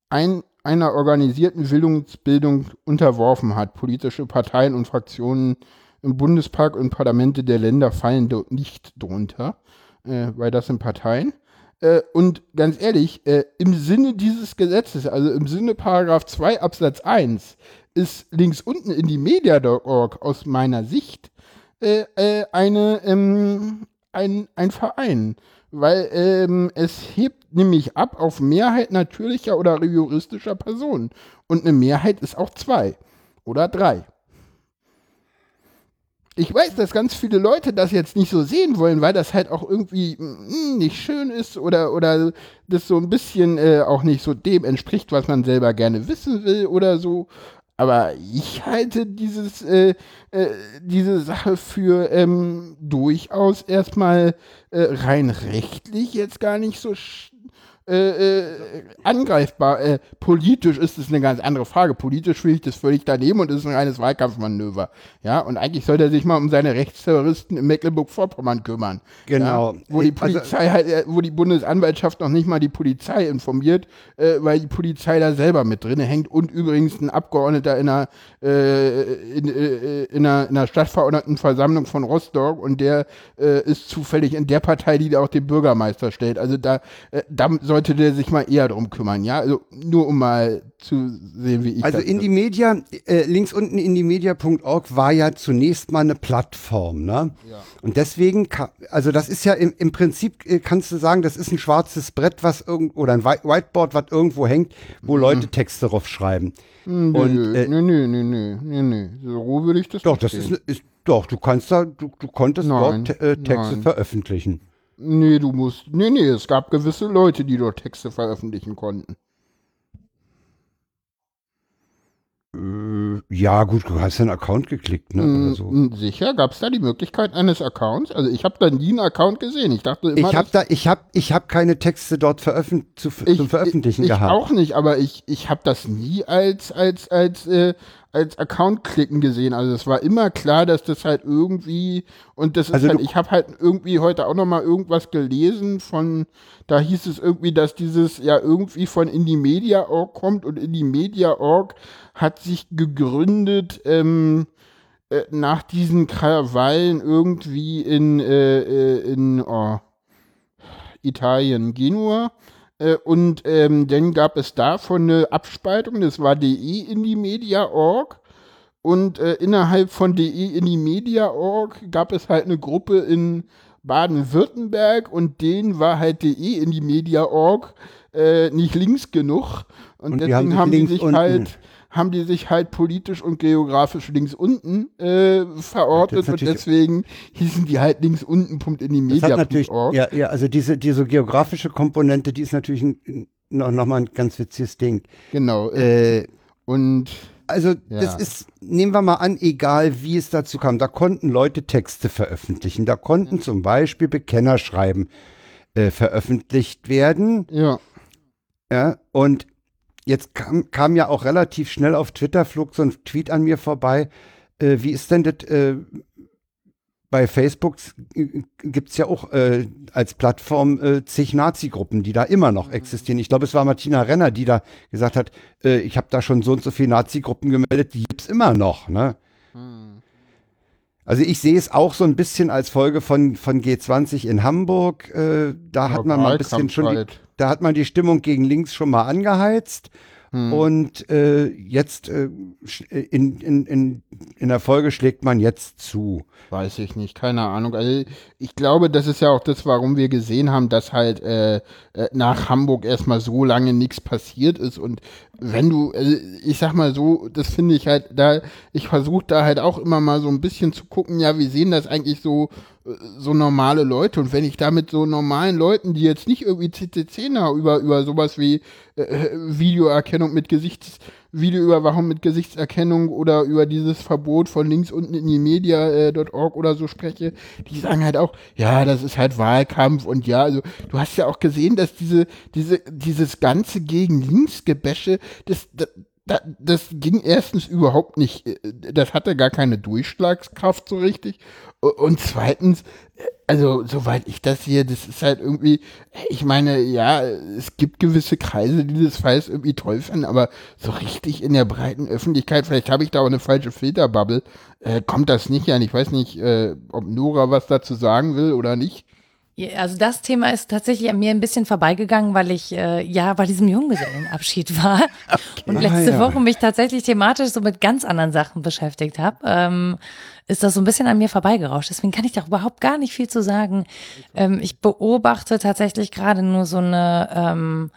ein, einer organisierten Willensbildung unterworfen hat. Politische Parteien und Fraktionen im Bundespark und Parlamente der Länder fallen dort nicht drunter, äh, weil das sind Parteien. Äh, und ganz ehrlich, äh, im Sinne dieses Gesetzes, also im Sinne Paragraph 2 Absatz 1, ist links unten in die Media.org aus meiner Sicht äh, äh, eine, ähm, ein, ein Verein. Weil ähm, es hebt nämlich ab auf Mehrheit natürlicher oder juristischer Personen. Und eine Mehrheit ist auch zwei oder drei. Ich weiß, dass ganz viele Leute das jetzt nicht so sehen wollen, weil das halt auch irgendwie mm, nicht schön ist oder, oder das so ein bisschen äh, auch nicht so dem entspricht, was man selber gerne wissen will oder so. Aber ich halte dieses, äh, äh, diese Sache für ähm, durchaus erstmal äh, rein rechtlich jetzt gar nicht so sch- äh, äh, angreifbar. Äh, politisch ist es eine ganz andere Frage. Politisch finde ich das völlig daneben und ist ein reines Wahlkampfmanöver. Ja, und eigentlich sollte er sich mal um seine Rechtsterroristen in Mecklenburg-Vorpommern kümmern. Genau. Ja, wo die Also- Polizei halt, äh, wo die Bundesanwaltschaft noch nicht mal die Polizei informiert, äh, weil die Polizei da selber mit drin hängt und übrigens ein Abgeordneter in einer, in, in einer, in einer Stadtverordnetenversammlung von Rostock und der ist zufällig in der Partei, die da auch den Bürgermeister stellt. Also da, da sollte der sich mal eher drum kümmern, ja. Also nur um mal zu sehen, wie ich Also in die Media, äh, links unten in die Media.org war ja zunächst mal eine Plattform, ne? Und deswegen, ka- also das ist ja im, im Prinzip, äh, kannst du sagen, das ist ein schwarzes Brett, was irgend oder ein White- Whiteboard, was irgendwo hängt, wo Leute Texte drauf schreiben. Und nö, äh, nö, nö, nö, nö, nö, nö. So würde ich das doch, das ist, ne- ist doch, du kannst da, du, du konntest Nein, dort äh, Texte nein. veröffentlichen. Nee, du musst. Nee, nee, es gab gewisse Leute, die dort Texte veröffentlichen konnten. Äh, ja, gut, du hast ja einen Account geklickt, ne? Oder so. Mm, Sicher, gab es da die Möglichkeit eines Accounts? Also ich habe da nie einen Account gesehen. Ich dachte immer, Ich habe da, ich habe, ich habe keine Texte dort veröffent zu, zum Veröffentlichen ich, ich gehabt. auch nicht, aber ich, ich habe das nie als, als, als, äh, als Account-Klicken gesehen. Also es war immer klar, dass das halt irgendwie und das ist Also halt, du- ich habe halt irgendwie heute auch noch mal irgendwas gelesen von, da hieß es irgendwie, dass dieses ja irgendwie von Indie Media Org kommt und Indie Media Org hat sich gegründet ähm, äh, nach diesen Krawallen irgendwie in, äh, äh, in oh, Italien, Genua. Äh, und ähm, dann gab es davon eine Abspaltung, das war DE Indie Media Org. Und äh, innerhalb von DE Indie Media Org gab es halt eine Gruppe in Baden-Württemberg und denen war halt DE Indie Media Org äh, nicht links genug. Und, Und die haben deswegen sich haben die sich unten- halt haben die sich halt politisch und geografisch links unten äh, verortet und deswegen hießen die halt links unten Punkt in die Media. Ja, ja, also diese, diese geografische Komponente, die ist natürlich ein, noch, noch mal ein ganz witziges Ding. Genau. Äh, und also ja. das ist, nehmen wir mal an, egal wie es dazu kam, da konnten Leute Texte veröffentlichen, da konnten ja. zum Beispiel Bekennerschreiben äh, veröffentlicht werden. Ja. Ja, und jetzt kam, kam ja auch relativ schnell auf Twitter, flog so ein Tweet an mir vorbei. Äh, wie ist denn das? Äh, bei Facebook gibt es ja auch äh, als Plattform äh, zig Nazi-Gruppen, die da immer noch existieren. Ich glaube, es war Martina Renner, die da gesagt hat, äh, ich habe da schon so und so viele Nazi-Gruppen gemeldet, die gibt es immer noch. Ne? Also ich sehe es auch so ein bisschen als Folge von, von G20 in Hamburg. Äh, da hat man mal ein bisschen schon die, da hat man die Stimmung gegen links schon mal angeheizt. Hm. Und äh, jetzt äh, in, in, in, in der Folge schlägt man jetzt zu. Weiß ich nicht, keine Ahnung. Also ich glaube, das ist ja auch das, warum wir gesehen haben, dass halt äh, äh nach Hamburg erstmal so lange nichts passiert ist. Und wenn du, also ich sag mal so, das finde ich halt, da, ich versuche da halt auch immer mal so ein bisschen zu gucken, ja, wie sehen das eigentlich so so normale Leute. Und wenn ich da mit so normalen Leuten, die jetzt nicht irgendwie CCC über, über sowas wie äh, Videoerkennung mit Gesichts, Videoüberwachung mit Gesichtserkennung oder über dieses Verbot von links unten in die Media.org äh, oder so spreche, die sagen halt auch, ja, das ist halt Wahlkampf und ja, also du hast ja auch gesehen, dass diese, diese, dieses ganze gegen links Gebäsche, das, das das ging erstens überhaupt nicht, äh, das hatte gar keine Durchschlagskraft so richtig. Und zweitens, also soweit ich das sehe, das ist halt irgendwie, ich meine, ja, es gibt gewisse Kreise, die das Falls irgendwie toll finden, aber so richtig in der breiten Öffentlichkeit, vielleicht habe ich da auch eine falsche Filterbubble, äh, kommt das nicht an. Ich weiß nicht, äh, ob Nora was dazu sagen will oder nicht. Also das Thema ist tatsächlich an mir ein bisschen vorbeigegangen, weil ich äh, ja bei diesem Junggesellenabschied war [LAUGHS] okay. und letzte ah, ja. Woche mich tatsächlich thematisch so mit ganz anderen Sachen beschäftigt habe. Ähm, ist das so ein bisschen an mir vorbeigerauscht. Deswegen kann ich da überhaupt gar nicht viel zu sagen. Ähm, ich beobachte tatsächlich gerade nur so eine, ähm,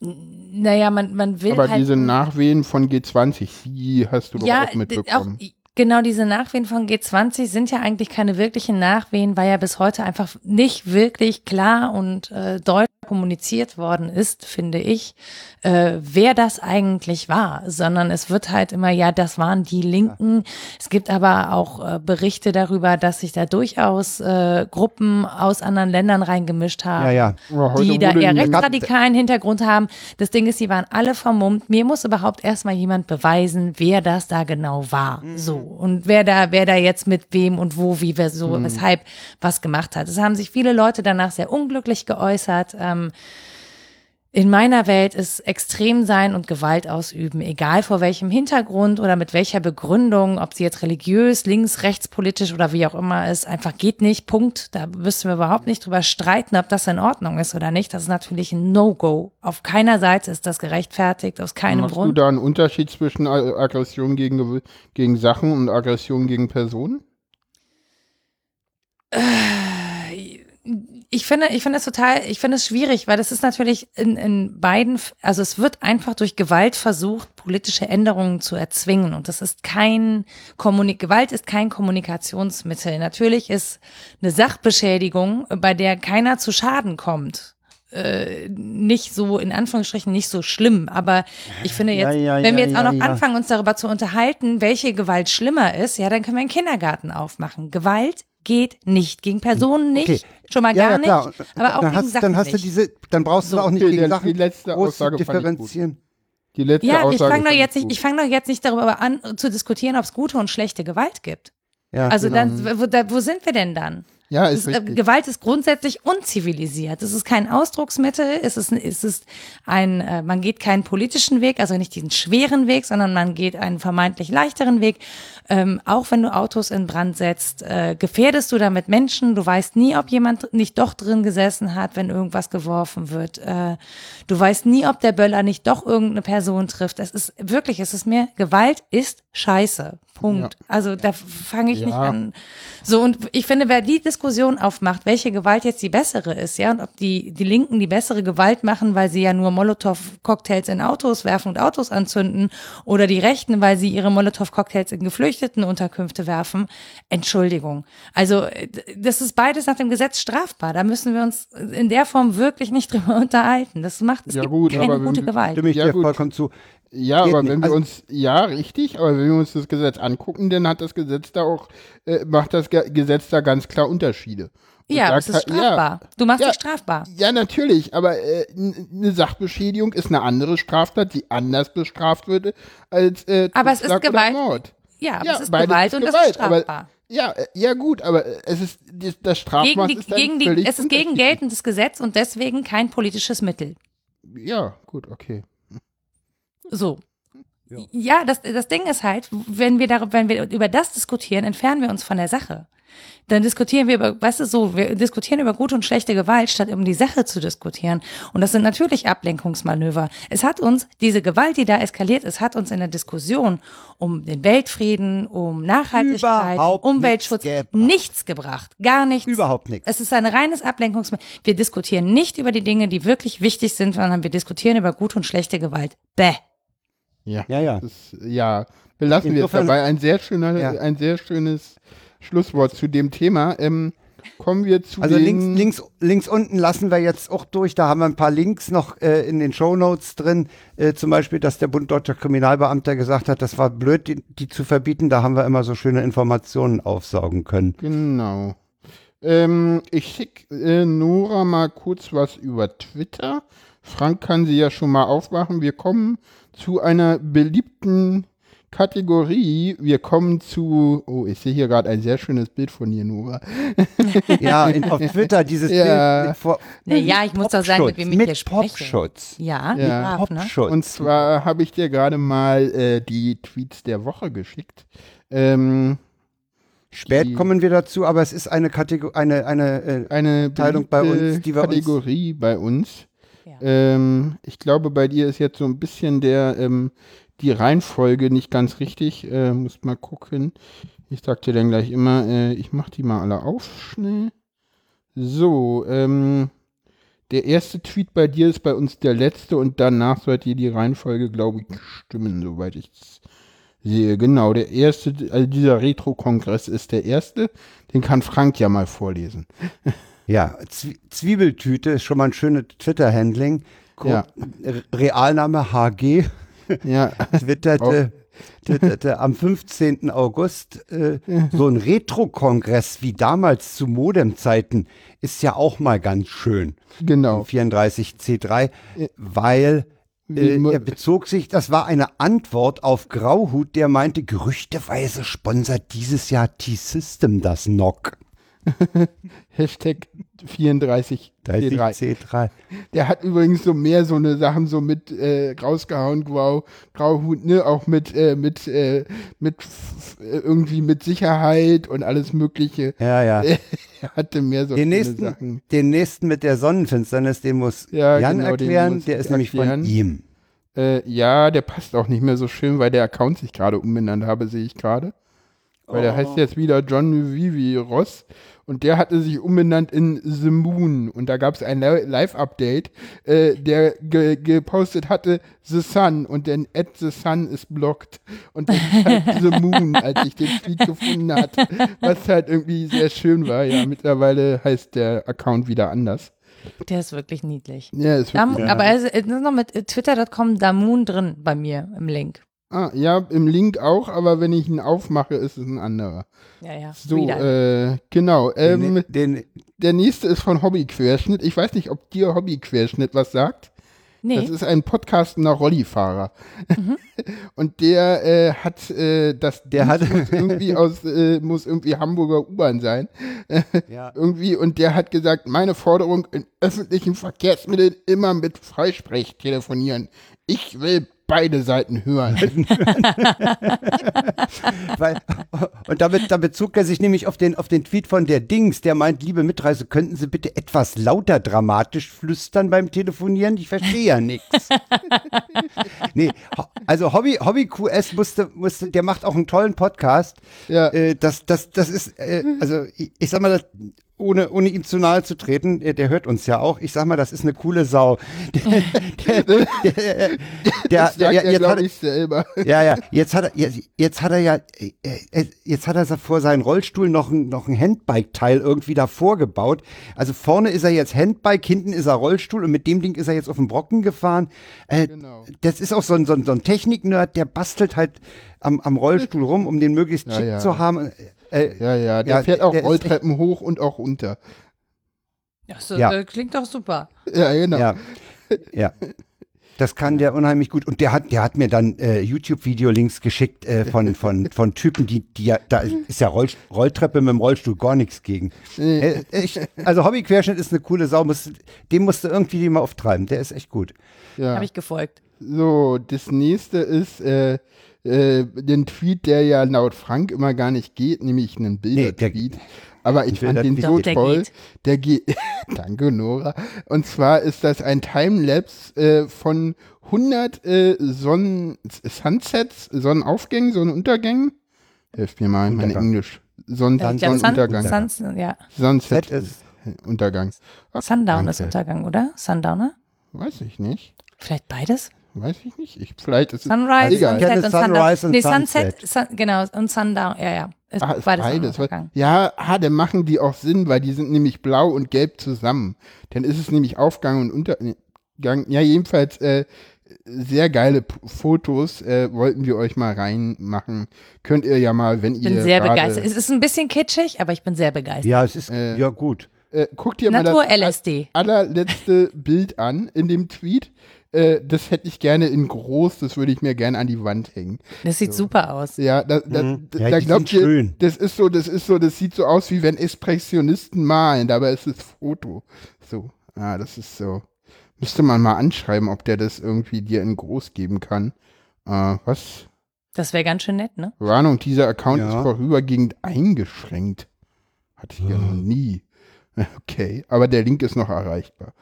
naja, man, man will. Aber halt, diese Nachwehen von G20, die hast du doch ja, auch mitbekommen. Auch, Genau, diese Nachwehen von G20 sind ja eigentlich keine wirklichen Nachwehen, weil ja bis heute einfach nicht wirklich klar und äh, deutlich kommuniziert worden ist, finde ich, äh, wer das eigentlich war, sondern es wird halt immer, ja, das waren die Linken. Es gibt aber auch äh, Berichte darüber, dass sich da durchaus äh, Gruppen aus anderen Ländern reingemischt haben, ja, ja. Ja, die da eher rechtsradikalen Hintergrund haben. Das Ding ist, sie waren alle vermummt. Mir muss überhaupt erstmal jemand beweisen, wer das da genau war. Mhm. So. Und wer da, wer da jetzt mit wem und wo, wie, wer so, mhm. weshalb was gemacht hat. Es haben sich viele Leute danach sehr unglücklich geäußert. Ähm, ähm, in meiner Welt ist extrem sein und Gewalt ausüben, egal vor welchem Hintergrund oder mit welcher Begründung, ob sie jetzt religiös, links, rechts, politisch oder wie auch immer ist, einfach geht nicht. Punkt. Da müssen wir überhaupt nicht drüber streiten, ob das in Ordnung ist oder nicht. Das ist natürlich ein No-Go. Auf keiner Seite ist das gerechtfertigt, aus keinem Machst Grund. Hast du da einen Unterschied zwischen Aggression gegen, gegen Sachen und Aggression gegen Personen? Äh, ich finde, ich finde es total, ich finde es schwierig, weil das ist natürlich in, in beiden, also es wird einfach durch Gewalt versucht, politische Änderungen zu erzwingen. Und das ist kein Kommunik Gewalt ist kein Kommunikationsmittel. Natürlich ist eine Sachbeschädigung, bei der keiner zu Schaden kommt. Äh, nicht so, in Anführungsstrichen, nicht so schlimm. Aber ich finde jetzt, ja, ja, wenn wir jetzt ja, auch noch anfangen, uns darüber zu unterhalten, welche Gewalt schlimmer ist, ja, dann können wir einen Kindergarten aufmachen. Gewalt geht nicht. Gegen Personen nicht, okay. schon mal gar ja, ja, nicht, aber auch dann gegen hast, Sachen Dann hast du diese, dann brauchst so. du auch nicht gegen Sachen die letzte Aussage differenzieren. Die letzte ja, Aussage ich fange doch jetzt nicht, ich fange doch jetzt nicht darüber an zu diskutieren, ob es gute und schlechte Gewalt gibt. Ja, also genau. dann, wo, da, wo sind wir denn dann? Ja, ist, ist äh, Gewalt ist grundsätzlich unzivilisiert. Es ist kein Ausdrucksmittel, es ist, es ist ein, äh, man geht keinen politischen Weg, also nicht diesen schweren Weg, sondern man geht einen vermeintlich leichteren Weg. Ähm, auch wenn du Autos in Brand setzt, äh, gefährdest du damit Menschen. Du weißt nie, ob jemand nicht doch drin gesessen hat, wenn irgendwas geworfen wird. Äh, du weißt nie, ob der Böller nicht doch irgendeine Person trifft. Es ist wirklich, es ist mir, Gewalt ist scheiße. Punkt. Ja. Also da fange ich Ja. nicht an. So, und ich finde, wer die Diskussion aufmacht, welche Gewalt jetzt die bessere ist, ja, und ob die, die Linken die bessere Gewalt machen, weil sie ja nur Molotow-Cocktails in Autos werfen und Autos anzünden, oder die Rechten, weil sie ihre Molotow-Cocktails in Geflüchtetenunterkünfte werfen, Entschuldigung. Also, das ist beides nach dem Gesetz strafbar. Da müssen wir uns in der Form wirklich nicht drüber [LAUGHS] unterhalten. Das macht, es Ja gibt gut, keine gute Gewalt. Stimme ich Ja, dir gut. vollkommen zu. Ja, Geht aber nicht. wenn wir Also- uns, ja, richtig, aber wenn wir uns das Gesetz angucken, dann hat das Gesetz da auch, äh, macht das Ge Gesetz da ganz klar Unterschiede. Und Ja, es ist strafbar. Du machst Ja. dich strafbar. Ja, natürlich, aber äh, eine Sachbeschädigung ist eine andere Straftat, die anders bestraft würde als äh, Aber es ist Gewalt. Mord. Ja, aber Ja, es ist Gewalt und das Gewalt, ist strafbar. aber- Ja, äh, ja gut, aber äh, es ist das, das gegen Strafmaß die, ist gegen die, es ist gegen geltendes Gesetz und deswegen kein politisches Mittel. Ja, gut, okay. So. Ja. Ja, das, das Ding ist halt, wenn wir darüber, wenn wir über das diskutieren, entfernen wir uns von der Sache. Dann diskutieren wir über, weißt du so, wir diskutieren über gute und schlechte Gewalt, statt um die Sache zu diskutieren. Und das sind natürlich Ablenkungsmanöver. Es hat uns, diese Gewalt, die da eskaliert ist, hat uns in der Diskussion um den Weltfrieden, um Nachhaltigkeit, Überhaupt Umweltschutz nichts gebracht. nichts gebracht. Gar nichts. Überhaupt nichts. Es ist ein reines Ablenkungsmanöver. Wir diskutieren nicht über die Dinge, die wirklich wichtig sind, sondern wir diskutieren über gute und schlechte Gewalt. Bäh. Ja, Ja, ja. Das, ja, belassen wir es Insofern- dabei. Ein sehr schöner, Ja. ein sehr schönes Schlusswort zu dem Thema. Ähm, kommen wir zu Also den, links, links, links unten lassen wir jetzt auch durch. Da haben wir ein paar Links noch äh, in den Shownotes drin. Äh, zum Beispiel, dass der Bund Deutscher Kriminalbeamter gesagt hat, das war blöd, die, die zu verbieten. Da haben wir immer so schöne Informationen aufsaugen können. Genau. Ähm, ich schicke äh, Nora mal kurz was über Twitter. Frank kann sie ja schon mal aufmachen. Wir kommen zu einer beliebten Kategorie. Wir kommen zu. Oh, ich sehe hier gerade ein sehr schönes Bild von dir, Nora. Ja, [LAUGHS] in, auf Twitter dieses Ja. Bild mit vor, Naja, ich muss doch sagen, mit wem ich mit hier spreche. Popschutz. Ja, Ja. ne? Popschutz. Und zwar habe ich dir gerade mal äh, die Tweets der Woche geschickt. Ähm, Spät die- kommen wir dazu, aber es ist eine Kategorie, eine, eine, äh, eine Teilung bei uns, die wir uns- Kategorie bei uns. Ähm, ich glaube, bei dir ist jetzt so ein bisschen der ähm, die Reihenfolge nicht ganz richtig. Äh, muss mal gucken. Ich sag dir dann gleich immer, äh, ich mach die mal alle auf schnell. So, ähm, der erste Tweet bei dir ist bei uns der letzte und danach sollte die Reihenfolge, glaube ich, stimmen, soweit ich es sehe. Genau, der erste, also dieser Retro-Kongress ist der erste. Den kann Frank ja mal vorlesen. [LAUGHS] ja, Zwie Zwiebeltüte ist schon mal ein schönes Twitter-Handling. Ja. Realname HG. Ja, [LAUGHS] twitterte, twitterte am 15. August, äh, so ein Retro-Kongress wie damals zu Modem-Zeiten ist ja auch mal ganz schön. genau. 34C3, weil äh, er bezog sich, das war eine Antwort auf Grauhut, der meinte, gerüchteweise sponsert dieses Jahr T-System das NOC. [LAUGHS] Hashtag 34 C3. 30C3. Der hat übrigens so mehr so eine Sachen so mit äh, rausgehauen, Grau, Grauhut, ne, auch mit, äh, mit, äh, mit irgendwie mit Sicherheit und alles Mögliche. Ja, ja. [LAUGHS] Er hatte mehr so Den nächsten, Sachen. den nächsten mit der Sonnenfinsternis, den muss Ja, Jan genau, den erklären, muss der ist nämlich erklären. von ihm. Äh, ja, der passt auch nicht mehr so schön, weil der Account sich gerade umbenannt habe, sehe ich gerade. Weil der Oh. heißt jetzt wieder John Vivi Ross und der hatte sich umbenannt in The Moon und da gab es ein Li- Live-Update, äh, der ge gepostet hatte The Sun und dann at The Sun ist blocked und dann halt [LAUGHS] The Moon, als ich den Tweet gefunden hatte, was halt irgendwie sehr schön war. Ja, mittlerweile heißt der Account wieder anders. Der ist wirklich niedlich. Ja, ist wirklich, Aber es es ist noch mit twitter.com Damoon drin bei mir im Link. Ah, ja, im Link auch, aber wenn ich ihn aufmache, ist es ein anderer. Ja, ja. So, äh, genau. Ähm, Den, den, der nächste ist von Hobbyquerschnitt. Ich weiß nicht, ob dir Hobbyquerschnitt was sagt. nee. Das ist ein podcastender Rollifahrer. Mhm. [LAUGHS] Und der äh, hat äh, das Der hat- muss irgendwie [LAUGHS] aus muss irgendwie Hamburger U-Bahn sein. [LAUGHS] ja. Irgendwie und der hat gesagt, meine Forderung in öffentlichen Verkehrsmitteln immer mit Freisprech telefonieren. Ich will beide Seiten hören. [LAUGHS] Weil, und damit, damit zog er sich nämlich auf den, auf den Tweet von der Dings, der meint, liebe Mitreise, könnten Sie bitte etwas lauter dramatisch flüstern beim Telefonieren? Ich verstehe ja nichts. [LAUGHS] Nee, also Hobby, Hobby QS musste, musste, der macht auch einen tollen Podcast. Ja. Äh, das, das, das ist, äh, also ich, ich sag mal, das, ohne, ohne ihm zu nahe zu treten, der, der hört uns ja auch. Ich sag mal, das ist eine coole Sau. [LAUGHS] Der, der, der, der, der, er, jetzt hat, ich, selber. ja, ja, jetzt hat er, jetzt, jetzt hat er ja, äh, äh, jetzt hat er vor seinen Rollstuhl noch ein, noch ein Handbike-Teil irgendwie davor gebaut. Also vorne ist er jetzt Handbike, hinten ist er Rollstuhl und mit dem Ding ist er jetzt auf den Brocken gefahren. Äh, Genau. Das ist auch so ein, so ein, so ein Technik-Nerd, der bastelt halt am, am Rollstuhl rum, um den möglichst Ja, schick ja. zu haben. Äh, Ja, ja, der Ja, fährt auch der Rolltreppen hoch und auch runter. Das äh, Ja. klingt doch super. Ja, genau. Ja, ja. Das kann der unheimlich gut. Und der hat, der hat mir dann äh, YouTube-Video-Links geschickt äh, von, von, von Typen, die, die ja, da ist ja Roll, Rolltreppe mit dem Rollstuhl gar nichts gegen. Äh, ich, also Hobbyquerschnitt ist eine coole Sau, musst, dem musst du irgendwie die mal auftreiben. Der ist echt gut. Ja. Habe ich gefolgt. So, das nächste ist äh, den Tweet, der ja laut Frank immer gar nicht geht, nämlich einen der- Bildertweet. Aber ich fand den so toll. Der geht. [LAUGHS] Danke, Nora. Und zwar ist das ein Timelapse äh, von 100 äh, Sonnen Sunsets, Sonnenaufgängen, Sonnenuntergängen. Hilft mir mal, mein. Englisch. Sonn Äh, Sun, Sonnenuntergang. Sun, ja. Sunset Set ist- Untergang. Ach, Sundown ist danke. Untergang, oder? Sundowner? Weiß ich nicht. Vielleicht beides? Weiß ich nicht. Ich, vielleicht ist es Sunrise, egal. kenne Sunset und Sunrise Sundown. und Nee, Sunset. Sunset, Sun, genau, und Sundown, ja, ja. Ah, ist beides, beides. Ja, ah, dann machen die auch Sinn, weil die sind nämlich blau und gelb zusammen. Dann ist es nämlich Aufgang und Untergang. Ja, jedenfalls äh, sehr geile P Fotos äh, wollten wir euch mal reinmachen. Könnt ihr ja mal, wenn Ich ihr bin sehr begeistert. Es ist ein bisschen kitschig, aber ich bin sehr begeistert. Ja, es ist, Äh, ja gut. Äh, guckt ihr mal Natur das LSD. allerletzte Bild an in dem Tweet. Äh, das hätte ich gerne in groß, das würde ich mir gerne an die Wand hängen. Das sieht super aus. Ja, da, da, Mhm. Ja, da glaubt ihr, schön. das ist so, das ist so, das sieht so aus, wie wenn Expressionisten malen, dabei ist es Foto. So, ah, das ist so. Müsste man mal anschreiben, ob der das irgendwie dir in groß geben kann. Äh, was? Das wäre ganz schön nett, ne? Warnung, dieser Account Ja. ist vorübergehend eingeschränkt. Hatte ich ja noch nie. [LAUGHS] Okay, aber der Link ist noch erreichbar.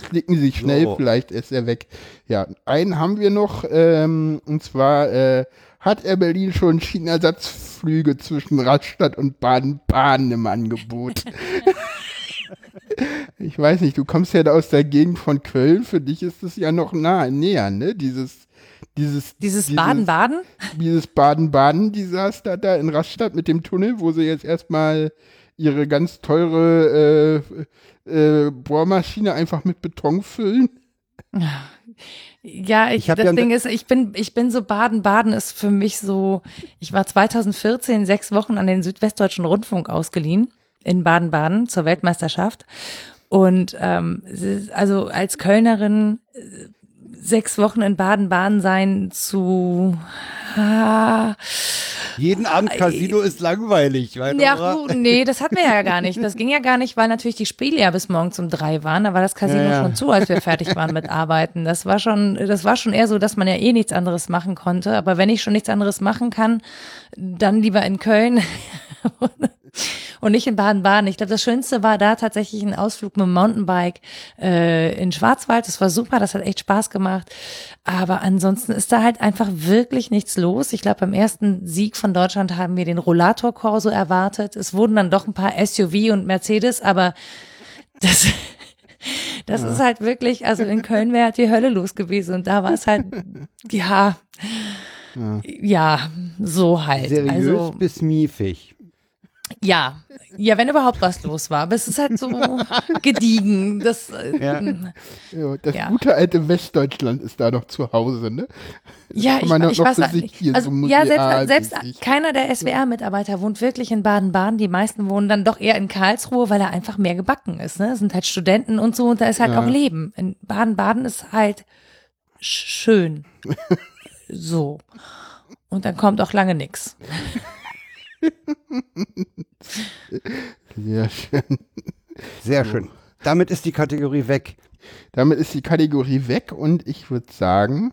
Klicken Sie schnell, So. vielleicht ist er weg. Ja, einen haben wir noch, ähm, und zwar äh, hat er Berlin schon Schienenersatzflüge zwischen Radstadt und Baden-Baden im Angebot. [LAUGHS] ich weiß nicht, du kommst ja da aus der Gegend von Köln, für dich ist es ja noch nah, näher, ne? Dieses, dieses, Dieses Baden-Baden? dieses Baden-Baden-Desaster da in Rastatt mit dem Tunnel, wo sie jetzt erstmal ihre ganz teure äh, äh, Bohrmaschine einfach mit Beton füllen. Ja, ich, Ich das ja- Ding ist, ich bin, ich bin so Baden-Baden ist für mich so, ich war 2014 sechs Wochen an den Südwestdeutschen Rundfunk ausgeliehen in Baden-Baden zur Weltmeisterschaft. Und ähm, also als Kölnerin äh, sechs Wochen in Baden-Baden sein zu ah, Jeden Abend Casino ist langweilig, weil ja, gut, nee, das hatten wir ja gar nicht. Das ging ja gar nicht, weil natürlich die Spiele ja bis morgens um drei waren. Da war das Casino Ja, ja. schon zu, als wir fertig waren mit Arbeiten. Das war schon, das war schon eher so, dass man ja eh nichts anderes machen konnte. Aber wenn ich schon nichts anderes machen kann, dann lieber in Köln und nicht in Baden-Baden. Ich glaube, das Schönste war da tatsächlich ein Ausflug mit dem Mountainbike äh, in Schwarzwald. Das war super, das hat echt Spaß gemacht. Aber ansonsten ist da halt einfach wirklich nichts los. Ich glaube, beim ersten Sieg von Deutschland haben wir den Rollator Corso erwartet. Es wurden dann doch ein paar SUV und Mercedes, aber das [LAUGHS] Das ist halt wirklich, also in Köln wäre halt die Hölle los gewesen und da war es halt, ja, ja, so halt. seriös Also, bis miefig. Ja, ja, wenn überhaupt was los war. Aber es ist halt so [LAUGHS] gediegen. Das, äh, Ja. Ja, das Ja. gute alte Westdeutschland ist da noch zu Hause, ne? Ja, ich, ich weiß nicht. also, so ja, selbst, selbst keiner der SWR-Mitarbeiter wohnt wirklich in Baden-Baden. Die meisten wohnen dann doch eher in Karlsruhe, weil er einfach mehr gebacken ist. Ne? Das sind halt Studenten und so und da ist halt Ja. auch Leben. In Baden-Baden ist halt sch- schön. [LAUGHS] so. Und dann kommt auch lange nix. Sehr schön. Sehr schön. Damit ist die Kategorie weg. Damit ist die Kategorie weg und ich würde sagen,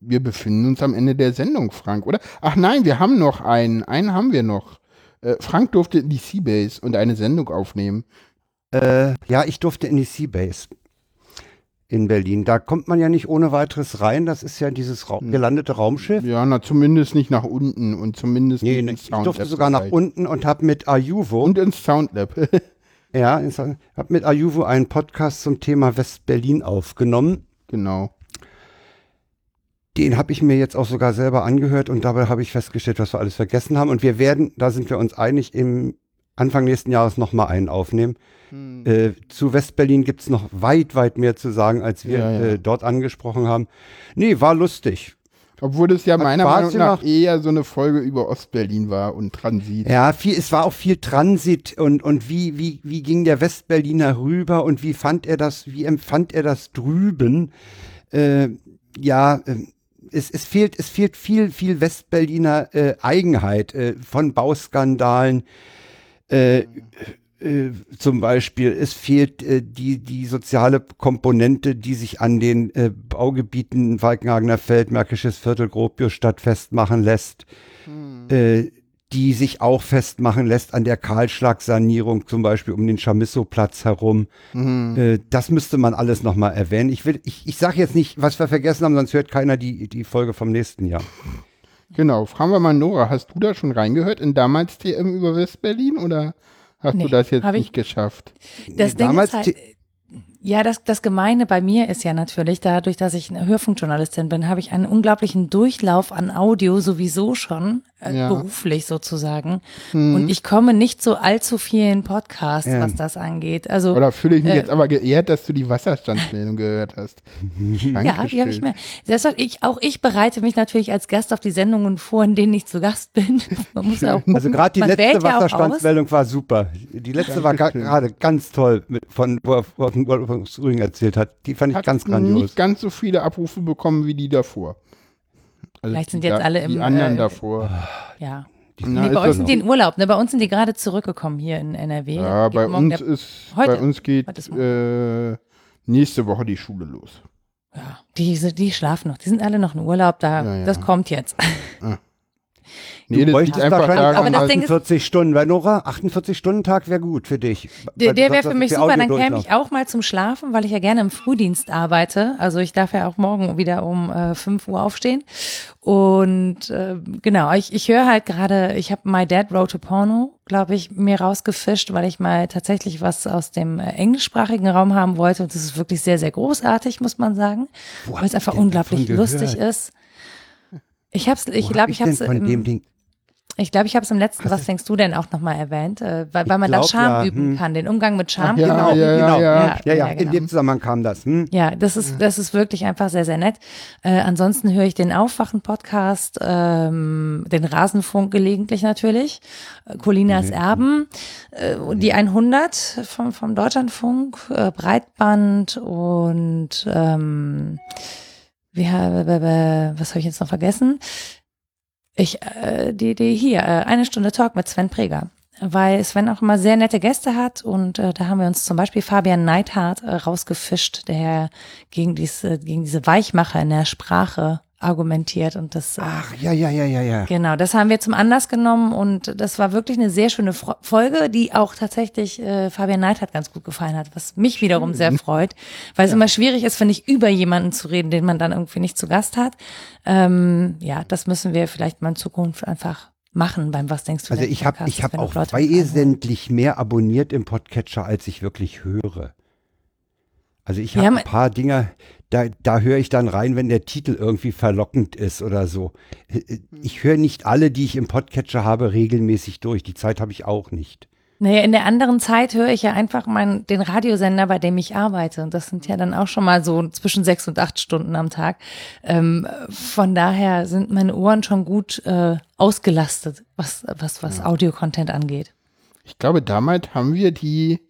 wir befinden uns am Ende der Sendung, Frank, oder? Ach nein, wir haben noch einen. Einen haben wir noch. Äh, Frank durfte in die Seabase und eine Sendung aufnehmen. Äh, ja, ich durfte in die Seabase in Berlin. Da kommt man ja nicht ohne weiteres rein. Das ist ja dieses Ra gelandete Raumschiff. Ja, na, zumindest nicht nach unten und zumindest Nee, nicht ins ich durfte Soundlab sogar nach unten und habe mit Ayuvo, Und ins Soundlab. [LAUGHS] ja, habe mit Ayuvo einen Podcast zum Thema West-Berlin aufgenommen. genau. Den habe ich mir jetzt auch sogar selber angehört und dabei habe ich festgestellt, was wir alles vergessen haben. Und wir werden, da sind wir uns einig, im Anfang nächsten Jahres nochmal einen aufnehmen. Hm. Äh, zu West-Berlin gibt es noch weit, weit mehr zu sagen, als wir Ja, ja. Äh, dort angesprochen haben. Nee, war lustig. Obwohl das ja Hat meiner Spaß Meinung nach gemacht. eher so eine Folge über Ostberlin war und Transit. Ja, viel, es war auch viel Transit und, und wie, wie, wie ging der Westberliner rüber und wie fand er das, wie empfand er das drüben? Äh, ja, äh, es, es fehlt, es fehlt viel, viel Westberliner äh, Eigenheit äh, von Bauskandalen. Äh, zum Beispiel, es fehlt äh, die, die soziale Komponente, die sich an den äh, Baugebieten Falkenhagener Feld, Märkisches Viertel, Gropiusstadt festmachen lässt äh, die sich auch festmachen lässt an der Kahlschlagsanierung, zum Beispiel um den Chamisso-Platz herum. Mhm. Äh, das müsste man alles nochmal erwähnen. Ich, will, ich, ich sage jetzt nicht, was wir vergessen haben, sonst hört keiner die, die Folge vom nächsten Jahr. Genau. Fragen wir mal Nora, hast du da schon reingehört in damals TM über Westberlin oder hast du Nee, das jetzt hab ich- nicht geschafft? Das Nee, damals halt, die- ja, das, das Gemeine bei mir ist ja natürlich, dadurch, dass ich eine Hörfunkjournalistin bin, habe ich einen unglaublichen Durchlauf an Audio sowieso schon, äh, Ja. beruflich sozusagen. Mhm. Und ich komme nicht zu allzu vielen Podcasts, Ja. was das angeht. Also Oder fühle ich mich Äh, jetzt aber geehrt, dass du die Wasserstandsmeldung gehört hast? [LAUGHS] Ja, die habe ich mir. Deshalb, ich, auch ich bereite mich natürlich als Gast auf die Sendungen vor, in denen ich zu Gast bin. [LAUGHS] Man muss ja auch gucken. [LAUGHS] Also gerade die Man letzte wählt ja. Wasserstandsmeldung war super. Die letzte war Dankeschön. gerade ganz toll, mit, von wo er von Rügen erzählt hat. Die fand ich Hat ganz grandios. nicht ganz so viele Abrufe bekommen wie die davor. Also Vielleicht sind die jetzt da- alle Die im, anderen äh, davor. Ja. Na, Nee, bei euch das sind die in Urlaub, ne? Bei uns sind die gerade zurückgekommen hier in NRW. Ja, Die bei uns der- ist, heute. bei uns geht Heute ist äh, nächste Woche die Schule los. ja, die, die schlafen noch. Die sind alle noch in Urlaub. Da, Ja, ja. das kommt jetzt. [LAUGHS] Nee, das liegt bräuchtest einfach wahrscheinlich daran, Aber das dass- Ding ist- 48 Stunden, weil Nora, 48-Stunden-Tag wäre gut für dich. Der, du der wäre für das mich super. Dann käme ich auch mal zum Schlafen, weil ich ja gerne im Frühdienst arbeite. Also ich darf ja auch morgen wieder um äh, 5 Uhr aufstehen. Und äh, genau, ich, ich höre halt gerade, ich habe My Dad Wrote a Porno, glaube ich, mir rausgefischt, weil ich mal tatsächlich was aus dem äh, englischsprachigen Raum haben wollte. Und das ist wirklich sehr, sehr großartig, muss man sagen. Weil es einfach ich unglaublich lustig ist. Ich hab's, ich glaube, ich habe denn es von dem Ding. Ich glaube, ich habe es im letzten, was denkst du denn auch nochmal erwähnt, äh, weil, weil man glaub, dann Charme ja, üben hm. kann, den Umgang mit Charme. ja, genau, ja, genau. ja, ja. Ja, Ja, in genau. dem Zusammenhang kam das. Hm? Ja, das ist, das ist wirklich einfach sehr, sehr nett. Äh, ansonsten höre ich den Aufwachen-Podcast, ähm, den Rasenfunk gelegentlich natürlich, äh, Colinas Erben, äh, die 100 vom, vom Deutschlandfunk, äh, Breitband und ähm, wie, was habe ich jetzt noch vergessen? Ich, äh, die, die hier, äh, eine Stunde Talk mit Sven Preger. Weil Sven auch immer sehr nette Gäste hat und äh, da haben wir uns zum Beispiel Fabian Neidhardt äh, rausgefischt, der gegen diese, gegen diese Weichmacher in der Sprache argumentiert und das äh, Ach, ja, ja, ja, ja, ja. Genau, das haben wir zum Anlass genommen und das war wirklich eine sehr schöne Fro Folge, die auch tatsächlich äh, Fabian Neidhardt ganz gut gefallen hat, was mich wiederum sehr freut, weil es immer schwierig ist, finde ich, über jemanden zu reden, den man dann irgendwie nicht zu Gast hat. Ähm, ja, das müssen wir vielleicht mal in Zukunft einfach machen beim Was denkst du Also ich habe ich hab wenn auch wesentlich mehr abonniert im Podcatcher, als ich wirklich höre. Also ich habe haben- ein paar Dinger, da, da höre ich dann rein, wenn der Titel irgendwie verlockend ist oder so. Äh, Ich höre nicht alle, die ich im Podcatcher habe, regelmäßig durch. Die Zeit habe ich auch nicht. Naja, in der anderen Zeit höre ich ja einfach mein, den Radiosender, bei dem ich arbeite. Und das sind ja dann auch schon mal so zwischen sechs und acht Stunden am Tag. Ähm, von daher sind meine Ohren schon gut äh, ausgelastet, was, was, was Audiocontent angeht. Ich glaube, damals haben wir die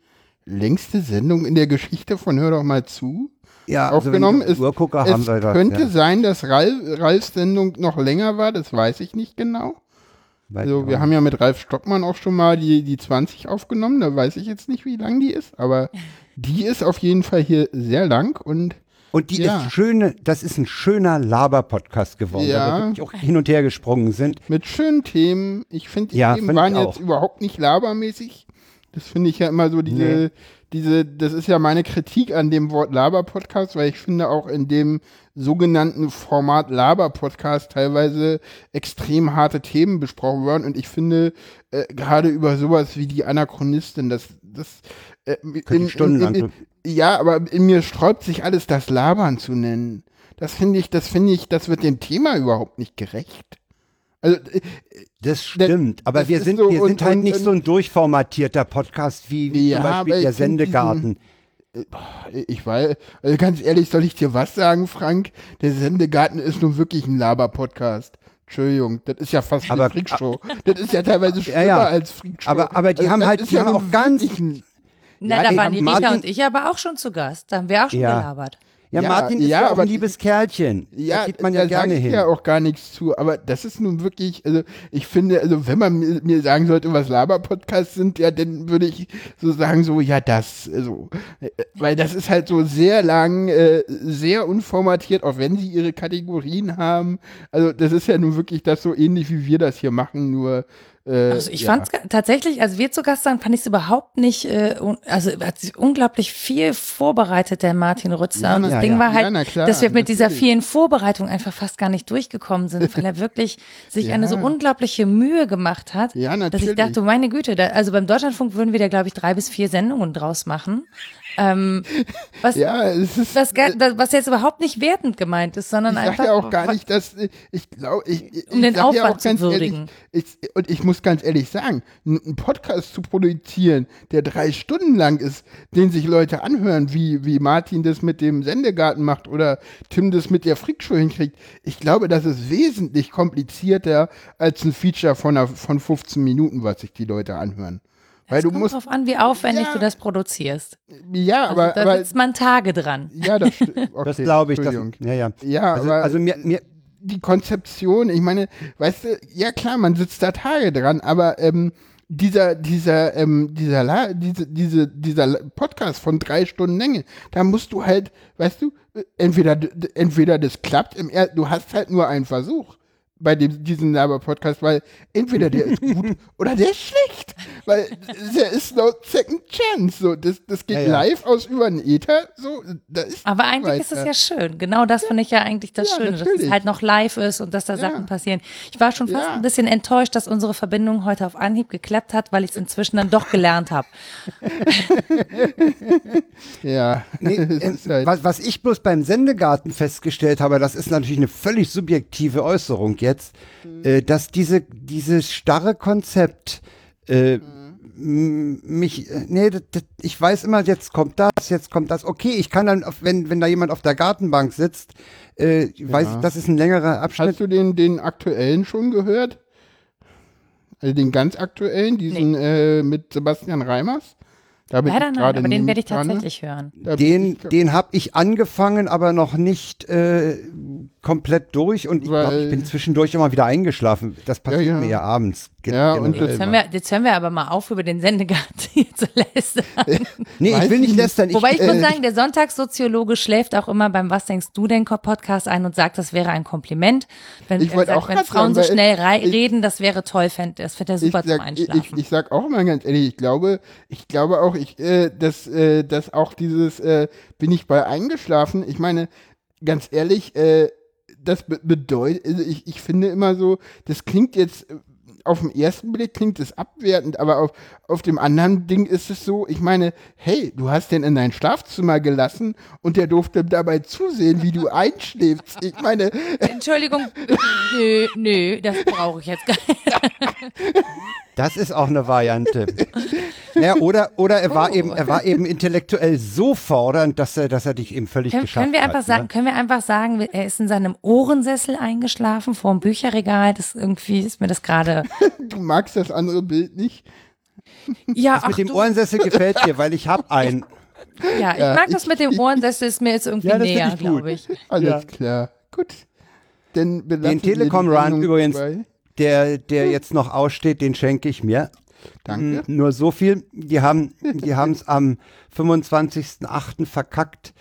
längste Sendung in der Geschichte von Hör doch mal zu Ja, aufgenommen. Also wenn ich auf die Uhr gucke, haben es wir das. könnte ja. sein, dass Ralf, Ralfs Sendung noch länger war, das weiß ich nicht genau. Weiß Also wir auch haben ja mit Ralf Stockmann auch schon mal die, die 20 aufgenommen, da weiß ich jetzt nicht, wie lang die ist, aber [LAUGHS] die ist auf jeden Fall hier sehr lang und Und die Ja. ist schöne, das ist ein schöner Laber-Podcast geworden, Ja. weil wir wirklich auch hin und her gesprungen sind. Mit schönen Themen. Ich finde, die Ja, Themen find waren jetzt überhaupt nicht labermäßig. Das finde ich ja immer so diese, diese, das ist ja meine Kritik an dem Wort Laber-Podcast, weil ich finde auch in dem sogenannten Format Laber-Podcast teilweise extrem harte Themen besprochen werden und ich finde äh, gerade über sowas wie die Anachronistin, das, das äh, ich stundenlang in, ja, aber in mir sträubt sich alles, das Labern zu nennen. Das finde ich, das finde ich, das wird dem Thema überhaupt nicht gerecht. Also, äh, Das stimmt, aber das wir ist sind, so wir und- sind halt und- nicht so ein durchformatierter Podcast wie, Ja, zum aber Beispiel der Sendegarten. ich weiß, also ganz ehrlich, soll ich dir was sagen, Frank? Der Sendegarten ist nun wirklich ein Laber-Podcast. Entschuldigung, das ist ja fast Aber- eine Freakshow. Das ist ja teilweise schlimmer ja. als Freakshow. Aber, aber die Also, haben halt, die ja haben auch ganz, Na, Ja, da ey, waren die Rita Martin- und ich aber auch schon zu Gast. Da haben wir auch schon Ja. gelabert. Ja, Ja, Martin ist ja, ja auch ein liebes Kerlchen. Ja, da geht man ja da gerne ich hin. ja auch gar nichts zu, aber das ist nun wirklich, also ich finde, also wenn man mir, mir sagen sollte, was Laber-Podcasts sind, ja, dann würde ich so sagen, so, ja, das, also, äh, weil das ist halt so sehr lang, äh, sehr unformatiert, auch wenn sie ihre Kategorien haben. Also das ist ja nun wirklich das so ähnlich, wie wir das hier machen, nur äh, Also ich ja. fand es tatsächlich, als wir zu Gast waren, fand ich es überhaupt nicht, äh, also hat sich unglaublich viel vorbereitet, der Martin Rützer. Ja, und das na, Ding ja. war halt, Ja, klar, dass wir mit dieser natürlich. vielen Vorbereitung einfach fast gar nicht durchgekommen sind, weil er wirklich sich Ja. eine so unglaubliche Mühe gemacht hat, Ja, dass ich dachte, meine Güte, da, also beim Deutschlandfunk würden wir da, glaube ich, drei bis vier Sendungen draus machen. Ähm, was, Ja, ist. was, gar- das- was jetzt überhaupt nicht wertend gemeint ist, sondern Ich einfach. sage ja auch gar nicht, dass äh, ich glaube, ich, ich Um den ja Aufwand auch zu würdigen. Ehrlich, ich, und ich muss ganz ehrlich sagen, einen Podcast zu produzieren, der drei Stunden lang ist, den sich Leute anhören, wie, wie Martin das mit dem Sendegarten macht oder Tim das mit der Freakshow hinkriegt, ich glaube, das ist wesentlich komplizierter als ein Feature von, einer, von 15 Minuten, was sich die Leute anhören. Weil es du kommt musst, drauf an, wie aufwendig Ja. du das produzierst. ja, Also, aber, da aber sitzt man Tage dran. ja, das stimmt. [LAUGHS] Okay, Das glaube ich. Das, ja, ja. Ja, Also, aber also mir, mir, die Konzeption, ich meine, weißt du, ja klar, man sitzt da Tage dran, aber ähm, dieser, dieser, ähm, dieser, La diese, diese, dieser Podcast von drei Stunden Länge, da musst du halt, weißt du, äh, entweder, entweder das klappt, im er du hast halt nur einen Versuch bei dem, diesem Laber-Podcast, weil entweder der ist gut [LAUGHS] oder der ist schlecht, weil der ist no second chance, so, das, das geht Ja, ja. live aus über den Ether, so, da ist Aber eigentlich ist es weiter. ja schön. Genau das finde ich ja eigentlich das Ja, Schöne, dass natürlich. es halt noch live ist und dass da Ja. Sachen passieren. Ich war schon fast Ja. ein bisschen enttäuscht, dass unsere Verbindung heute auf Anhieb geklappt hat, weil ich es inzwischen dann doch gelernt habe. [LAUGHS] ja, Nee, [LAUGHS] äh, halt- was, was ich bloß beim Sendegarten festgestellt habe, das ist natürlich eine völlig subjektive Äußerung jetzt, Mhm. äh, dass diese, dieses starre Konzept äh, Mhm. mich, äh, nee, das, das, ich weiß immer, jetzt kommt das, jetzt kommt das. Okay, ich kann dann, auf, wenn, wenn da jemand auf der Gartenbank sitzt, äh, weiß ich, das ist ein längerer Abschnitt. Hast du den, den aktuellen schon gehört? Also den ganz aktuellen, diesen äh, mit Sebastian Reimers? Da bin Leider ich nein, gerade aber den werde ich dran. tatsächlich hören. Den, den habe ich angefangen, aber noch nicht äh, komplett durch und ich glaube, ich bin zwischendurch immer wieder eingeschlafen. Das passiert ja. mir ja abends. Ja, und Jetzt hören, wir, jetzt hören wir aber mal auf, über den Sendegarten [LAUGHS] hier zu lästern. Nee, Weiß ich will nicht ich lästern. Ich, Wobei ich äh, muss sagen, der Sonntagssoziologe schläft auch immer beim Was denkst du denn Podcast ein und sagt, das wäre ein Kompliment. Wenn, Ich sagt, auch wenn Frauen sagen, so schnell ich- reden, das wäre toll, fänd, das fände er super zum sag, ich, Einschlafen. ich, ich sag auch mal ganz ehrlich, ich glaube, ich glaube auch, ich, äh, dass, äh, dass auch dieses, äh, bin ich bei eingeschlafen, ich meine, ganz ehrlich, äh, das be bedeutet, also ich, ich finde immer so, das klingt jetzt, äh, auf den ersten Blick klingt es abwertend, aber auf, auf dem anderen Ding ist es so, ich meine, hey, du hast den in dein Schlafzimmer gelassen und der durfte dabei zusehen, wie du einschläfst. Ich meine, Entschuldigung, [LAUGHS] nö, nö, das brauche ich jetzt gar nicht. [LAUGHS] [LAUGHS] das ist auch eine Variante. [LAUGHS] ja, oder oder er war Oh. eben er war eben intellektuell so fordernd, dass er dass er dich eben völlig Können, geschafft können wir einfach hat. sagen, ne? können wir einfach sagen, er ist in seinem Ohrensessel eingeschlafen vor dem Bücherregal. Das irgendwie ist mir das gerade. [LAUGHS] du magst das andere Bild nicht. Ja, Das mit dem Ohrensessel gefällt dir, weil ich hab einen. [LAUGHS] ja, ich mag das mit dem Ohrensessel, ist mir jetzt irgendwie Ja, näher, ich glaube ich. Alles Ja. klar. Gut. Belassen Den Telekom wir die Run Sendung übrigens, dabei. Der der jetzt noch aussteht, den schenke ich mir. Danke. Nur so viel. Die haben die es am 25.08. verkackt,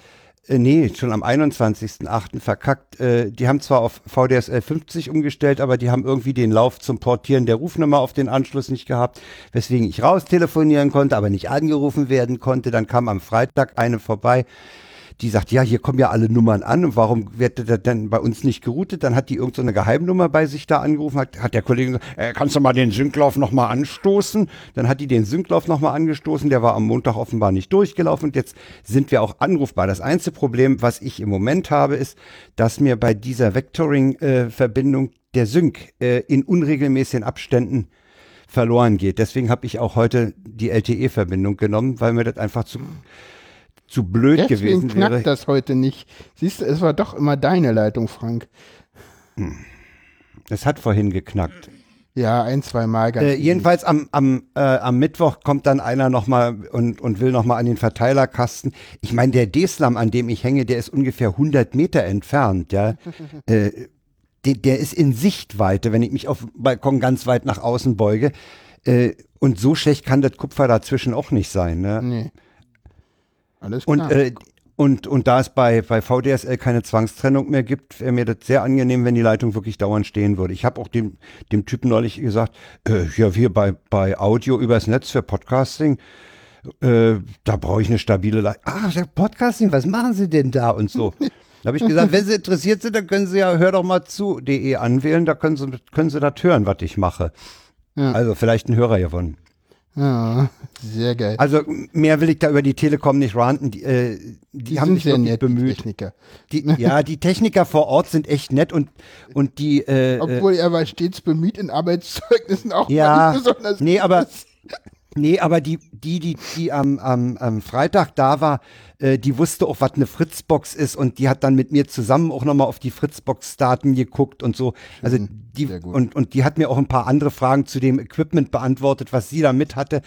Äh, nee, schon am 21.08. verkackt. Äh, die haben zwar auf VDSL 50 umgestellt, aber die haben irgendwie den Lauf zum Portieren der Rufnummer auf den Anschluss nicht gehabt, weswegen ich raus telefonieren konnte, aber nicht angerufen werden konnte. Dann kam am Freitag eine vorbei, die sagt, ja, hier kommen ja alle Nummern an und warum wird das denn bei uns nicht geroutet? Dann hat die irgendeine so Geheimnummer bei sich da angerufen, hat, hat der Kollege gesagt, äh, kannst du mal den Synklauf nochmal anstoßen? Dann hat die den Synklauf nochmal angestoßen, der war am Montag offenbar nicht durchgelaufen und jetzt sind wir auch anrufbar. Das einzige Problem, was ich im Moment habe, ist, dass mir bei dieser Vectoring-Verbindung äh, der Sync äh, in unregelmäßigen Abständen verloren geht. Deswegen habe ich auch heute die LTE-Verbindung genommen, weil mir das einfach zu zu blöd Deswegen gewesen knackt wäre. das heute nicht. Siehst du, es war doch immer deine Leitung, Frank. Es hat vorhin geknackt. Ja, ein, zwei Mal. ganz Äh, jedenfalls am, am, äh, am Mittwoch kommt dann einer nochmal und, und will nochmal an den Verteilerkasten. Ich meine, der D-Slam, an dem ich hänge, der ist ungefähr 100 Meter entfernt, ja. [LAUGHS] äh, der, der ist in Sichtweite, wenn ich mich auf dem Balkon ganz weit nach außen beuge. Äh, und so schlecht kann das Kupfer dazwischen auch nicht sein, ne? Nee. Alles Und, klar. äh, und, und da es bei, bei VDSL keine Zwangstrennung mehr gibt, wäre mir das sehr angenehm, wenn die Leitung wirklich dauernd stehen würde. Ich habe auch dem, dem Typen neulich gesagt, äh, ja, wir bei, bei Audio übers Netz für Podcasting, äh, da brauche ich eine stabile Leitung. Ah, Podcasting, was machen Sie denn da und so? Da habe ich gesagt, wenn Sie interessiert sind, dann können Sie ja hör doch mal zu de anwählen, da können Sie, können Sie das hören, was ich mache. Ja. Also vielleicht ein Hörer gewonnen. Ja, sehr geil. Also mehr will ich da über die Telekom nicht ranten. Die, äh, die, haben sind sich sehr nett, die bemüht. Techniker. Die, ja, die Techniker vor Ort sind echt nett und, und die, äh, äh, Obwohl er war stets bemüht in Arbeitszeugnissen auch Ja, nicht besonders. nee, aber, nee, aber die, die, die, die am, am, am Freitag da war, äh, die wusste auch, was eine Fritzbox ist und die hat dann mit mir zusammen auch nochmal auf die Fritzbox-Daten geguckt und so. Also die, sehr gut. und, und die hat mir auch ein paar andere Fragen zu dem Equipment beantwortet, was sie da mit hatte.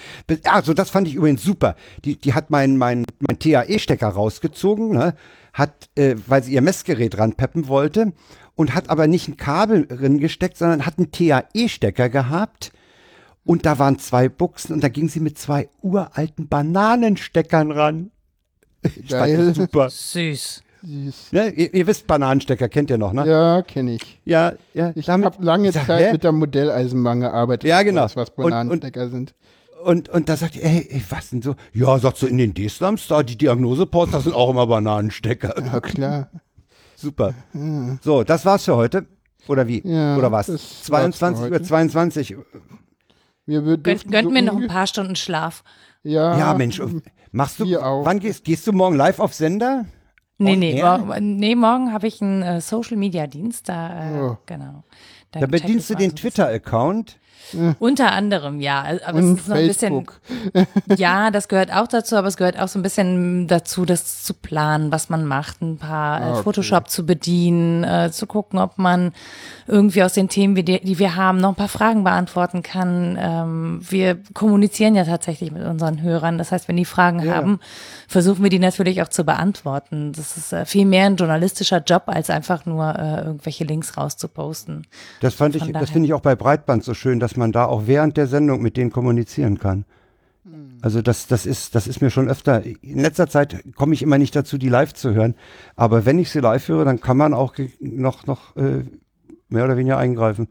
Also das fand ich übrigens super. Die, die hat mein, mein, mein TAE-Stecker rausgezogen, ne? hat, äh, weil sie ihr Messgerät ranpeppen wollte und hat aber nicht ein Kabel drin gesteckt, sondern hat einen TAE-Stecker gehabt. Und da waren zwei Buchsen und da ging sie mit zwei uralten Bananensteckern ran. Ich fand Geil. das super. Süß. Süß. Ne? Ihr, ihr wisst Bananenstecker, kennt ihr noch, ne? Ja, kenne ich. Ja, ja. Ich habe lange ich sag, Zeit hä? mit der Modelleisenbahn gearbeitet. Ja, genau. Was Und- und- Bananenstecker sind. Und, und da sagt ihr, ey, ey, was denn so? Ja, sagt so, in den D-Slums, da die Diagnosepost, da sind auch immer Bananenstecker. [LAUGHS] Ja, klar. Super. So, das war's für heute. Oder wie? Ja, Oder was? das war's für 22 heute. Uhr 22. Wir Gönnt, gönnt so mir noch ein paar Stunden Schlaf. Ja, Ja, Mensch, machst du, wann gehst, gehst du morgen live auf Sender? Nee, nee, morgen, nee, morgen habe ich einen äh, Social Media Dienst, da, äh, Oh. genau. Da check bedienst du den Twitter-Account. Unter anderem, ja. Aber Und es ist noch ein bisschen, [LAUGHS] ja, das gehört auch dazu, aber es gehört auch so ein bisschen dazu, das zu planen, was man macht, ein paar Ah, äh, okay. Photoshop zu bedienen, äh, zu gucken, ob man irgendwie aus den Themen, die, wir haben, noch ein paar Fragen beantworten kann. Ähm, wir kommunizieren ja tatsächlich mit unseren Hörern. Das heißt, wenn die Fragen Ja. haben, versuchen wir die natürlich auch zu beantworten. Das ist äh, viel mehr ein journalistischer Job, als einfach nur äh, irgendwelche Links rauszuposten. Das fand ich, Von das daher. finde ich auch bei Breitband so schön, dass man da auch während der Sendung mit denen kommunizieren kann. Also das, das ist, das ist mir schon öfter. In letzter Zeit komme ich immer nicht dazu, die live zu hören. Aber wenn ich sie live höre, dann kann man auch noch, noch äh, mehr oder weniger eingreifen.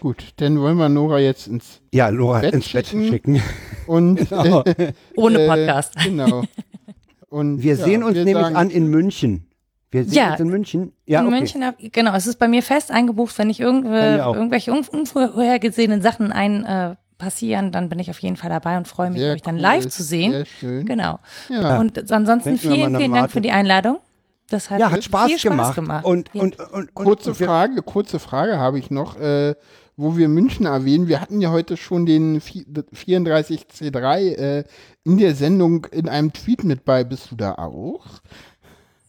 Gut, dann wollen wir Nora jetzt ins Ja, Laura Bett ins Bett schicken. schicken. und [LAUGHS] Genau. [LAUGHS] Ohne äh, Podcast. Genau. [LAUGHS] Und Wir ja, sehen uns wir nämlich sagen- an in München. Wir sehen Ja. uns in München. Ja, in okay. München, hab- genau, es ist bei mir fest eingebucht, wenn ich irgendw auch. irgendwelche un unvorhergesehenen Sachen ein äh, passieren, dann bin ich auf jeden Fall dabei und freue mich, Sehr euch dann cool, live zu sehen. Sehr schön. Genau. Ja. Und ansonsten Denken vielen, vielen Dank Martin. für die Einladung. Das hat, Ja, hat Spaß, viel Spaß gemacht. gemacht. Und, Ja. und, und, und, Kurze Frage, kurze Frage habe ich noch, äh, wo wir München erwähnen. Wir hatten ja heute schon den vi- 34C3 äh, in der Sendung in einem Tweet mit bei. Bist du da auch?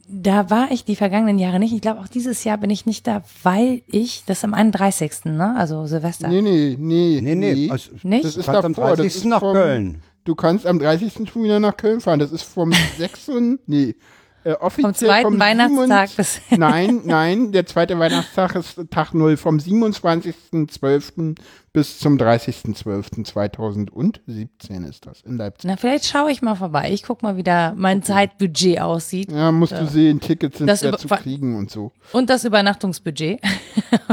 Da war ich die vergangenen Jahre nicht. Ich glaube, auch dieses Jahr bin ich nicht da, weil ich, das ist am 31., ne? Also Silvester. Nee, nee, nee. Nee, nee. Also, Nicht? Das ist kannst am davor, das 30. ist nach vom- Köln. Du kannst am 30. schon wieder nach Köln fahren. Das ist vom [LAUGHS] 6. nee. Äh, offiziell Vom zweiten vom Weihnachtstag 27 bis. Nein, nein, der zweite Weihnachtstag ist Tag 0 vom 27.12. bis zum 30.12.2017 ist das in Leipzig. Na, vielleicht schaue ich mal vorbei. Ich guck mal, wie da mein Zeitbudget aussieht. Ja, musst du sehen, Tickets sind schwer zu kriegen und so. Und das Übernachtungsbudget. [LAUGHS]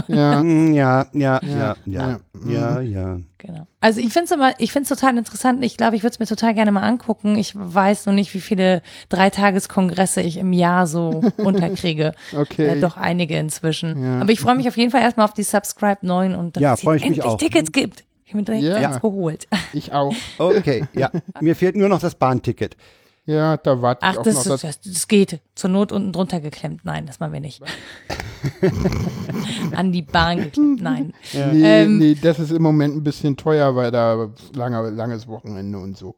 Ja, Ja, ja, ja, ja, ja. ja, ja. Genau. Also ich finde es immer, ich finde es total interessant. Ich glaube, ich würde es mir total gerne mal angucken. Ich weiß nur nicht, wie viele Dreitageskongresse ich im Jahr so [LAUGHS] unterkriege. Okay. Äh, doch einige inzwischen. Ja. Aber ich freue mich auf jeden Fall erstmal auf die Subscribe 9 und dass Ja, es endlich auch. Tickets gibt. Ich habe mir direkt Ja. eins geholt. ich auch. [LAUGHS] Okay, ja. Mir fehlt nur noch das Bahnticket. Ja, da warte ich Ach, auch das, noch. ist, das, das geht. Zur Not unten drunter geklemmt. Nein, das machen wir nicht. [LAUGHS] An die Bahn geklemmt. Nein. nee, Ähm, nee, das ist im Moment ein bisschen teuer, weil da lange, langes Wochenende und so.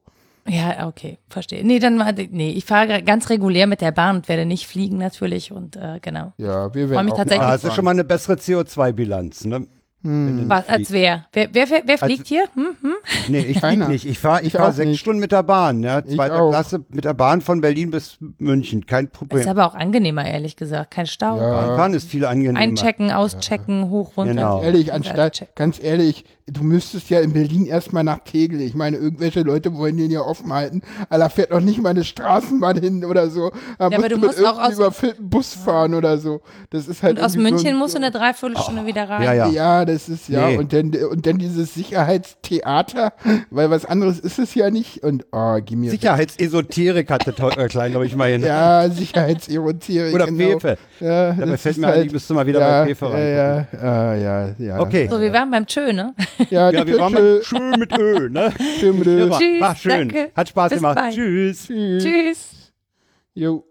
Ja, okay, verstehe. Nee, dann war, nee, ich fahre ganz regulär mit der Bahn und werde nicht fliegen natürlich und äh, genau. Ja, wir Freu werden mich auch tatsächlich. Ah, das ist schon mal eine bessere CO2-Bilanz, ne? Du Was, als wer? Wer, wer, wer, fliegt hier? Hm? Hm? Nee, ich fliege nicht. Ich fahre ich Ich fahr sechs nicht. Stunden mit der Bahn, ja. Ich Zweiter auch. Klasse mit der Bahn von Berlin bis München. Kein Ist Problem. aber auch angenehmer, ehrlich gesagt. Kein Stau. Ja. Bahnfahren ist viel angenehmer. Einchecken, auschecken, hoch, runter. Genau. Ehrlich, anstatt, ganz ehrlich, du müsstest ja in Berlin erstmal nach Tegel. Ich meine, irgendwelche Leute wollen den ja offen halten. Aber da fährt noch nicht mal eine Straßenbahn hin oder so. Da Ja, aber du mit musst auch aus- überfüllten Bus fahren oder so. Das ist halt Und aus München so, musst du eine Dreiviertelstunde wieder rein. ja, ja. Ja, das ist ja. Nee. Und, dann, und dann dieses Sicherheitstheater, weil was anderes ist es ja nicht. Und, oh, gib mir. Sicherheitsesoterik hatte äh, Klein, glaube ich, mal hin. Ja, Sicherheitseroterik. Oder genau. Pefe. Ja, Dabei das fällt mir ein, halt, ich müsste mal wieder ja, bei Pefe ja, reingucken. ja, ja, ja. Okay. So, wir waren beim Tschö, ne? Ja, Ja, wir waren schön mit Ö, ne? Schön mit Ö. War, Tschüss, war schön. danke. Hat Spaß Bis gemacht. bald. Tschüss. Tschüss. Jo.